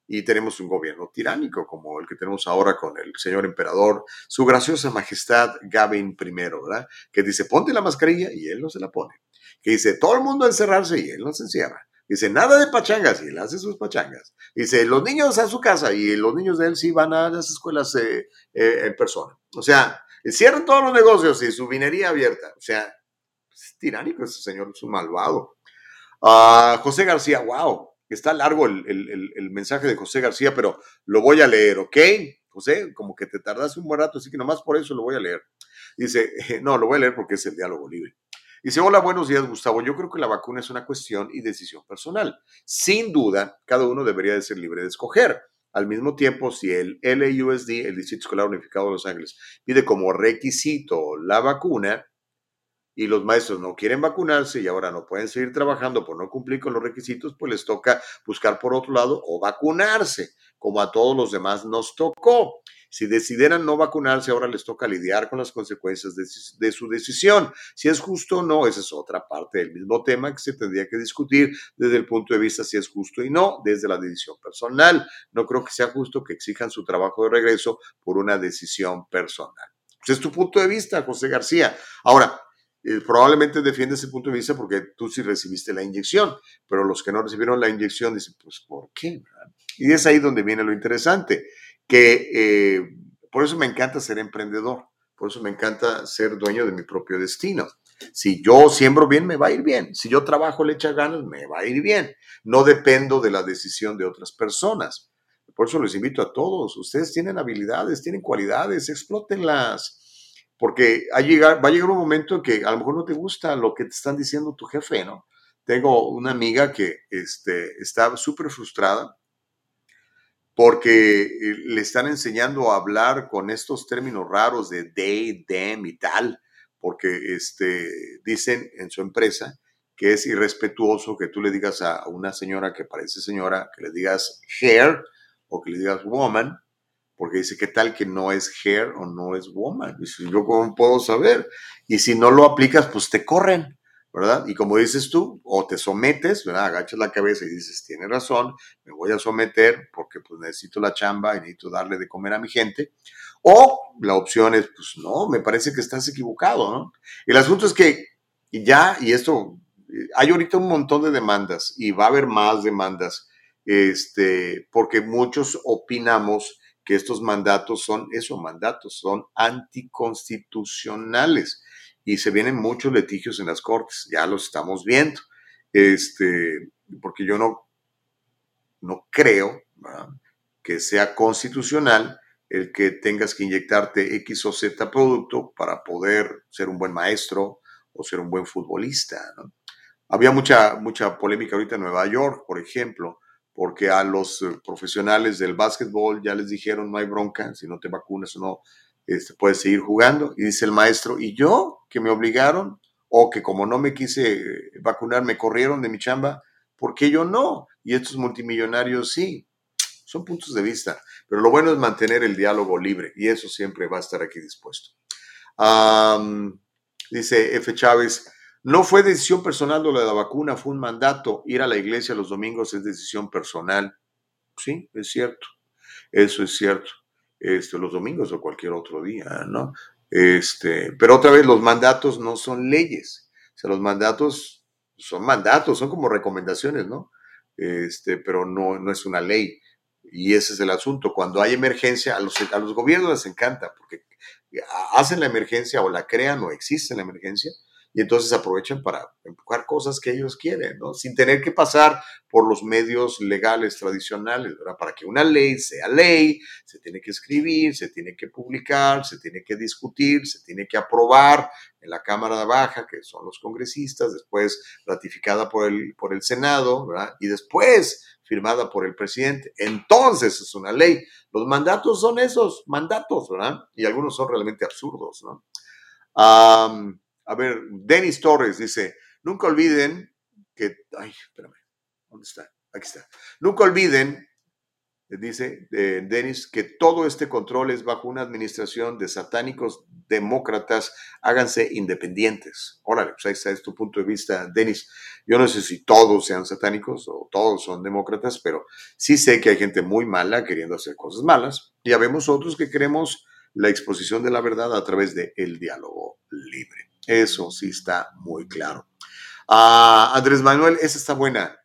Y tenemos un gobierno tiránico como el que tenemos ahora con el señor emperador, su graciosa majestad Gavin I, ¿verdad? Que dice, ponte la mascarilla y él no se la pone. Que dice, todo el mundo encerrarse y él no se encierra. Dice, nada de pachangas y él hace sus pachangas. Dice, los niños a su casa y los niños de él sí van a las escuelas eh, eh, en persona. O sea, Cierran todos los negocios y su vinería abierta. O sea, es tiránico ese señor, es un malvado. Ah, José García, wow, está largo el, el, mensaje de José García, pero lo voy a leer, ¿ok? José, como que te tardaste un buen rato, así que nomás por eso lo voy a leer. Dice, no, lo voy a leer porque es el diálogo libre. Dice, hola, buenos días, Gustavo. Yo creo que la vacuna es una cuestión y decisión personal. Sin duda, cada uno debería de ser libre de escoger. Al mismo tiempo, si el LAUSD, el Distrito Escolar Unificado de Los Ángeles, pide como requisito la vacuna y los maestros no quieren vacunarse y ahora no pueden seguir trabajando por no cumplir con los requisitos, pues les toca buscar por otro lado o vacunarse, como a todos los demás nos tocó. Si decidieran no vacunarse, ahora les toca lidiar con las consecuencias de, su decisión. Si es justo o no, esa es otra parte del mismo tema que se tendría que discutir desde el punto de vista si es justo y no, desde la decisión personal. No creo que sea justo que exijan su trabajo de regreso por una decisión personal. Ese es tu punto de vista, José García. Ahora, eh, probablemente defiende ese punto de vista porque tú sí recibiste la inyección, pero los que no recibieron la inyección dicen, pues, ¿por qué? Y es ahí donde viene lo interesante que eh, por eso me encanta ser emprendedor, por eso me encanta ser dueño de mi propio destino. Si yo siembro bien, me va a ir bien. Si yo trabajo, le echa ganas, me va a ir bien. No dependo de la decisión de otras personas. Por eso les invito a todos. Ustedes tienen habilidades, tienen cualidades, explótenlas. Porque va a llegar un momento en que a lo mejor no te gusta lo que te están diciendo tu jefe, ¿no? Tengo una amiga que este, está súper frustrada porque eh, le están enseñando a hablar con estos términos raros de they, them y tal, porque este, dicen en su empresa que es irrespetuoso que tú le digas a una señora que parece señora, que le digas hair o que le digas woman, porque dice, ¿qué tal que no es hair o no es woman? Dice, ¿yo cómo puedo saber? Y si no lo aplicas, pues te corren. ¿verdad? Y como dices tú, o te sometes, ¿verdad? Agachas la cabeza y dices, tiene razón, me voy a someter porque pues necesito la chamba y necesito darle de comer a mi gente. O la opción es, pues no, me parece que estás equivocado, ¿no? El asunto es que ya, y esto, eh, hay ahorita un montón de demandas y va a haber más demandas, este, porque muchos opinamos que estos mandatos son, esos mandatos son anticonstitucionales. Y se vienen muchos litigios en las cortes, ya los estamos viendo, este, porque yo no, no creo que sea constitucional el que tengas que inyectarte X o Z producto para poder ser un buen maestro o ser un buen futbolista. Había mucha, mucha polémica ahorita en Nueva York, por ejemplo, porque a los eh, profesionales del básquetbol ya les dijeron no hay bronca, si no te vacunas o no, este, puedes seguir jugando. Y dice el maestro, ¿y yo que me obligaron? O que como no me quise vacunar, me corrieron de mi chamba, ¿por qué yo no? Y estos multimillonarios sí. Son puntos de vista, pero lo bueno es mantener el diálogo libre y eso siempre va a estar aquí dispuesto. dice F. Chávez, no fue decisión personal de la vacuna, fue un mandato. Ir a la iglesia los domingos es decisión personal. Sí, es cierto. Eso es cierto este, los domingos o cualquier otro día, ¿no? Este, pero otra vez, los mandatos no son leyes. O sea, los mandatos son mandatos, son como recomendaciones, ¿no? Este, pero no, no es una ley. Y ese es el asunto. Cuando hay emergencia, a los, a los gobiernos les encanta, porque hacen la emergencia o la crean o existe la emergencia, y entonces aprovechan para empujar cosas que ellos quieren, ¿no? Sin tener que pasar por los medios legales tradicionales, ¿verdad? Para que una ley sea ley, se tiene que escribir, se tiene que publicar, se tiene que discutir, se tiene que aprobar en la Cámara Baja, que son los congresistas, después ratificada por el, por el Senado, ¿verdad? Y después firmada por el presidente. Entonces es una ley. Los mandatos son esos mandatos, ¿verdad? Y algunos son realmente absurdos, ¿no? A ver, Denis Torres dice, nunca olviden que, ay, espérame, ¿dónde está? Aquí está. Nunca olviden, dice Denis, que todo este control es bajo una administración de satánicos demócratas, háganse independientes. Órale, pues ahí está, es tu punto de vista, Denis. Yo no sé si todos sean satánicos o todos son demócratas, pero sí sé que hay gente muy mala queriendo hacer cosas malas. Y ya vemos otros que queremos la exposición de la verdad a través del el diálogo libre. Eso sí está muy claro. Ah, Andrés Manuel, esa está buena.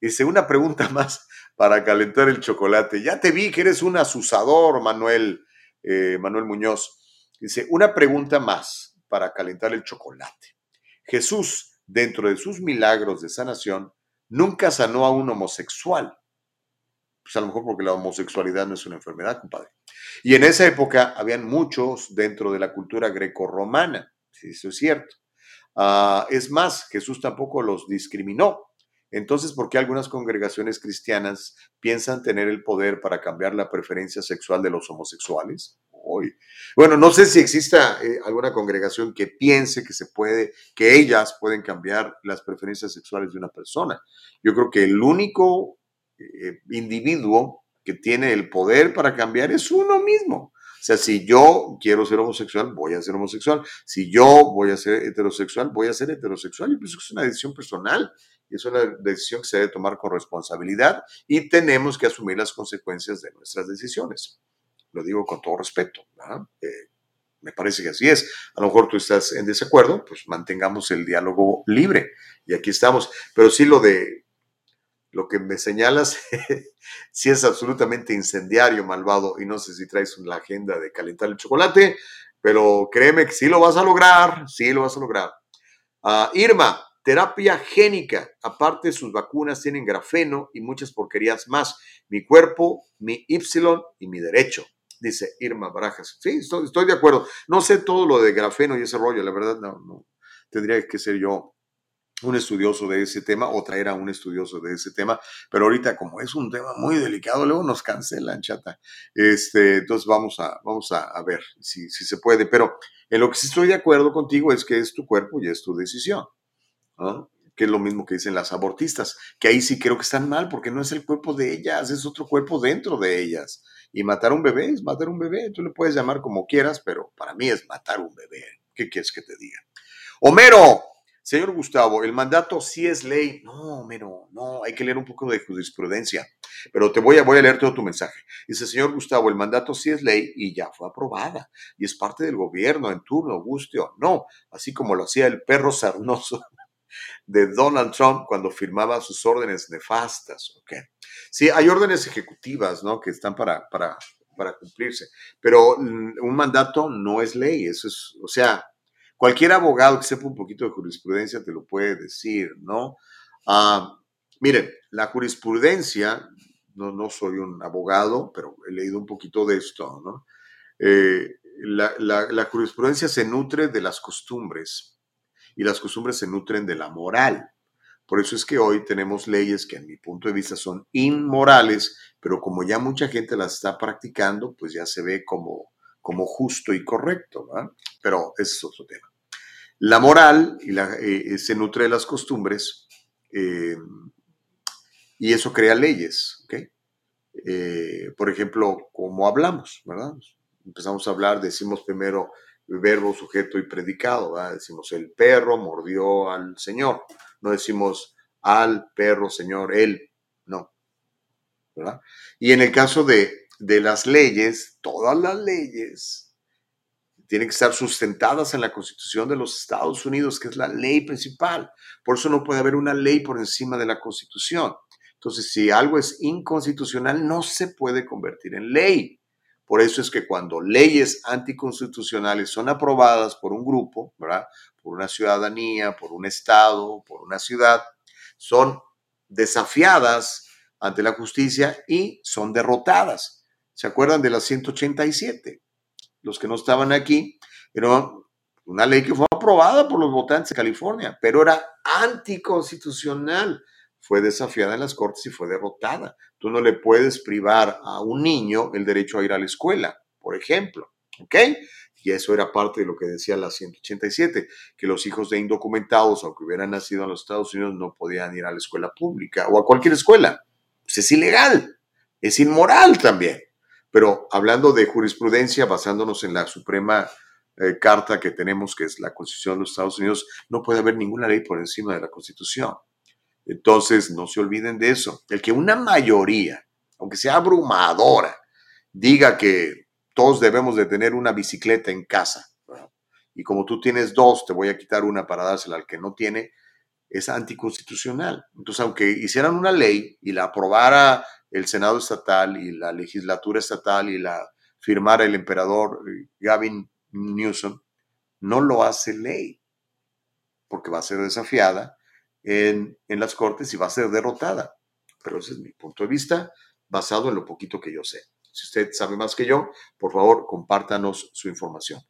Dice, una pregunta más para calentar el chocolate. Ya te vi que eres un asusador, Manuel, eh, Manuel Muñoz. Dice, una pregunta más para calentar el chocolate. Jesús, dentro de sus milagros de sanación, nunca sanó a un homosexual. Pues a lo mejor porque la homosexualidad no es una enfermedad, compadre. Y en esa época habían muchos dentro de la cultura grecorromana, eso es cierto. Ah, es más, Jesús tampoco los discriminó. Entonces, ¿por qué algunas congregaciones cristianas piensan tener el poder para cambiar la preferencia sexual de los homosexuales? Bueno, no sé si exista eh, alguna congregación que piense que se puede, que ellas pueden cambiar las preferencias sexuales de una persona. Yo creo que el único eh, individuo que tiene el poder para cambiar es uno mismo. O sea, si yo quiero ser homosexual, voy a ser homosexual. Si yo voy a ser heterosexual, voy a ser heterosexual. Y pues es una decisión personal y es una decisión que se debe tomar con responsabilidad y tenemos que asumir las consecuencias de nuestras decisiones. Lo digo con todo respeto. Eh, me parece que así es. A lo mejor tú estás en desacuerdo, pues mantengamos el diálogo libre. Y aquí estamos. Pero sí lo de lo que me señalas, sí es absolutamente incendiario, malvado, y no sé si traes la agenda de calentar el chocolate, pero créeme que sí lo vas a lograr, sí lo vas a lograr. Ah, Irma, terapia génica, aparte sus vacunas tienen grafeno y muchas porquerías más. Mi cuerpo, mi Y y mi derecho dice Irma Barajas. Sí, estoy, de acuerdo. No sé todo lo de grafeno y ese rollo, la verdad, no, no. Tendría que ser yo un estudioso de ese tema o traer a un estudioso de ese tema, pero ahorita como es un tema muy delicado, luego nos cancelan, chata. Este, entonces vamos a, vamos a, ver si, si, se puede, pero en lo que sí estoy de acuerdo contigo es que es tu cuerpo y es tu decisión, que es lo mismo que dicen las abortistas, que ahí sí creo que están mal porque no es el cuerpo de ellas, es otro cuerpo dentro de ellas. Y matar un bebé es matar un bebé. Tú le puedes llamar como quieras, pero para mí es matar un bebé. ¿Qué quieres que te diga? Homero, señor Gustavo, el mandato sí es ley. No, Homero, no, hay que leer un poco de jurisprudencia. Pero te voy a, voy a leer todo tu mensaje. Dice, señor Gustavo, el mandato sí es ley y ya fue aprobada. Y es parte del gobierno en turno, guste no. Así como lo hacía el perro sarnoso de Donald Trump cuando firmaba sus órdenes nefastas. ¿ok? Sí, hay órdenes ejecutivas, ¿no? Que están para, para, para cumplirse, pero un mandato no es ley, eso es, o sea, cualquier abogado que sepa un poquito de jurisprudencia te lo puede decir, ¿no? Ah, miren, la jurisprudencia, no, no soy un abogado, pero he leído un poquito de esto, ¿no? Eh, la, la jurisprudencia se nutre de las costumbres y las costumbres se nutren de la moral. Por eso es que hoy tenemos leyes que en mi punto de vista son inmorales, pero como ya mucha gente las está practicando, pues ya se ve como, como justo y correcto. Pero ese es otro tema. La moral y la, eh, se nutre de las costumbres eh, y eso crea leyes. Eh, por ejemplo, como hablamos, ¿verdad? Empezamos a hablar, decimos primero verbo, sujeto y predicado. Decimos el perro mordió al Señor no decimos al perro, señor, él, no. ¿verdad? Y en el caso de, de las leyes, todas las leyes tienen que estar sustentadas en la Constitución de los Estados Unidos, que es la ley principal. Por eso no puede haber una ley por encima de la Constitución. Entonces, si algo es inconstitucional, no se puede convertir en ley. Por eso es que cuando leyes anticonstitucionales son aprobadas por un grupo, ¿verdad? por una ciudadanía, por un Estado, por una ciudad, son desafiadas ante la justicia y son derrotadas. ¿Se acuerdan de la 187? Los que no estaban aquí, era una ley que fue aprobada por los votantes de California, pero era anticonstitucional. Fue desafiada en las cortes y fue derrotada. Tú no le puedes privar a un niño el derecho a ir a la escuela, por ejemplo. ¿Ok? y eso era parte de lo que decía la 187, que los hijos de indocumentados, aunque hubieran nacido en los Estados Unidos, no podían ir a la escuela pública o a cualquier escuela. Pues es ilegal, es inmoral también. Pero hablando de jurisprudencia, basándonos en la suprema eh, carta que tenemos, que es la Constitución de los Estados Unidos, no puede haber ninguna ley por encima de la Constitución. Entonces, no se olviden de eso. El que una mayoría, aunque sea abrumadora, diga que todos debemos de tener una bicicleta en casa. Y como tú tienes dos, te voy a quitar una para dársela al que no tiene, es anticonstitucional. Entonces, aunque hicieran una ley y la aprobara el Senado estatal y la legislatura estatal y la firmara el emperador eh, Gavin Newsom, no lo hace ley. porque va a ser desafiada en, en las cortes y va a ser derrotada. Pero ese es mi punto de vista basado en lo poquito que yo sé. Si usted sabe más que yo, por favor, compártanos su información.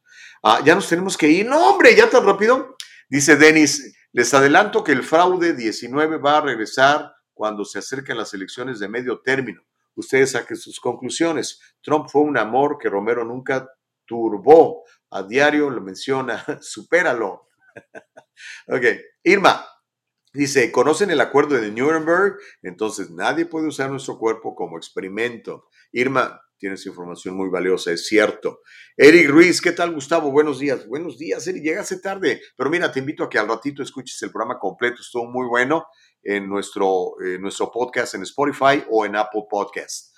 Ah, ya nos tenemos que ir. No, hombre, ya tan rápido. Dice Denis, les adelanto que el fraude 19 va a regresar cuando se acerquen las elecciones de medio término. Ustedes saquen sus conclusiones. Trump fue un amor que Romero nunca turbó. A diario lo menciona. Supéralo. ok. Irma, Dice, ¿conocen el acuerdo de Nuremberg? Entonces nadie puede usar nuestro cuerpo como experimento. Irma, tienes información muy valiosa, es cierto. Eric Ruiz, ¿qué tal Gustavo? Buenos días. Buenos días, Eric, llegaste tarde. Pero mira, te invito a que al ratito escuches el programa completo, estuvo muy bueno en nuestro, nuestro podcast en Spotify o en Apple Podcast.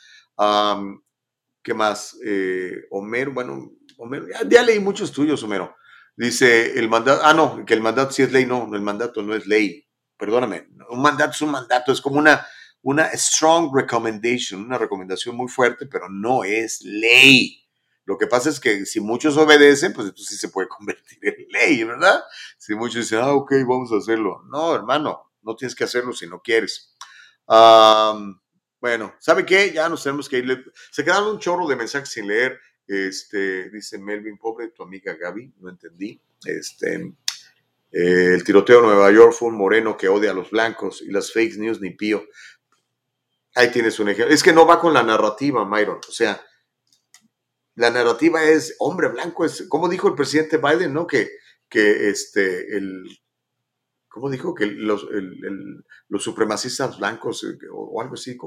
¿Qué más? Eh, Homero, bueno, Homero, ya, ya, leí muchos tuyos, Homero. Dice, el mandato, ah, no, que el mandato sí es ley, no, el mandato no es ley perdóname, un mandato es un mandato, es como una, una strong recommendation, una recomendación muy fuerte, pero no es ley. Lo que pasa es que si muchos obedecen, pues entonces sí se puede convertir en ley, ¿verdad? Si muchos dicen, ah, ok, vamos a hacerlo. No, hermano, no tienes que hacerlo si no quieres. bueno, ¿sabe qué? Ya nos tenemos que ir. Se quedaron un chorro de mensajes sin leer. Este, dice Melvin, pobre tu amiga Gaby, no entendí. Este, eh, el tiroteo en Nueva York fue un moreno que odia a los blancos y las fake news ni pío. Ahí tienes un ejemplo. Es que no va con la narrativa, Myron. O sea, la narrativa es hombre blanco. Es, como dijo el presidente Biden, ¿no? Que, que este, el, ¿cómo dijo? Que los, los supremacistas blancos eh, o, algo así.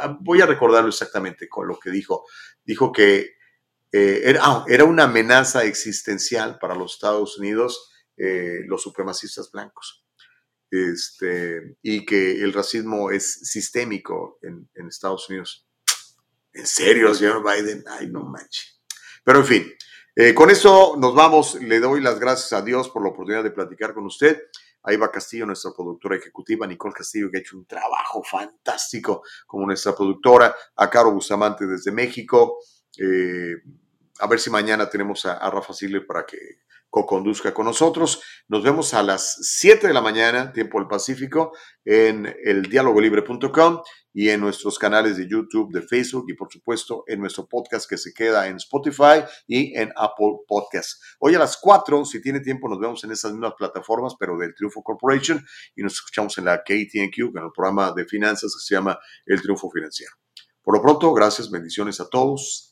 Ah, voy a recordarlo exactamente con lo que dijo. Dijo que eh, era, ah, era una amenaza existencial para los Estados Unidos eh, los supremacistas blancos. Este, y que el racismo es sistémico en, Estados Unidos. ¿En serio, señor Biden? Ay, no manches. Pero en fin, con eso nos vamos. Le doy las gracias a Dios por la oportunidad de platicar con usted. Va Castillo, nuestra productora ejecutiva, Nicole Castillo, que ha hecho un trabajo fantástico como nuestra productora, a Caro Bustamante desde México. Eh, a ver si mañana tenemos a, a Rafa Sile para que co-conduzca con nosotros. Nos vemos a las 7 de la mañana, tiempo del Pacífico, en el dialogolibre.com y en nuestros canales de YouTube, de Facebook y por supuesto en nuestro podcast que se queda en Spotify y en Apple Podcasts. Hoy a las 4, si tiene tiempo, nos vemos en esas mismas plataformas, pero del Triunfo Corporation y nos escuchamos en la KTNQ, en el programa de finanzas que se llama El Triunfo Financiero. Por lo pronto, gracias, bendiciones a todos.